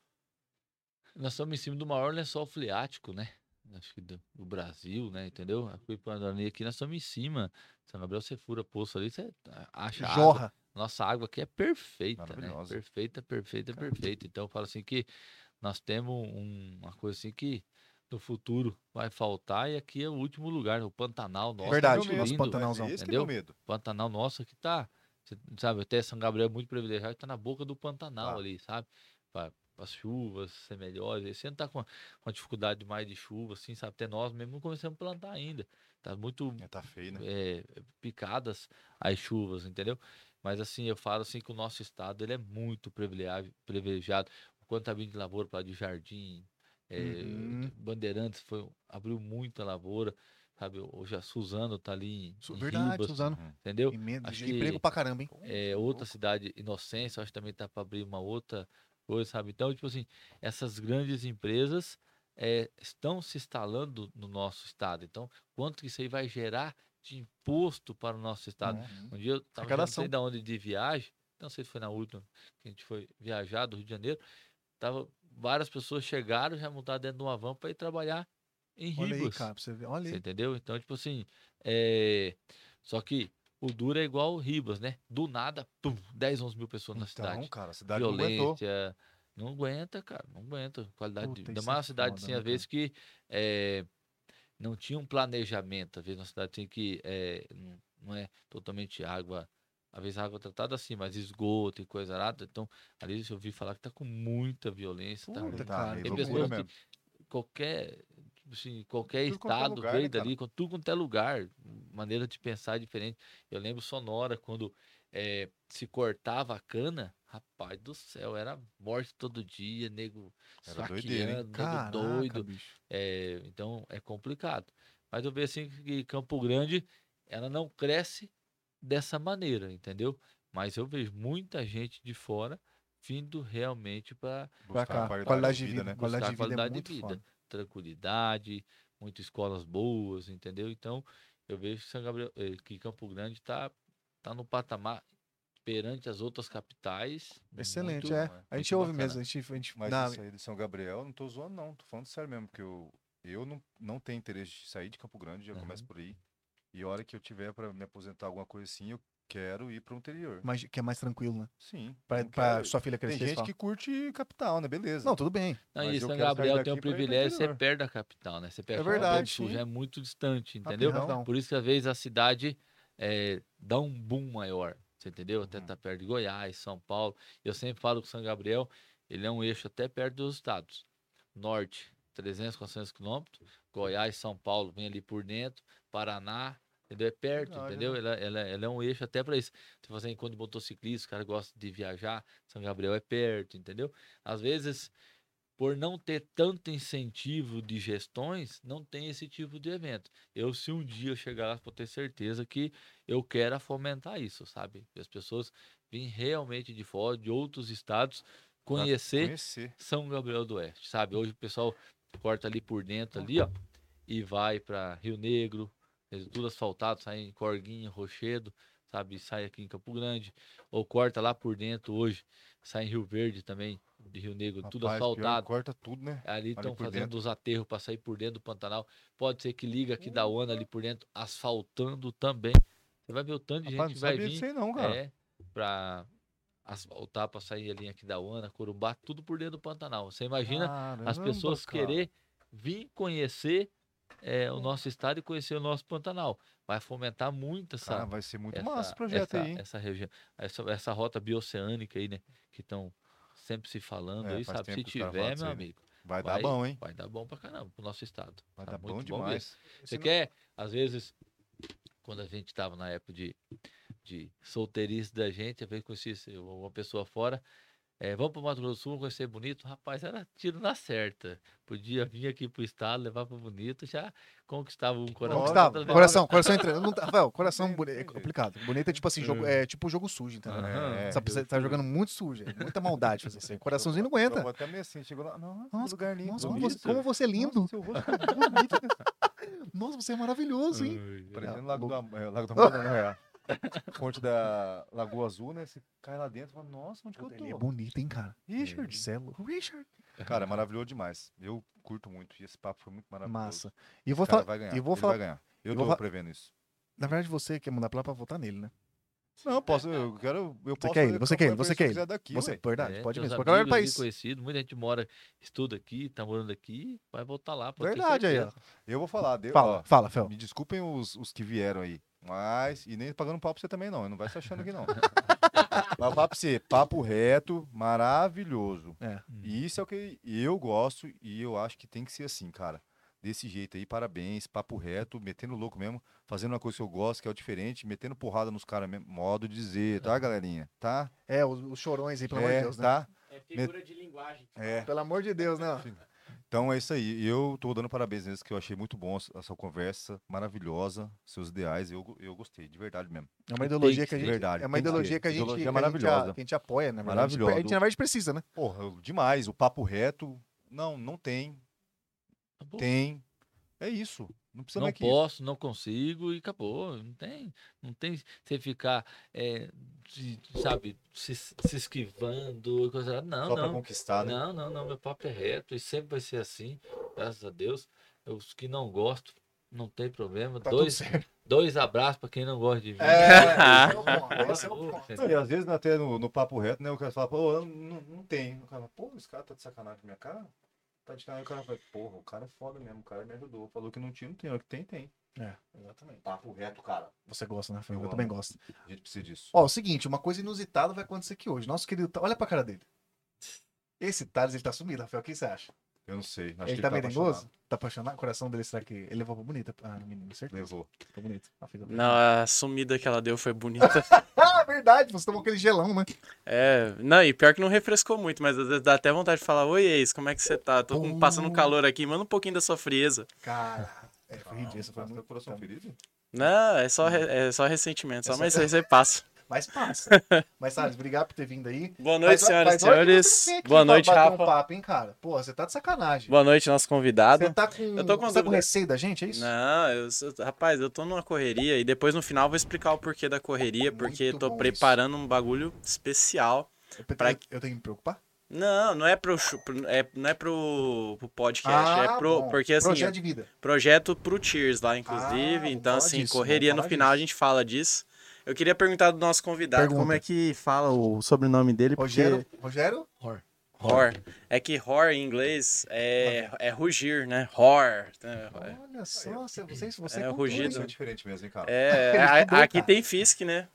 Nós estamos em cima do maior lençol freático, né? Acho que do, do Brasil, né? Entendeu? A Cuipandaria aqui, nós estamos em cima. São Gabriel, você fura poço ali, você acha água. Jorra. Nossa água aqui é perfeita, né? Perfeita, perfeita, perfeita. Então eu falo assim que nós temos um- uma coisa assim que no futuro vai faltar e aqui é o último lugar, o Pantanal nosso. Verdade, muito nosso Pantanalzão, Esse que é entendeu? medo. Pantanal nosso que tá, sabe, até São Gabriel é muito privilegiado, tá na boca do Pantanal Tá. ali, sabe? As chuvas ser melhores. Esse ano tá com uma, uma dificuldade mais de chuva, assim, sabe? Até nós mesmo não começamos a plantar ainda. Tá muito É, tá feio, né? é, picadas as chuvas, entendeu? Mas assim, eu falo assim que o nosso estado ele é muito privilegiado, privilegiado. O quanto tá vindo de lavoura para de jardim, é, Uhum. Bandeirantes foi, abriu muita lavoura, sabe? Hoje a Suzano tá ali em, Verdade, Ribas, Suzano. entendeu? Emenda- Acho Emprego que- pra caramba, hein? É, outra cidade, Inocência, acho que também tá para abrir uma outra coisa, sabe? Então, tipo assim, essas grandes empresas é, estão se instalando no nosso estado. Então, quanto que isso aí vai gerar de imposto para o nosso estado? Uhum. Um dia eu tava já não sei da onde de viagem, não sei se foi na última que a gente foi viajar do Rio de Janeiro, tava várias pessoas chegaram já montaram dentro de uma van para ir trabalhar em Olha aí, Ribas. cara, você. Olha Você aí. entendeu? Então, tipo assim, é... só que o duro é igual o Ribas, né? Do nada, pum, 10, 11 mil pessoas na Então, cidade. cara, a cidade não. Violência. Não aguenta, cara. Não aguenta. Qualidade de Puta, Ainda isso mais é uma cidade, foda, assim, né, às vezes que é, não tinha um planejamento. Às vezes uma cidade tem que. é, não- não é totalmente água. Às vezes água tratada assim, mas esgoto e coisa nada. Então, ali eu ouvi falar que tá com muita violência. tá Puta, ruim. cara. Tem loucura mesmo. que qualquer, assim, qualquer Tudo é estado lugar, veio né, dali, com tudo quanto é lugar, maneira de pensar diferente. Eu lembro Sonora, quando eh, se cortava a cana, rapaz do céu, era morte todo dia, nego Era nego Caraca, doido. eh, então é complicado. Mas eu vejo assim que Campo Grande, ela não cresce dessa maneira, entendeu? Mas eu vejo muita gente de fora vindo realmente para cá. qualidade de vida, né? Qualidade de vida é qualidade muito de vida. Tranquilidade, muitas escolas boas, entendeu? Então, eu vejo que São Gabriel, eh, que Campo Grande está tá no patamar perante as outras capitais. Excelente, muito- é. né? A gente muito ouve bacana. mesmo. A gente, a gente Mas isso aí de São Gabriel, não tô zoando, não. Tô falando sério mesmo, porque eu, eu não, não tenho interesse de sair de Campo Grande, já começo por aí. E a hora que eu tiver pra me aposentar alguma coisa assim, eu quero ir pro interior. mais- que é mais tranquilo, né? Sim. Pra, não pra quero- sua filha Tem crescer. gente só. que curte capital, né? Beleza. Não, tudo bem. Não, Mas e São Gabriel tem um privilégio de ser interior. perto da capital, né? Você pega É verdade, Sul já é muito distante, entendeu? Rapidão. Rapidão. Por isso que às vezes a cidade eh, dá um boom maior, você entendeu? Até Uhum. tá perto de Goiás, São Paulo. Eu sempre falo que São Gabriel, ele é um eixo até perto dos estados. Norte, 300, 400 quilômetros. Goiás, São Paulo, vem ali por dentro. Paraná, entendeu? É perto, entendeu? né? Ela, ela, ela é um eixo até para isso. Se você encontra de motociclista, o cara gosta de viajar, São Gabriel é perto, entendeu? Às vezes, por não ter tanto incentivo de gestões, não tem esse tipo de evento. Eu, se um dia eu chegar lá, vou ter certeza que eu quero fomentar isso, sabe? Que as pessoas vêm realmente de fora, de outros estados, conhecer Conhecer. São Gabriel do Oeste, sabe? Hoje o pessoal corta ali por dentro, ali, ó, e vai para Rio Negro, tudo asfaltado, sai em Corguinha, Rochedo, sabe? Sai aqui em Campo Grande, ou corta lá por dentro hoje, sai em Rio Verde também, de Rio Negro, tudo Rapaz, pior que asfaltado. Corta tudo, né? Ali estão fazendo dentro. os aterros para sair por dentro do Pantanal. Pode ser que liga aqui da UANA ali por dentro, asfaltando também. Você vai ver o tanto de Rapaz, gente que vai vir. aí não, cara. É, pra asfaltar, pra sair a linha aqui da UANA, Corumbá, tudo por dentro do Pantanal. Você imagina as Caramba, pessoas cara. querer vir conhecer é, o nosso estado e conhecer o nosso Pantanal. Vai fomentar muito essa, Cara, vai ser muito essa, massa esse projeto essa, aí, hein? essa região, essa, essa rota bioceânica aí, né? Que estão sempre se falando É, aí, sabe? Se tiver, meu aí, amigo, Vai, vai- dar bom, hein? vai dar bom pra caramba pro nosso estado. Vai Tá dar bom demais. Você quer, às vezes, quando a gente tava na época de, de solteirice da gente, às vezes conhecia uma pessoa fora, é, vamos pro Mato Grosso do Sul, conhecer bonito, rapaz, era tiro na certa. Podia vir aqui pro estado, levar pro bonito, já conquistava um coração. Conquistava. Coração, coração entrando. Não, tá- Rafael, coração bonito, é complicado. Bonito é tipo assim, jogo, é tipo jogo sujo, entendeu? Aham. É, você tá jogando muito sujo, é muita maldade fazer isso aí. Coraçãozinho não aguenta. Eu vou até meio assim, chegou lá, nossa, Nossa, lugar lindo. Nossa, como como você é lindo. Nossa, seu rosto ficou bonito, né? Nossa, você é maravilhoso, hein? Parecendo É, Lago da, é, Lago da Morena, né? É. Fonte da Lagoa Azul, né? Você cai lá dentro e fala, nossa, onde que eu Ele é tô? bonito, hein, cara? Richard. Você é. Richard. Cara, é maravilhoso demais. Eu curto muito. E esse papo foi muito maravilhoso. Massa. E eu vou falar. vai ganhar. eu vou ele falar- vai ganhar. Eu eu tô vou prevendo isso. Na verdade, você quer mandar pra lá pra votar nele, né? Não, eu posso, eu quero, eu posso quer ele, você quer ele, você quer ele. daqui, Você, ué. verdade, É, pode mesmo. Pra galera do país. conhecido, muita gente mora, estuda aqui, tá morando aqui, vai voltar lá. Verdade aí, ó. Eu vou falar. Deu, Fala, ó, fala, Fel. Me desculpem os, os que vieram aí. Mas, e nem pagando pau pra você também, não. Não vai se achando aqui, não. Mas falo pra você, papo reto, maravilhoso. É. E isso é o que eu gosto e eu acho que tem que ser assim, cara. Desse jeito aí, parabéns, papo reto, metendo louco mesmo, fazendo uma coisa que eu gosto, que é o diferente, metendo porrada nos caras mesmo. Modo de dizer, tá, galerinha? Tá? É, os, os chorões aí, pelo amor de é, Deus, né? tá? É figura de linguagem. É. Pelo amor de Deus, né? Então é isso aí. Eu tô dando parabéns mesmo, que eu achei muito bom a sua conversa, maravilhosa, seus ideais. Eu, eu gostei, de verdade mesmo. É uma ideologia que a gente. Verdade, É uma ideologia que a gente, Ideologia que a gente, maravilhosa. a, que a gente apoia, né? Maravilhosa. A gente, na verdade, precisa, né? Porra, demais. O papo reto, não, não tem. Acabou. Tem. É isso. Não precisa não mais que isso. posso, não consigo e acabou. Não tem, não tem você ficar, é, se- sabe, se, se esquivando, e coisa. Não, Só pra não. conquistar, né? Não, não, não. Meu papo é reto e sempre vai ser assim. Graças a Deus. Os que não gostam, não tem problema. Tá dois, dois abraços pra quem não gosta de mim. É, esse é ponto, é. Não, e às vezes até no, no papo reto, né? O cara fala, pô, eu não, não tem. O cara fala, pô, esse cara tá de sacanagem com minha cara? Tá de sacanagem. O cara fala, porra, o cara é foda mesmo, o cara me ajudou. Falou que não tinha, não tem. O que tem, tem. É, exatamente. Papo reto, cara. Você gosta, né, Fel? Eu Eu também gosto. A gente precisa disso. Ó, o seguinte, uma coisa inusitada vai acontecer aqui hoje. Nosso querido. Olha pra cara dele. Esse Thales, ele tá sumido, Rafael. O que você acha? Eu não sei. Acho ele que tá ele merengoso? apaixonado. Tá apaixonado? O coração dele, será que ele levou pra bonita? Ah, menino, certeza. Levou. Ficou bonito. Ah, a- Não, a sumida que ela deu foi bonita. Ah, verdade. Você tomou aquele gelão, né? É, não, e pior que não refrescou muito, mas às vezes dá até vontade de falar: Oi, ex, como é que você tá? Tô com- passando calor aqui, manda um pouquinho da sua frieza. Cara. É, foi ridículo. Essa foi muito coração ferido? Não, é só, re- é só ressentimento, só, É só- mas isso aí você passa. Mas passa. Mas, Thales, obrigado por ter vindo aí. Boa noite, Faz- senhoras e senhores. Boa pra noite, Rafa. Um papo, hein, cara? Pô, você tá de sacanagem. Boa noite, nosso convidado. Você tá com, Eu tô com você tá com receio da gente, é isso? Não, eu rapaz, eu tô numa correria e depois no final eu vou explicar o porquê da correria, porque Muito tô preparando um bagulho especial. Eu, pra- eu, tenho que me preocupar? Não, não é pro, pro- é, não é pro, pro podcast, é pro, Ah, bom. porque assim, Projeto de vida. projeto pro Cheers lá, inclusive. Ah, então, assim, disso, correria no final a disso. gente fala disso. Eu queria perguntar do nosso convidado Pergunta. como é que fala o sobrenome dele, Rogério. Rogério? Hor. Hor. É que hor em inglês é, é rugir, né? Hor. né? Olha só, você, você, você É, cultura, rugido. É diferente mesmo, hein, cara? É, a- aqui tem Fisk, né?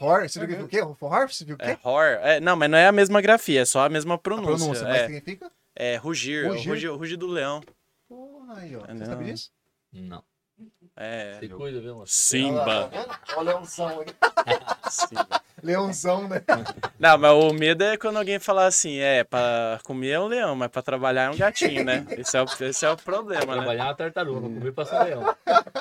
Hor, você viu o quê? Hor, você viu o quê? É hor. É, não, mas não é a mesma grafia, é só a mesma A pronúncia. pronúncia, mas é, significa? é rugir, é o Rugir? rugir, o rugir do leão. Porra, aí, ó. Você Não. sabe disso? Não. É. Se cuida, viu, moço? Simba. Olha o leãozão aí. Simba. Leãozão, né? Não, mas o medo é quando alguém falar assim, é, pra comer é um leão, mas pra trabalhar é um gatinho, né? Esse é o, esse é o problema, né? Trabalhar uma tartaruga, comer pra ser leão.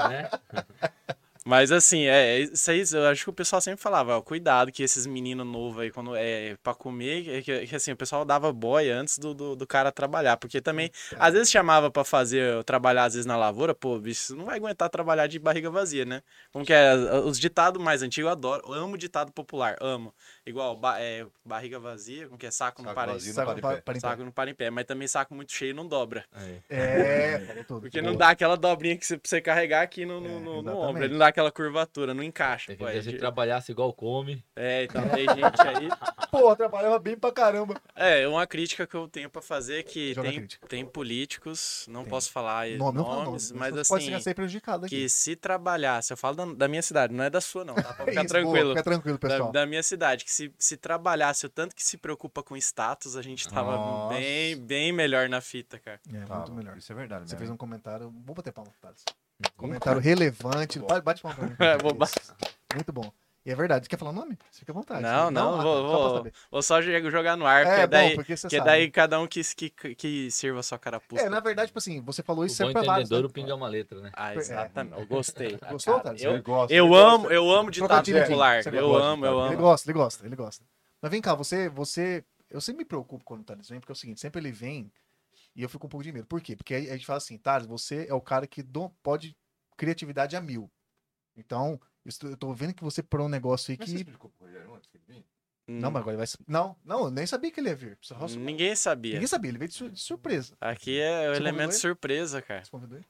Né? Mas assim, é, isso aí, eu acho que o pessoal sempre falava, ó, cuidado que esses meninos novos aí, quando é pra comer, é que, que, assim, o pessoal dava boia antes do, do, do cara trabalhar, porque também, às vezes chamava pra fazer, trabalhar às vezes na lavoura, pô, bicho, não vai aguentar trabalhar de barriga vazia, né? Como que é, os ditados mais antigos eu adoro, eu amo ditado popular, amo. Igual, ba- é, barriga vazia, como que é, saco, não Saco para, vazio não Saco para em pa- pé. para em pé. saco não para em pé, mas também saco muito cheio não dobra. É, tudo. Porque não dá aquela dobrinha que você, pra você carregar aqui no, no, É, no- no ombro, ele não dá aquela curvatura, não encaixa. Tem pô, é se de- trabalhasse igual come. É, então tem gente aí. Pô, trabalhava bem pra caramba. É, uma crítica que eu tenho pra fazer é que Joga a tem, tem políticos, não Tem. posso falar Nome, não nomes, mas Você assim, Pode ser- prejudicado aqui. que se trabalhasse, eu falo da, da minha cidade, não é da sua não, tá? Pra ficar Isso, tranquilo. Boa, fica tranquilo, Da, pessoal. da minha cidade, que se, se trabalhasse o tanto que se preocupa com status, a gente tava Nossa. bem, bem melhor na fita, cara. É, Tá, muito melhor. Isso é verdade Você mesmo. fez um comentário. Vou bater palma, Thales. Comentário relevante. Bate, bate palma pra mim. É, vou ba- Isso. Muito bom. E é verdade. Você quer falar o nome? Você fica à vontade. Não, não, Ah, vou, tá, só vou, saber. vou só jo- jogar no ar, porque É, daí, bom, porque você porque sabe. daí cada um que, que, que sirva a sua carapuça. É, na verdade, tipo assim, você falou O isso bom serve pra vários. entendedor, né? o pinga é uma letra, né? Ah, É. exatamente. Eu gostei. Gostou, Thales? eu, eu ele gosta. amo, eu amo ditado popular. Eu gosta amo, eu ditado. Ele amo. gosta, ele gosta, ele gosta. Mas vem cá, você, você. Eu sempre me preocupo quando o Thales vem, porque é o seguinte, sempre ele vem e eu fico um pouco de medo. Por quê? Porque aí a gente fala assim, Thales, você é o cara que do- pode criatividade a mil. Então, eu estou- eu tô vendo que você parou um negócio aí Mas você que. explicou pro Rogério antes que ele vinha? Não, mas agora vai. Não, não, eu nem sabia que ele ia vir. Só- Ninguém sabia. Ninguém sabia, ele veio de, sur- de surpresa. Aqui é o Você elemento ele? surpresa, cara. Você convidou ele?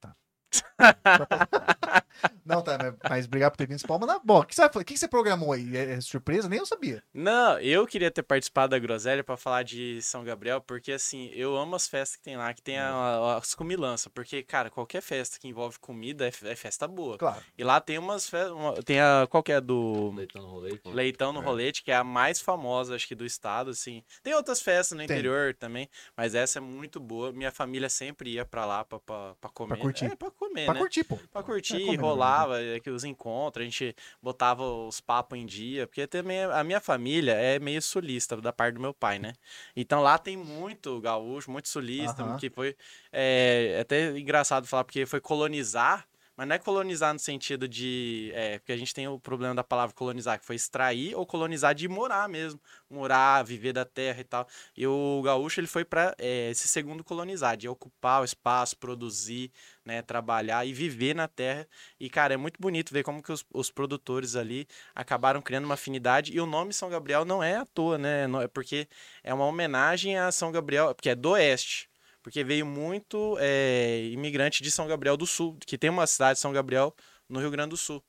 Tá. não, tá, mas, mas obrigado por ter vindo palma na boca. O que você? O que você programou aí? É, é surpresa? Nem eu sabia. Não, eu queria ter participado da Groselha pra falar de São Gabriel, porque assim, eu amo as festas que tem lá, que tem a- as comilanças. Porque, cara, qualquer festa que envolve comida é, é festa boa. Claro. E lá tem umas festas. Tem a. Qual que é do. Leitão no rolete. Leitão no É. Rolete, que é a mais famosa, acho que, do estado, assim. Tem outras festas no Tem. interior também, mas essa é muito boa. Minha família sempre ia pra lá pra, pra, pra comer. curtir. É, pra comer, Pra né? curtir, pô. Pra curtir, É, comer, rolava é, que os encontros, a gente botava os papos em dia, porque também a minha família é meio sulista, da parte do meu pai, né? Então lá tem muito gaúcho, muito sulista, que foi é, é até engraçado falar, porque foi colonizar, mas não é colonizar no sentido de. É, porque a gente tem o problema da palavra colonizar, que foi extrair ou colonizar de morar mesmo. Morar, viver da terra e tal. E o gaúcho ele foi para esse segundo colonizar, de ocupar o espaço, produzir, né, trabalhar e viver na terra. E, cara, é muito bonito ver como que os, os produtores ali acabaram criando uma afinidade. E o nome São Gabriel não é à toa, né? É porque é uma homenagem a São Gabriel, porque é do Oeste. Porque veio muito é, imigrante de São Gabriel do Sul, que tem uma cidade, São Gabriel, no Rio Grande do Sul.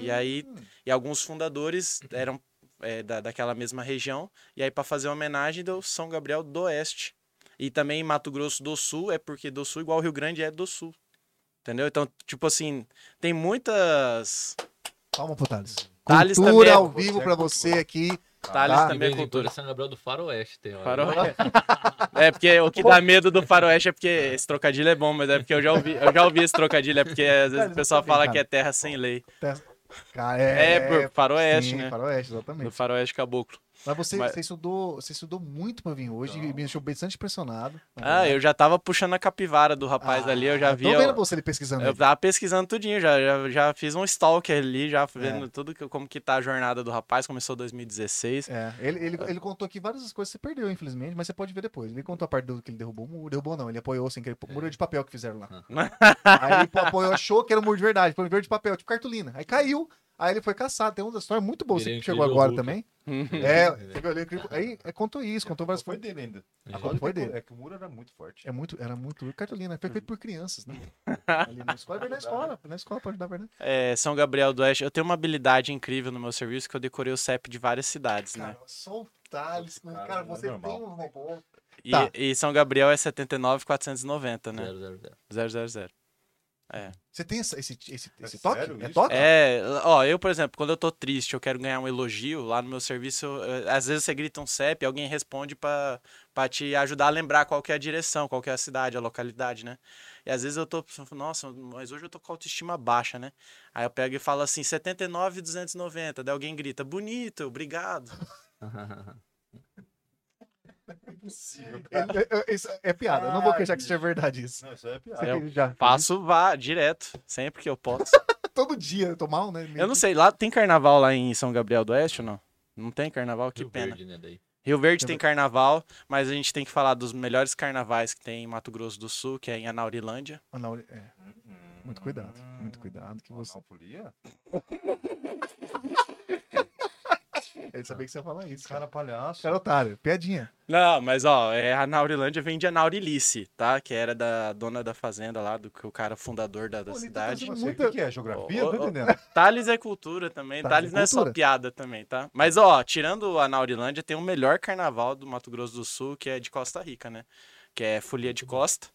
E aí, e alguns fundadores eram é, da, daquela mesma região. E aí, para fazer homenagem, deu São Gabriel do Oeste. E também Mato Grosso do Sul é porque do Sul, igual o Rio Grande, é do Sul. Entendeu? Então, tipo assim, tem muitas. Palma pro Thales. Thales Cultura também é- ao vivo pra você aqui. Thales. De também é quando cultura. é São Gabriel do Faroeste. Tem hora. Faroeste. É porque o que dá medo do faroeste é porque esse trocadilho é bom, mas é porque eu já ouvi, eu já ouvi esse trocadilho, é porque às vezes o pessoal fala que é terra sem lei. Cara, É, é, por faroeste, sim, né? Faroeste, Do exatamente. faroeste caboclo. Mas você, Mas- você, estudou, você estudou muito pra vir hoje e me deixou bastante impressionado. na Ah, verdade. eu já tava puxando a capivara do rapaz Ah, ali, eu já Tô vi. vendo ó, você ali pesquisando. Eu ele. tava pesquisando tudinho, já, já, já fiz um stalk ali, É. já vendo tudo que, como que tá a jornada do rapaz, começou em 2016. É, ele, ele, ele contou aqui várias coisas que você perdeu, infelizmente, mas você pode ver depois. Ele contou a parte do que ele derrubou o muro. Derrubou não, ele apoiou sem querer. Muro de papel que fizeram lá. Aí ele apoiou, achou que era um muro de verdade. Foi um muro de papel, tipo cartolina. Aí caiu, aí ele foi caçado. Tem uma história muito boa. Você que chegou incrível agora Hulk. também. É, aí é, contou isso, contou várias Não foi coisas. dele ainda. A Só culpa foi dele. É que o muro era muito forte. É muito, era muito cartolina, foi feito por crianças, né? Ali na escola, é na escola, na escola pode dar verdade. É, São Gabriel do Oeste, eu tenho uma habilidade incrível no meu serviço que eu decorei o CEP de várias cidades, né? Cara, só o Thales, cara, Cara, é você normal. tem um robô. E, tá. e São Gabriel é 79,490, né? 000. 000. É. Você tem essa- esse, esse, É esse toque? sério É isso? toque? É, ó, eu, por exemplo, quando eu tô triste, eu quero ganhar um elogio lá no meu serviço, eu- às vezes você grita um CEP, alguém responde pra, pra te ajudar a lembrar qual que é a direção, qual que é a cidade, a localidade, né? E às vezes eu tô, nossa, mas hoje eu tô com autoestima baixa, né? Aí eu pego e falo assim, 79,290, daí alguém grita, bonito, obrigado. É, é- isso é piada, eu não vou queixar que seja verdade isso. Não, isso é piada. aqui já. Faço vá direto, sempre que eu posso. Todo dia, eu tô mal, né? Eu não sei, lá tem carnaval lá em São Gabriel do Oeste ou não? Não tem carnaval? Que Rio pena. Verde, né, daí. Rio Verde tem carnaval, mas a gente tem que falar dos melhores carnavais que tem em Mato Grosso do Sul, que é em Anaurilândia. Não, é. Muito cuidado, muito cuidado que você. Ele sabia que você ia falar isso. Cara Cara, palhaço. cara otário, piadinha. Não, mas ó, é, a Anaurilândia vem de Anaurilice, tá? Que era da dona da fazenda lá, do que o cara fundador da, da Pô, tá cidade. Você, muita- o que, é? Geografia? Ô, Tô entendendo. Thales é cultura também. Thales Thales, é não é só piada também, tá? Mas, ó, tirando a Naurilândia, tem o melhor carnaval do Mato Grosso do Sul, que é de Costa Rica, né? Que é Folia de Costa.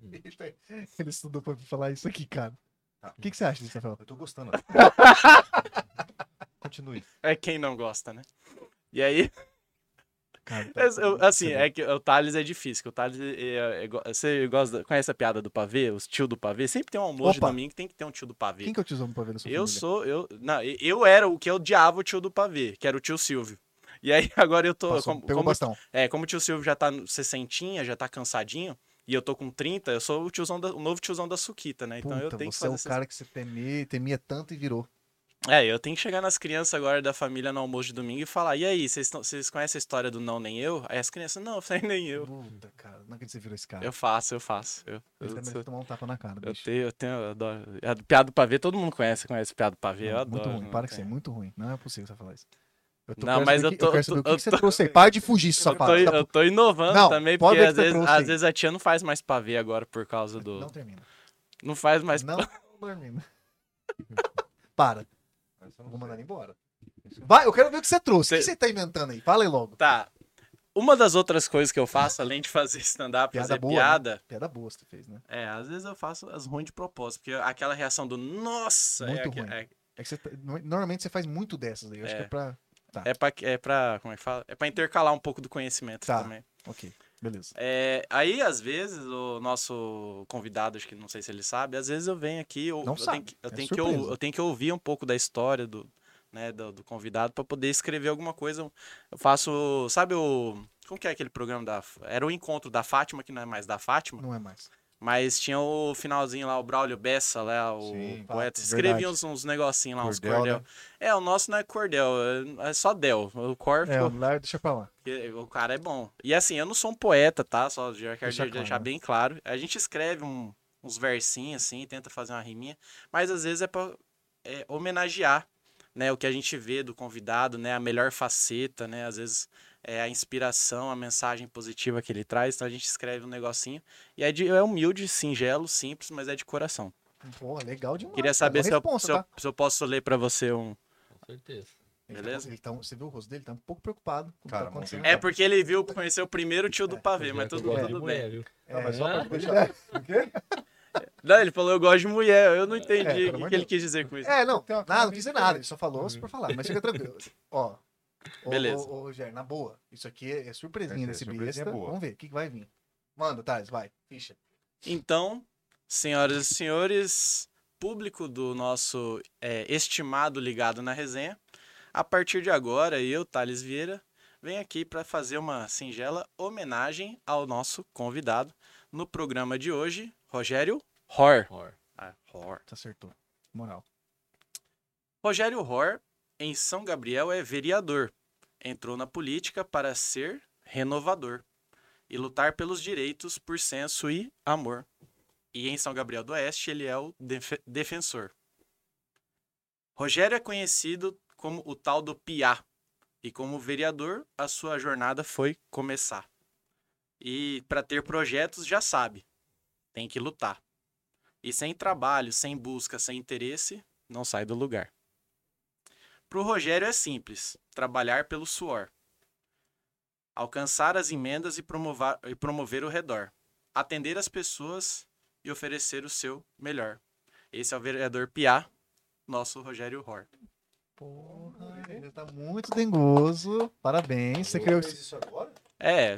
Ele estudou pra falar isso aqui, cara. Tá. O que, que você acha disso, Rafael? Eu tô gostando. Continue. É quem não gosta, né? E aí, Cara, eu- eu- assim, é que o Thales é difícil. O Thales, é- é go- você gosta, conhece a piada do pavê? Os tio do pavê? Sempre tem um almoço Opa! de domingo que tem que ter um tio do pavê. Quem que é o tiozão pra ver na sua Eu família? sou, eu, não, eu era o que eu odiava o tio do pavê, que era o tio Silvio. E aí agora eu tô, Passou, como, pegou o como, bastão. é, como o tio Silvio já tá no sessentinha, já tá cansadinho, e eu tô com 30, eu sou o tiozão da- o novo tiozão da Suquita, né? Então eu Puta, tenho que você é fazer o essas- cara que você temia, temia tanto e virou. É, eu tenho que chegar nas crianças agora da família no almoço de domingo e falar: "E aí, vocês conhecem a história do não nem eu?" Aí as crianças: "Não, foi nem eu". Puta, cara, não acredito que você virou esse cara. Eu faço, eu faço. Eu, eu, sou- deve tomar um tapa na cara, eu bicho. tenho, eu tenho, eu adoro. A piada do pavê, todo mundo conhece, conhece piada do pavê, eu Não, adoro. muito ruim, não para que você, muito ruim. Não é possível você falar isso. Eu Não, quero mas eu que- tô- quero eu tô- que, que você trouxe aí. Para de fugir, Eu safado. tô, Tá- eu tô inovando Não, também, porque ver às que você vezes, às vezes a tia não faz mais pavê agora por causa do. Não Não, termina. faz mais. Não dormindo. Para, Eu não vou mandar ele embora. Vai, eu quero ver o que você trouxe. O que Cê- você tá inventando aí? Fala aí logo. Tá. Uma das outras coisas que eu faço, além de fazer stand-up, fazer boa, né? piada, Piada boa você fez, né? é, às vezes eu faço as ruins de propósito, porque aquela reação do nossa, é, Muito aque- ruim. é, É que você tá- no- normalmente você faz muito dessas aí. Eu acho É. que é pra. é, pra, é pra. Como é que fala? É pra intercalar um pouco do conhecimento Tá. também. Ok, beleza. É, aí, às vezes, o nosso convidado, acho que não sei se ele sabe, às vezes eu venho aqui, eu, Não eu sabe, tenho, que, eu, é tenho que, ou- eu tenho que ouvir um pouco da história do, né, do, do convidado para poder escrever alguma coisa. Eu faço, sabe o... Como que é aquele programa da... Era o encontro da Fátima, que não é mais da Fátima, Não é mais. Mas tinha o finalzinho lá, o Braulio Bessa, lá, o Sim, poeta. Escrevia uns, uns negocinhos lá, uns Cordel, cordel. né? É, o nosso não é cordel, é é só del. O cor É, lá, deixa pra lá. O cara é bom. E assim, eu não sou um poeta, tá? Só já quero Deixa deixar claro, né? bem claro. A gente escreve um- uns versinhos assim, tenta fazer uma riminha, mas às vezes é pra é, homenagear, né? O que a gente vê do convidado, né? A melhor faceta, né? Às vezes é a inspiração, a mensagem positiva que ele traz. Então a gente escreve um negocinho. E é, de, é humilde, singelo, simples, mas é de coração. Pô, legal demais. Queria saber se eu, responsa, se, eu, tá? se eu posso ler pra você um. Com certeza. Ele tá- Beleza? ele tá, você viu o rosto dele? Tá um pouco preocupado com o que Cara, tá acontecendo. É porque ele viu, conheceu o primeiro tio do pavê, mas Eu tudo, de tudo mulher, bem. viu? É, Não, mas só pra Ah, deixar. O quê? Não, ele falou eu gosto de mulher. Eu não entendi É, o que, que ele quis dizer com isso. É, não, nada, não quis dizer nada. Ele só falou só por falar. Mas fica tranquilo. Ó. ô, Beleza. Ô, ô, Rogério, na boa. Isso aqui é, é surpresinha É, surpresinha besta. boa. Vamos ver o que, que vai vir. Manda, Thales, vai. Ficha. Então, senhoras e senhores, público do nosso é, estimado ligado na resenha, a partir de agora, eu, Thales Vieira, venho aqui para fazer uma singela homenagem ao nosso convidado no programa de hoje, Rogério Hor. Horror. Ah, Hor. Você acertou. Moral. Rogério Hor, em São Gabriel, é vereador. Entrou na política para ser renovador e lutar pelos direitos por senso e amor. E em São Gabriel do Oeste, ele é o defe- defensor. Rogério é conhecido como o tal do Piá. E como vereador, a sua jornada foi começar. E para ter projetos, já sabe, tem que lutar. E sem trabalho, sem busca, sem interesse, não sai do lugar. Para o Rogério é simples: trabalhar pelo suor, alcançar as emendas e, promovar, e promover o redor, atender as pessoas e oferecer o seu melhor. Esse é o vereador Piá, nosso Rogério Hor. Porra, ele tá muito dengoso. Parabéns. Você criou. fez isso agora? É,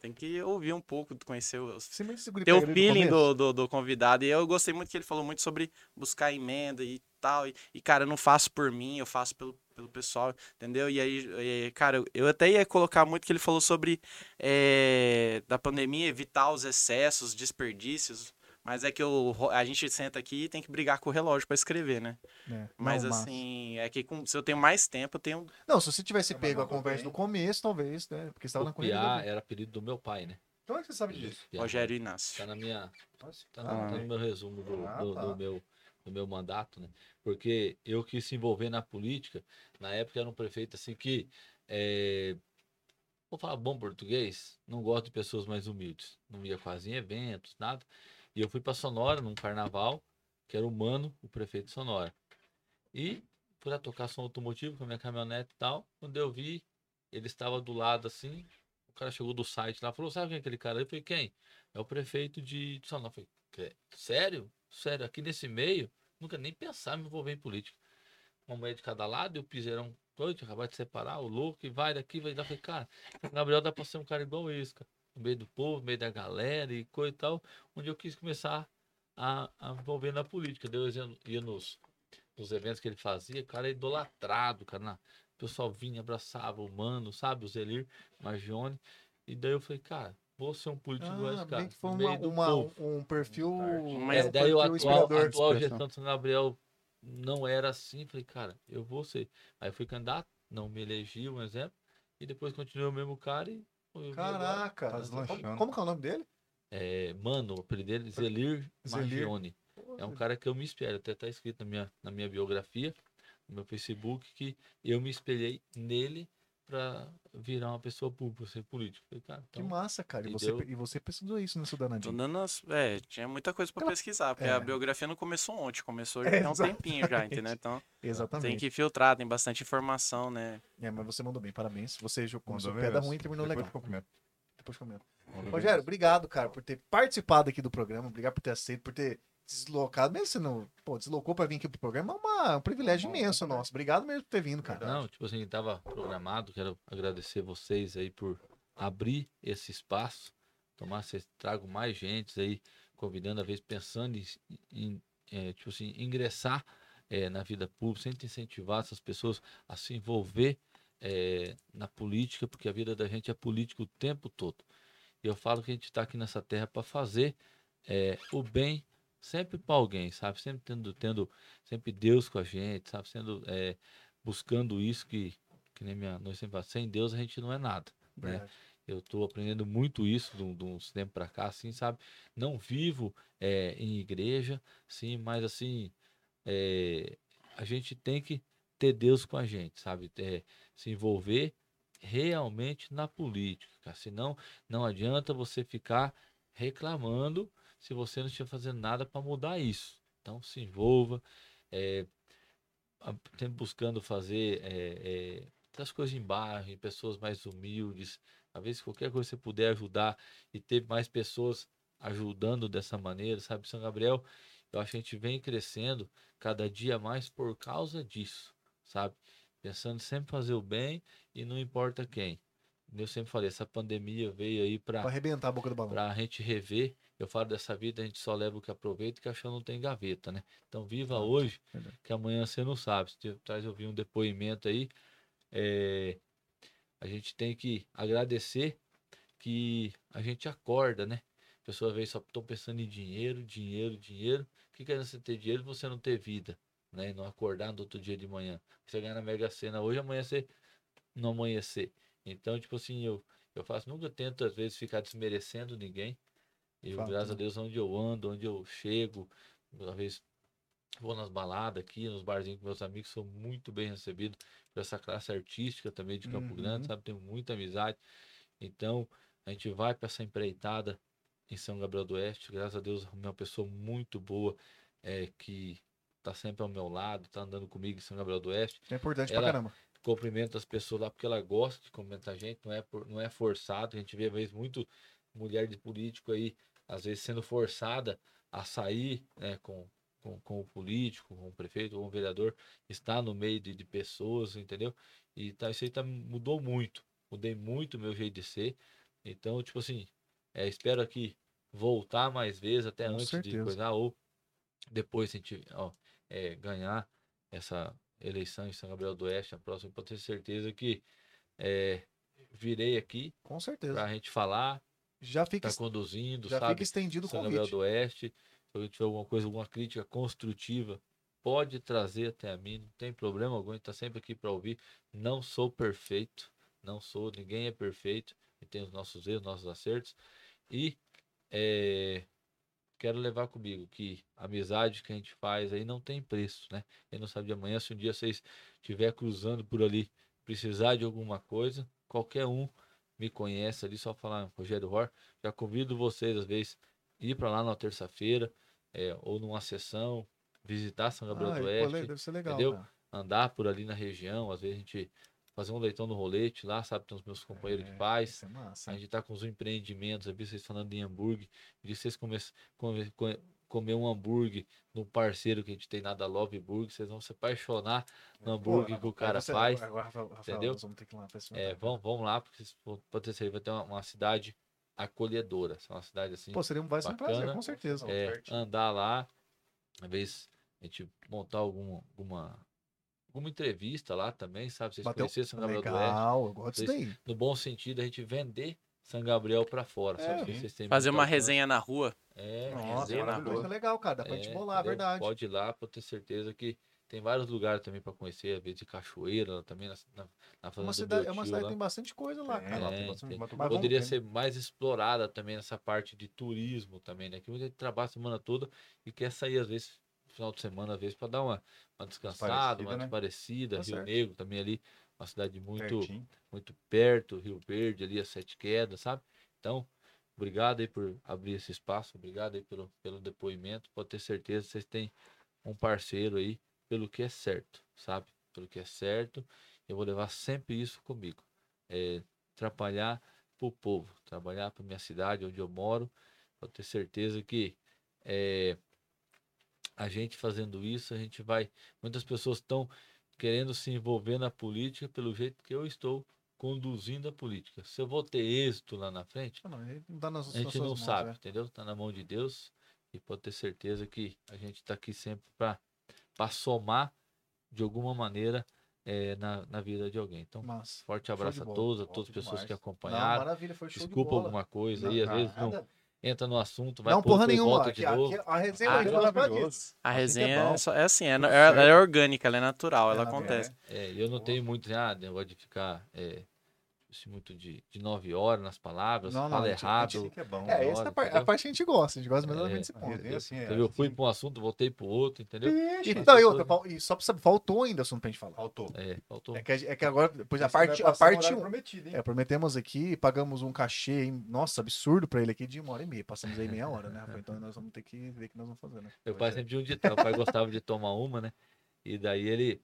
tem que ouvir um pouco, conhecer segura ter o feeling do, do, do convidado. E eu gostei muito que ele falou muito sobre buscar emenda e tal. E, e, cara, eu não faço por mim, eu faço pelo, pelo pessoal, entendeu? E aí, e, cara, eu- até ia colocar muito que ele falou sobre eh, da pandemia, evitar os excessos, desperdícios. Mas é que o, ro- a gente senta aqui e tem que brigar com o relógio pra escrever, né? É, Mas não, massa. assim, é que com- se eu tenho mais tempo, eu tenho. Não, se você tivesse pego a conversa bem. no começo, talvez, né? Porque você tava na corrida. Piá era apelido do meu pai, né? Como é que você sabe disso? Piá. Rogério Inácio. Tá na minha, Nossa, tá, ah, no, tá no meu resumo do, Ah, do- tá. do meu, do meu mandato, né? Porque eu quis se envolver na política, na época era um prefeito assim que, é, vou falar bom português, não gosto de pessoas mais humildes. Não ia quase em eventos, nada. E eu fui para Sonora num carnaval, que era o Mano, o prefeito de Sonora. E fui lá tocar som automotivo com a minha caminhonete e tal. Quando eu vi, ele estava do lado assim. O cara chegou do site lá falou: Sabe quem é aquele cara? Eu falei: Quem? É o prefeito de Sonora. Eu falei: "Cê- Sério? Sério? Aqui nesse meio? Nunca nem pensar me envolver em política. Uma mulher de cada lado e o piseirão doido, acabar de separar, o louco, e vai daqui, vai lá. Falei: Cara, Gabriel dá pra ser um cara igual esse, cara. No meio do povo, no meio da galera e coisa e tal. Onde eu quis começar a, a envolver na política. Deus ia, ia nos, nos eventos que ele fazia, o cara é idolatrado, cara. na- o pessoal vinha, abraçava o mano, sabe? O Zelir, Margione. E daí eu falei, cara, vou ser um político igual Ah, esse cara. bem que foi uma, meio do uma- povo. um perfil. Mas um É, daí o atual, atual gestão de São Gabriel não era assim. Falei, cara, eu vou ser. Aí eu fui candidato, não me elegi, um exemplo. E depois continuei o mesmo cara e. Caraca, Tá como, deslanchando. como que é o nome dele? É, mano, o apelido dele, Zelir Zelir. Margione. É um cara que eu me espelho, até tá escrito na minha, na minha biografia, no meu Facebook, que eu me espelhei nele pra virar uma pessoa pública, ser político. Falei, cara, Que então, massa, cara. E você, deu- e você pesquisou isso nessa Tô danadinha. dando as... É, tinha muita coisa pra Aquela- pesquisar, porque é. a biografia não começou ontem, começou já É, tem um exatamente. tempinho já, entendeu? Então tem Exatamente. que filtrar, tem bastante informação, né? É, mas você mandou bem, parabéns. Você já começou Mandou pedra ruim e terminou Depois legal. ficou comendo. Depois bem. Rogério, obrigado, cara, por ter participado aqui do programa. Obrigado por ter aceito, por ter deslocado. Mesmo se não pô, deslocou pra vir aqui pro programa, é uma- um privilégio Bom, imenso também. nosso. Obrigado mesmo por ter vindo, cara. Não, tipo assim, tava programado, quero agradecer vocês aí por abrir esse espaço. Tomar, vocês tragam mais gente aí, convidando, às vezes, pensando em, em, eh, tipo assim, ingressar eh, na vida pública, sempre incentivar essas pessoas a se envolver eh, na política, porque a vida da gente é política o tempo todo. E eu falo que a gente está aqui nessa terra para fazer eh, o bem sempre para alguém, sabe? Sempre tendo, tendo sempre Deus com a gente, sabe? Sendo eh, buscando isso que, que nem minha nós sempre fala, sem Deus a gente não é nada, né? Verdade. Eu estou aprendendo muito isso de um- de uns tempos para cá, assim, sabe? Não vivo eh, em igreja, sim, mas assim, eh, a gente tem que ter Deus com a gente, sabe? Eh, se envolver realmente na política. Senão, não adianta você ficar reclamando se você não estiver fazendo nada para mudar isso. Então, se envolva, sempre buscando fazer eh, eh, essas coisas em bairro, em pessoas mais humildes. Às vezes, qualquer coisa que você puder ajudar e ter mais pessoas ajudando dessa maneira, sabe? São Gabriel, eu acho que a gente vem crescendo cada dia mais por causa disso, sabe? Pensando sempre em fazer o bem e não importa quem. Eu sempre falei, essa pandemia veio aí para arrebentar a boca do balão. para a gente rever. Eu falo dessa vida, a gente só leva o que aproveita e que achou não tem gaveta, né? Então viva hoje, que amanhã você não sabe. Traz eu vi um depoimento aí, é, a gente tem que agradecer que a gente acorda, né? A pessoa às vezes só estão pensando em dinheiro, dinheiro, dinheiro. O que que você ter dinheiro você não ter vida, né? E não acordar no outro dia de manhã. Você ganhar na Mega Sena hoje, amanhã você não amanhecer. Então, tipo assim, eu, eu faço, nunca tento às vezes ficar desmerecendo ninguém. Eu, Fato, graças a? Deus, onde eu ando, onde eu chego, às vezes vou nas baladas aqui, nos barzinhos com meus amigos, sou muito bem recebido por essa classe artística também de Campo Grande, Uhum. sabe? Tenho muita amizade. Então, a gente vai para essa empreitada em São Gabriel do Oeste. Graças a Deus, uma pessoa muito boa é, que tá sempre ao meu lado, tá andando comigo em São Gabriel do Oeste É importante Ela- pra caramba. cumprimenta as pessoas lá porque ela gosta de cumprimentar a gente, não é, por- não é forçado. A gente vê, às vezes, muito mulher de político aí, às vezes, sendo forçada a sair né, com, com, com o político, com o prefeito, com o vereador, está no meio de, de pessoas, entendeu? E tá, isso aí tá, mudou muito. Mudei muito o meu jeito de ser. Então, tipo assim, é, espero aqui voltar mais vezes, até Com antes certeza. de coisar, ou depois se a gente ó, é, ganhar essa eleição em São Gabriel do Oeste, a próxima, pode ter certeza que é, virei aqui Com certeza. para a gente falar, Já fica, tá conduzindo, já sabe? fica estendido o São Gabriel convite. do Oeste. Se alguém tiver alguma coisa, alguma crítica construtiva, pode trazer até a mim, não tem problema algum, está sempre aqui para ouvir. Não sou perfeito, não sou, ninguém é perfeito, e tem os nossos erros, nossos acertos. E é, quero levar comigo que a amizade que a gente faz aí não tem preço, né? Quem não sabe de amanhã, se um dia vocês estiver cruzando por ali, precisar de alguma coisa, qualquer um me conhece ali, só falar Rogério Ror. Já convido vocês, às vezes, ir para lá na terça-feira, é, ou numa sessão, visitar São Gabriel Ah, do Oeste, deve ser legal. entendeu? andar por ali na região, às vezes a gente fazer um leitão no rolete lá, sabe? Tem os meus companheiros É, faz. Isso é massa. A gente tá com os empreendimentos, eu vi vocês falando em hambúrguer, de vocês come, come- co- comer um hambúrguer no parceiro que a gente tem na da Love Burger, vocês vão se apaixonar no hambúrguer que o cara você- faz. agora, Rafael, entendeu? Nós vamos ter que ir lá É, experimentar. vão, vão lá, porque pode ter certeza, vai ter uma, uma cidade acolhedora, é uma cidade assim, Pô, seria um, vai ser um prazer, com certeza. é, andar lá, vezes a gente montar alguma, alguma, alguma entrevista lá também, sabe? Vocês Bateu- conhecerem São Gabriel do Oeste, Legal, eu gosto Vocês- daí. no bom sentido, a gente vender São Gabriel pra fora, É, sabe? sim. Vocês têm Fazer uma resenha na rua. É, Nossa, rua. Coisa legal, cara. Dá pra gente É, bolar, entendeu? verdade. Pode ir lá, pode ter certeza que tem vários lugares também para conhecer, às vezes de cachoeira, lá também na, na, na É fazenda uma do cidade, é uma tio cidade que lá. tem bastante coisa lá, É, cara. lá É, tem bastante tem-. Poderia vamos- ser mais explorada também nessa parte de turismo também, né? Que muita gente trabalha a semana toda e quer sair, às vezes, no final de semana, às vezes, para dar uma, uma descansada, Parecida, uma né? parecida. Tá Rio certo. Negro também ali, uma cidade muito, Pertinho. muito perto, Rio Verde, ali, as Sete Quedas, sabe? Então, obrigado aí por abrir esse espaço, obrigado aí pelo, pelo depoimento. Pode ter certeza que vocês têm um parceiro aí pelo que é certo, sabe? Pelo que é certo, eu vou levar sempre isso comigo. É, trabalhar para o povo, trabalhar para minha cidade, onde eu moro. Pode ter certeza que é, a gente fazendo isso, a gente vai. Muitas pessoas estão querendo se envolver na política pelo jeito que eu estou conduzindo a política. Se eu vou ter êxito lá na frente, Não, não, não nas, a gente não mãos, sabe, né? entendeu? Tá na mão de Deus e pode ter certeza que a gente está aqui sempre para somar de alguma maneira eh, na, na vida de alguém. Então, Mas, forte de abraço a todos, a todas as pessoas que demais. não, acompanharam. maravilha, foi show de Desculpa bola. alguma coisa Não, aí, às vezes não entra no assunto, vai Não, porra nenhuma. de novo. aqui, a resenha Ah, disso. A que é resenha é, só- é assim, é, é- ela é orgânica, ela é natural, ela É, acontece. É, e eu não tenho muito, ah, negócio de ficar é, muito de, de nove horas nas palavras, Não, não, fala a gente- a errado. Que é bom. É, essa é a, par- a parte que a gente gosta. A gente gosta mesmo É, desse A ponto. resenha, assim, é? Eu fui assim. para um assunto, voltei para o outro, entendeu? Ixi, Então, e outra, e só pra saber, faltou ainda assunto pra gente falar. Faltou. É, faltou. É que, a- é que agora, depois a parte, a parte horário 1. prometido, hein? É, prometemos aqui, pagamos um cachê, hein? nossa, absurdo pra ele aqui de uma hora e meia. Passamos aí meia hora, né? Então nós vamos ter que ver o que nós vamos fazer, né? Meu pai é. sempre tinha um ditado, o pai gostava de tomar uma, né? E daí ele,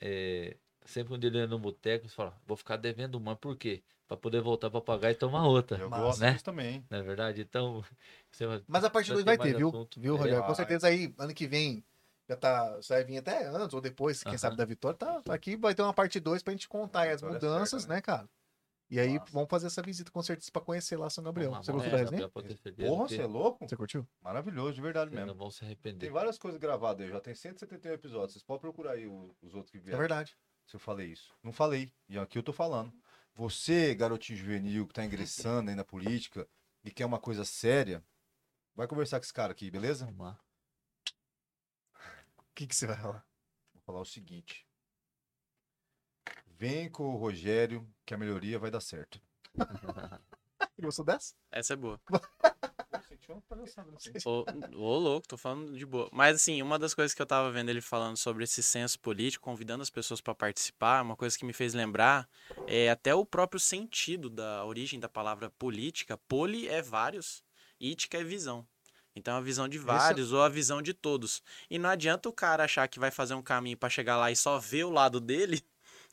é, sempre quando ele ia no boteco, ele falava, vou ficar devendo uma, por quê? Pra poder voltar pra pagar e tomar outra, Eu Massa, gosto né? disso também. não é verdade? Então, você vai- Mas a parte Já 2 tem vai ter, viu? assunto. Viu, É, Rogério? Com vai. certeza aí, ano que vem, já tá. Você vai vir até antes ou depois, quem Aham. sabe da vitória, tá, tá aqui, vai ter uma parte 2 pra gente contar aí as Vitória mudanças, certa, né? né, cara? E aí Massa. vamos fazer essa visita com certeza pra conhecer lá São Gabriel. Você gostou da lá, resenha? Certeza Porra, você é louco? Você curtiu? Maravilhoso, de verdade vocês mesmo. não vão se arrepender. Tem várias coisas gravadas aí, já tem 171 episódios. Vocês podem procurar aí os outros que É vieram. verdade. Se eu falei isso. Não falei. E aqui eu tô falando. Você, garotinho juvenil, que tá ingressando aí na política e quer uma coisa séria, vai conversar com esse cara aqui, beleza? Vamos lá. O que, que você vai falar? Vou falar o seguinte. Vem com o Rogério, que a melhoria vai dar certo. Você gostou dessa? Essa é boa. Uma sei. Ô, ô, louco, tô falando de boa. Mas, assim, uma das coisas que eu tava vendo ele falando sobre esse senso político, convidando as pessoas pra participar, uma coisa que me fez lembrar é até o próprio sentido da origem da palavra política. Poli é vários, ítica é visão. Então, a visão de vários ou a visão de todos. E não adianta o cara achar que vai fazer um caminho pra chegar lá e só ver o lado dele,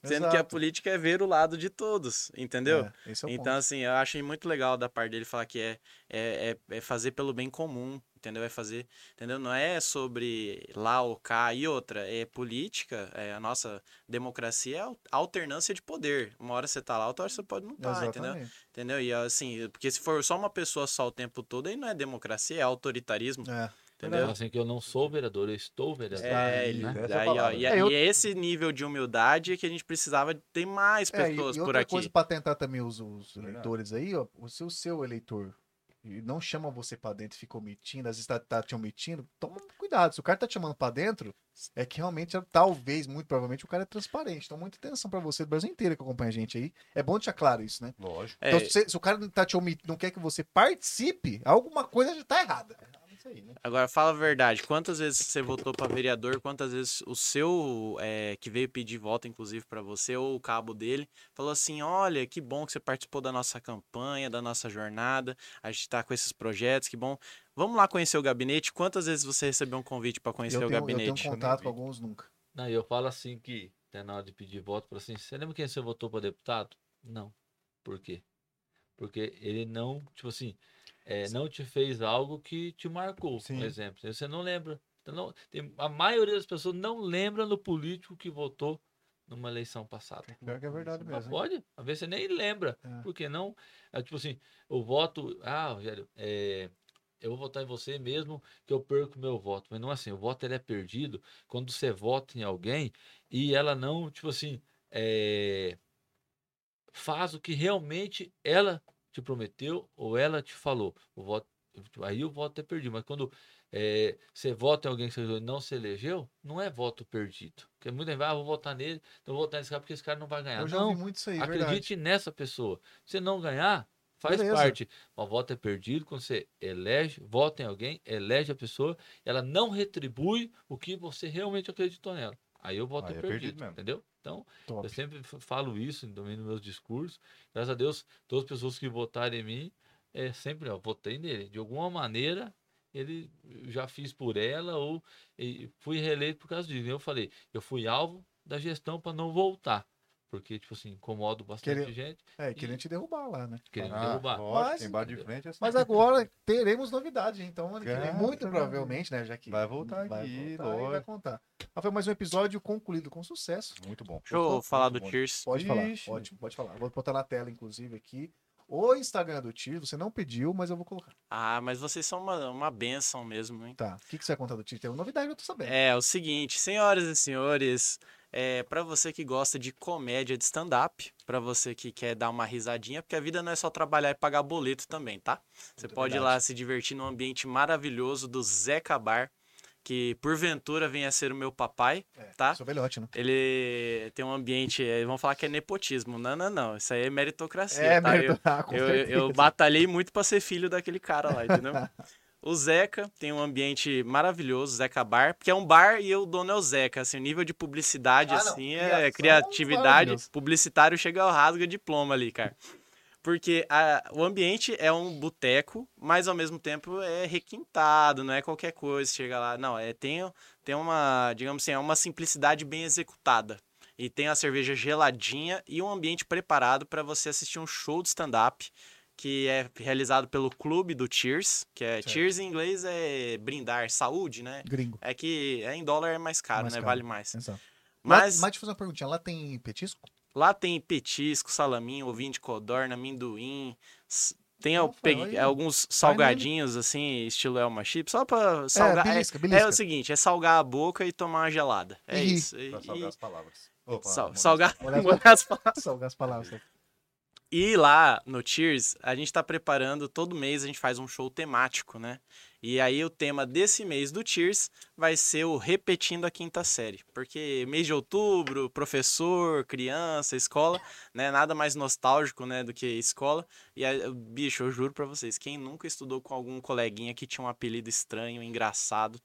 sendo que a Exato. política é ver o lado de todos, entendeu? É, é Então, ponto. assim, eu achei muito legal da parte dele falar que é, é, é, é fazer pelo bem comum, entendeu? É fazer, entendeu? Não é sobre lá ou cá e outra, é política, é a nossa democracia é alternância de poder. Uma hora você tá lá, outra hora você pode não estar, tá, entendeu? Entendeu? E assim, porque se for só uma pessoa só o tempo todo, aí não é democracia, é autoritarismo, É. entendeu? Assim que eu não sou vereador, eu estou vereador. É, Aí, ele, né? Essa daí, ó, e, É, eu- e é esse nível de humildade que a gente precisava ter mais É, e, pessoas e por outra aqui. coisa pra tentar também os, os eleitores aí, ó, o seu, seu eleitor e não chama você pra dentro e fica omitindo, às vezes tá, tá te omitindo, toma cuidado. Se o cara tá te chamando pra dentro, é que realmente, talvez, muito provavelmente, o cara é transparente. Então, muita atenção pra você do Brasil inteiro que acompanha a gente aí. É bom deixar claro isso, né? Lógico. É, Então, se, você- se o cara tá te omitindo, não quer que você participe, alguma coisa já tá errada. Isso aí, né? Agora, fala a verdade. Quantas vezes você votou pra vereador? Quantas vezes o seu, é, que veio pedir voto, inclusive, pra você, ou o cabo dele, falou assim: olha, que bom que você participou da nossa campanha, da nossa jornada, a gente tá com esses projetos, que bom. Vamos lá conhecer o gabinete. Quantas vezes você recebeu um convite pra conhecer Eu o tenho, eu gabinete? tenho contato com alguns nunca. Não, e eu falo assim que, até na hora de pedir voto, falo assim, você lembra quem você votou para deputado? Não. Por quê? Porque ele não, tipo assim, é, não te fez algo que te marcou, Sim. por exemplo. Você não lembra. Então, não- tem- a maioria das pessoas não lembra no político que votou numa eleição passada. Pior que é verdade Mas mesmo. pode, às vezes você nem lembra. É. Porque não. É, tipo assim, o voto. Ah, Rogério, é, eu vou votar em você mesmo que eu perco meu voto. Mas não é assim, o voto ele é perdido quando você vota em alguém e ela não, tipo assim, é, faz o que realmente ela te prometeu ou ela te falou. O voto, aí o voto é perdido. Mas quando é, você vota em alguém que você não se elegeu, não é voto perdido. Porque muita gente vai, ah, vou votar nele, então vou votar nesse cara porque esse cara não vai ganhar. Eu já não, ouvi muito isso aí, verdade. Acredite nessa pessoa. Se não ganhar, faz Beleza. parte. O voto é perdido quando você elege, vota em alguém, elege a pessoa, ela não retribui o que você realmente acreditou nela. Aí o voto Aí é, é perdido, perdido entendeu? Então, Top. eu sempre falo isso também nos meus discursos. Graças a Deus, todas as pessoas que votaram em mim, é sempre, ó, votei nele. De alguma maneira, ele já fiz por ela ou fui reeleito por causa disso. Eu falei, eu fui alvo da gestão para não voltar. Porque, tipo assim, incomodo bastante Querer- gente É, querendo te derrubar lá, né? querendo Ah, derrubar. Lógico, Mas- quem bate de frente é assim. Mas agora teremos novidade, então Cara, muito provavelmente, né, já que Vai voltar vai aqui, voltar e vai contar. Mas foi mais um episódio concluído com sucesso. Muito bom. Deixa eu falar do bom. Cheers. Pode falar, Ixi. ótimo, pode falar. Vou botar na tela, inclusive, aqui. O Instagram do Tio, você não pediu, mas eu vou colocar. Ah, mas vocês são uma, uma benção mesmo, hein? Tá, o que, que você vai contar do Tio? Tem uma novidade que eu tô sabendo. É, o seguinte, senhoras e senhores, é, para você que gosta de comédia de stand-up, para você que quer dar uma risadinha, porque a vida não é só trabalhar e pagar boleto também, tá? Você Muito pode ir verdade. lá se divertir num ambiente maravilhoso do Zeca Bar, que porventura venha a ser o meu papai, É, tá? Sou velhote, né? Ele tem um ambiente, eh, vão falar que é nepotismo. Não, não, não. Isso aí é meritocracia, É, tá? Eu- merda, ah, eu, eu, eu batalhei muito pra ser filho daquele cara lá, entendeu? O Zeca tem um ambiente maravilhoso, Zeca Bar, porque é um bar e o dono é o Zeca. Assim, o nível de publicidade, Ah, assim, criação é criatividade. Publicitário chega ao rasga diploma ali, cara. Porque a- o ambiente é um boteco, mas ao mesmo tempo é requintado, não é qualquer coisa, chega lá. Não, é, tem, tem uma, digamos assim, é uma simplicidade bem executada. E tem a cerveja geladinha e um ambiente preparado para você assistir um show de stand-up que é realizado pelo clube do Cheers, que é Certo. Cheers em inglês é brindar, saúde, né? Gringo. É que é em dólar é mais caro, Mais né? caro. Vale mais. Exato. Mas Lá, mas deixa eu fazer uma perguntinha. Lá tem petisco? lá tem petisco, salaminho, ovinho de codorna, amendoim. Tem Rafael, peguei alguns salgadinhos, assim, estilo Elma Chip, só pra É, salgar. É, belisca, é belisca. o seguinte, é salgar a boca e tomar uma gelada. É E isso. E, Pra salgar as palavras. Opa, sal- salgar molhar as palavras. Salgar as palavras. E lá no Cheers, a gente tá preparando, todo mês a gente faz um show temático, né? E aí o tema desse mês do Cheers vai ser o Repetindo a Quinta Série. Porque mês de outubro, professor, criança, escola, né? Nada mais nostálgico, né, do que escola. E aí, bicho, eu juro pra vocês, quem nunca estudou com algum coleguinha que tinha um apelido estranho, engraçado,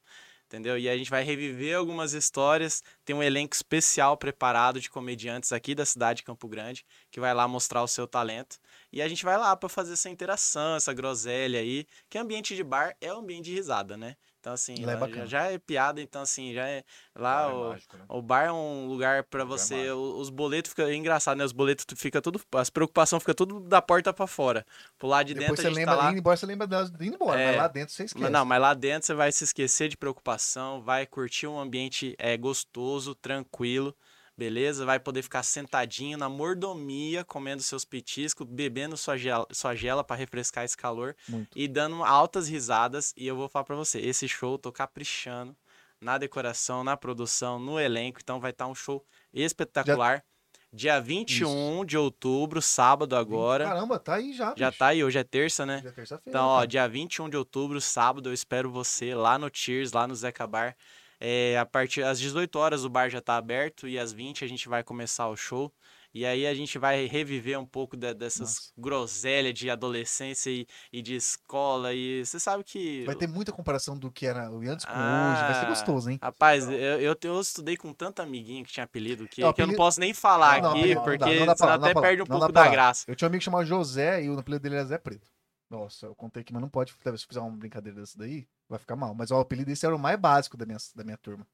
entendeu? E a gente vai reviver algumas histórias, tem um elenco especial preparado de comediantes aqui da cidade de Campo Grande, que vai lá mostrar o seu talento. E a gente vai lá para fazer essa interação, essa groselha aí, que ambiente de bar é um ambiente de risada, né? Então, assim, Lá é lá já, é piada, então, assim, já é. Lá é o, mágico, né? o bar é um lugar para Lugar você. o- Os boletos ficam. É engraçado, né? Os boletos fica tudo. As preocupações ficam tudo da porta para fora. Pro lado de Depois dentro você a gente lembra, tá lá. indo embora, você lembra delas indo embora, É. mas lá dentro você esquece. Mas não, mas lá dentro você vai se esquecer de preocupação, vai curtir um ambiente é, gostoso, tranquilo, beleza? Vai poder ficar sentadinho na mordomia, comendo seus petiscos, bebendo sua gela, sua gela para refrescar esse calor Muito. e dando altas risadas. E eu vou falar pra você, esse show eu tô caprichando na decoração, na produção, no elenco, então vai estar um show espetacular. Dia 21 de outubro, sábado agora. Caramba, tá aí já. Já bicho. tá aí, hoje é terça, né? Já é terça-feira. Então, ó, cara. dia 21 de outubro, sábado, eu espero você lá no Cheers, lá no Zeca Bar. É, a partir às 18 horas o bar já tá aberto e às 20 a gente vai começar o show. E aí a gente vai reviver um pouco de- dessas Nossa. groselhas de adolescência e, e de escola. E você sabe que. Vai ter muita comparação do que era o antes com Ah, hoje. Vai ser gostoso, hein? Rapaz, eu, eu, eu estudei com tanto amiguinho que tinha apelido que, Não, que eu não apelido- posso nem falar Não, não, aqui, dá, porque não dá pra dá até pra perde um pouco dá da graça. Eu tinha um amigo chamado José e o apelido dele era Zé Preto. Nossa, eu contei aqui, mas não pode. Se fizer uma brincadeira dessa daí, vai ficar mal. Mas ó, o apelido desse era o mais básico da minha, da minha turma.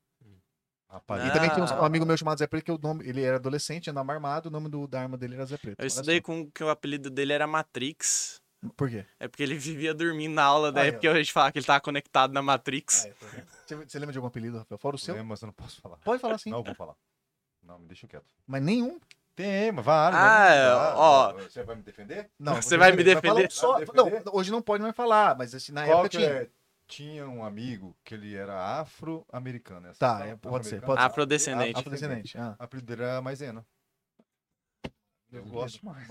Rapaz, E também um Ah. amigo meu chamado Zé Preto, que o nome, ele era adolescente, andava armado, o nome do, da arma dele era Zé Preto. Eu estudei com que o apelido dele era Matrix. Por quê? É porque ele vivia dormindo na aula, daí Aí, ó. porque a gente fala que ele tava conectado na Matrix. Ah, é, você, você lembra de algum apelido, Rafael? Fora o seu? lembro, mas eu não posso falar. Pode falar sim. Não, eu vou falar. Não, me deixa quieto. Mas nenhum. Tem, mas vários. Ah, mas não ó. Você vai me defender? Não, Você vai me defender? Só, Vai me não, defender? hoje não pode mais falar, mas assim, na Qual época tinha. é? Tinha um amigo que ele era afro-americano. Tá, é, pode ser, pode ser. Afrodescendente. Afrodescendente. Ah. O apelido dele era Maisena. Eu gosto mais.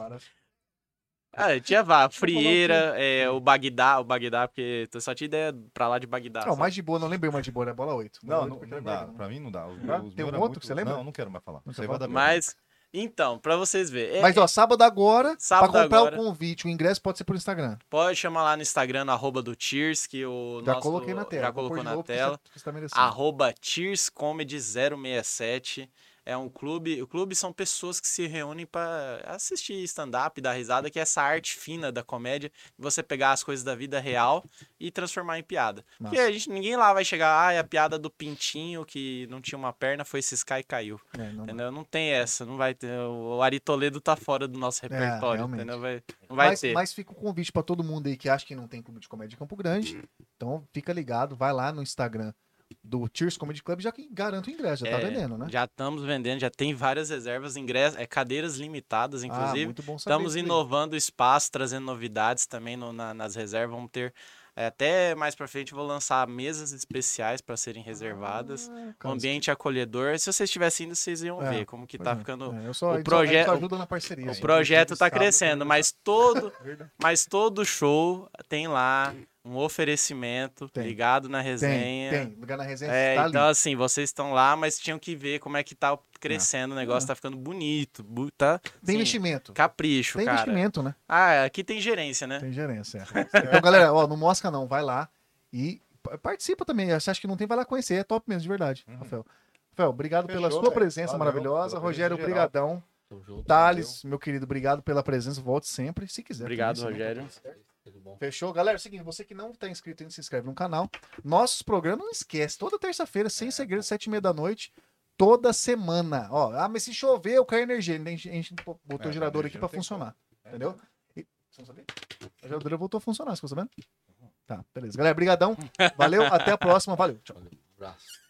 Ah, tinha vá, Frieira, é, o Bagdá, o Bagdá, porque eu só tinha ideia pra lá de Bagdá. Não, mais de boa, não lembrei mais de boa, era bola 8. Não, Bola não, oito, porque não era dá. vergonha. Pra mim não dá. Os, Tá? os Tem um outro muito- que você lembra? Não, não quero mais falar. Não aí vai dar Mas, então, pra vocês verem, é, Mas ó, sábado agora, Sábado pra comprar agora. o convite, o ingresso pode ser por Instagram. pode chamar lá no Instagram, no arroba do Cheers, que o Já nosso... coloquei na tela. Já colocou na tela. Você, você tá arroba Cheers Comedy 067. É um clube. O clube são pessoas que se reúnem para assistir stand-up, dar risada, que é essa arte fina da comédia, você pegar as coisas da vida real e transformar em piada. Porque Massa. a gente, ninguém lá vai chegar, ah, é a piada do pintinho que não tinha uma perna, foi ciscar e caiu. É, não- Entendeu? Não tem essa, não vai ter. O Ari Toledo tá fora do nosso repertório, realmente. entendeu? Vai, não vai mas, ter. mas fica o convite pra todo mundo aí que acha que não tem clube de comédia em Campo Grande. Então fica ligado, vai lá no Instagram do Tears Comedy Club, já que garanta o ingresso, já tá É, vendendo, né? Já estamos vendendo, já tem várias reservas, ingressos, é, cadeiras limitadas, ah, inclusive. muito bom saber Estamos inovando o espaço, trazendo novidades também no- na- nas reservas. Vamos ter até mais pra frente, eu vou lançar mesas especiais para serem reservadas. Ah, Um cara, ambiente acolhedor. Se vocês estivessem indo, vocês iam É, ver como que tá é. ficando. É, eu só, o a gente só- proje- a gente só ajuda na parceria. O aí. projeto tá crescendo, mas todo, Verdade. mas todo show tem lá um oferecimento Tem. ligado na Tem, resenha. tem. Lugar na resenha É, tá então ali. assim, vocês estão lá, mas tinham que ver como é que tá crescendo o negócio, É. tá ficando bonito, bu- tá? Tem assim, investimento. Capricho, Tem cara. investimento, né? Ah, aqui tem gerência, né? Tem gerência. é. Então, galera, ó, não mosca não, vai lá e participa também. Você acha que não tem, vai lá conhecer. É top mesmo, de verdade, Uhum. Rafael. Rafael, obrigado pela Fechou, sua velho. presença Valeu maravilhosa. pela Rogério, presença geral. brigadão. Tamo junto. Thales, meu querido, obrigado pela presença. Volte sempre, se quiser. Obrigado, também, não, Rogério. Fechou? Galera, é o seguinte, você que não tá inscrito ainda, se inscreve no canal. Nossos programas, não esquece, toda terça-feira, sem segredo, sete e meia da noite, toda semana. Ó, ah, mas se chover, eu caio energia. A gente, a gente botou É, o gerador aqui tem funcionar. É. Entendeu? E- Você não sabia? A geladeira voltou a funcionar, você ficou sabendo? Tá, beleza. Galera, brigadão. Valeu, até a próxima. Valeu. Tchau. Um abraço.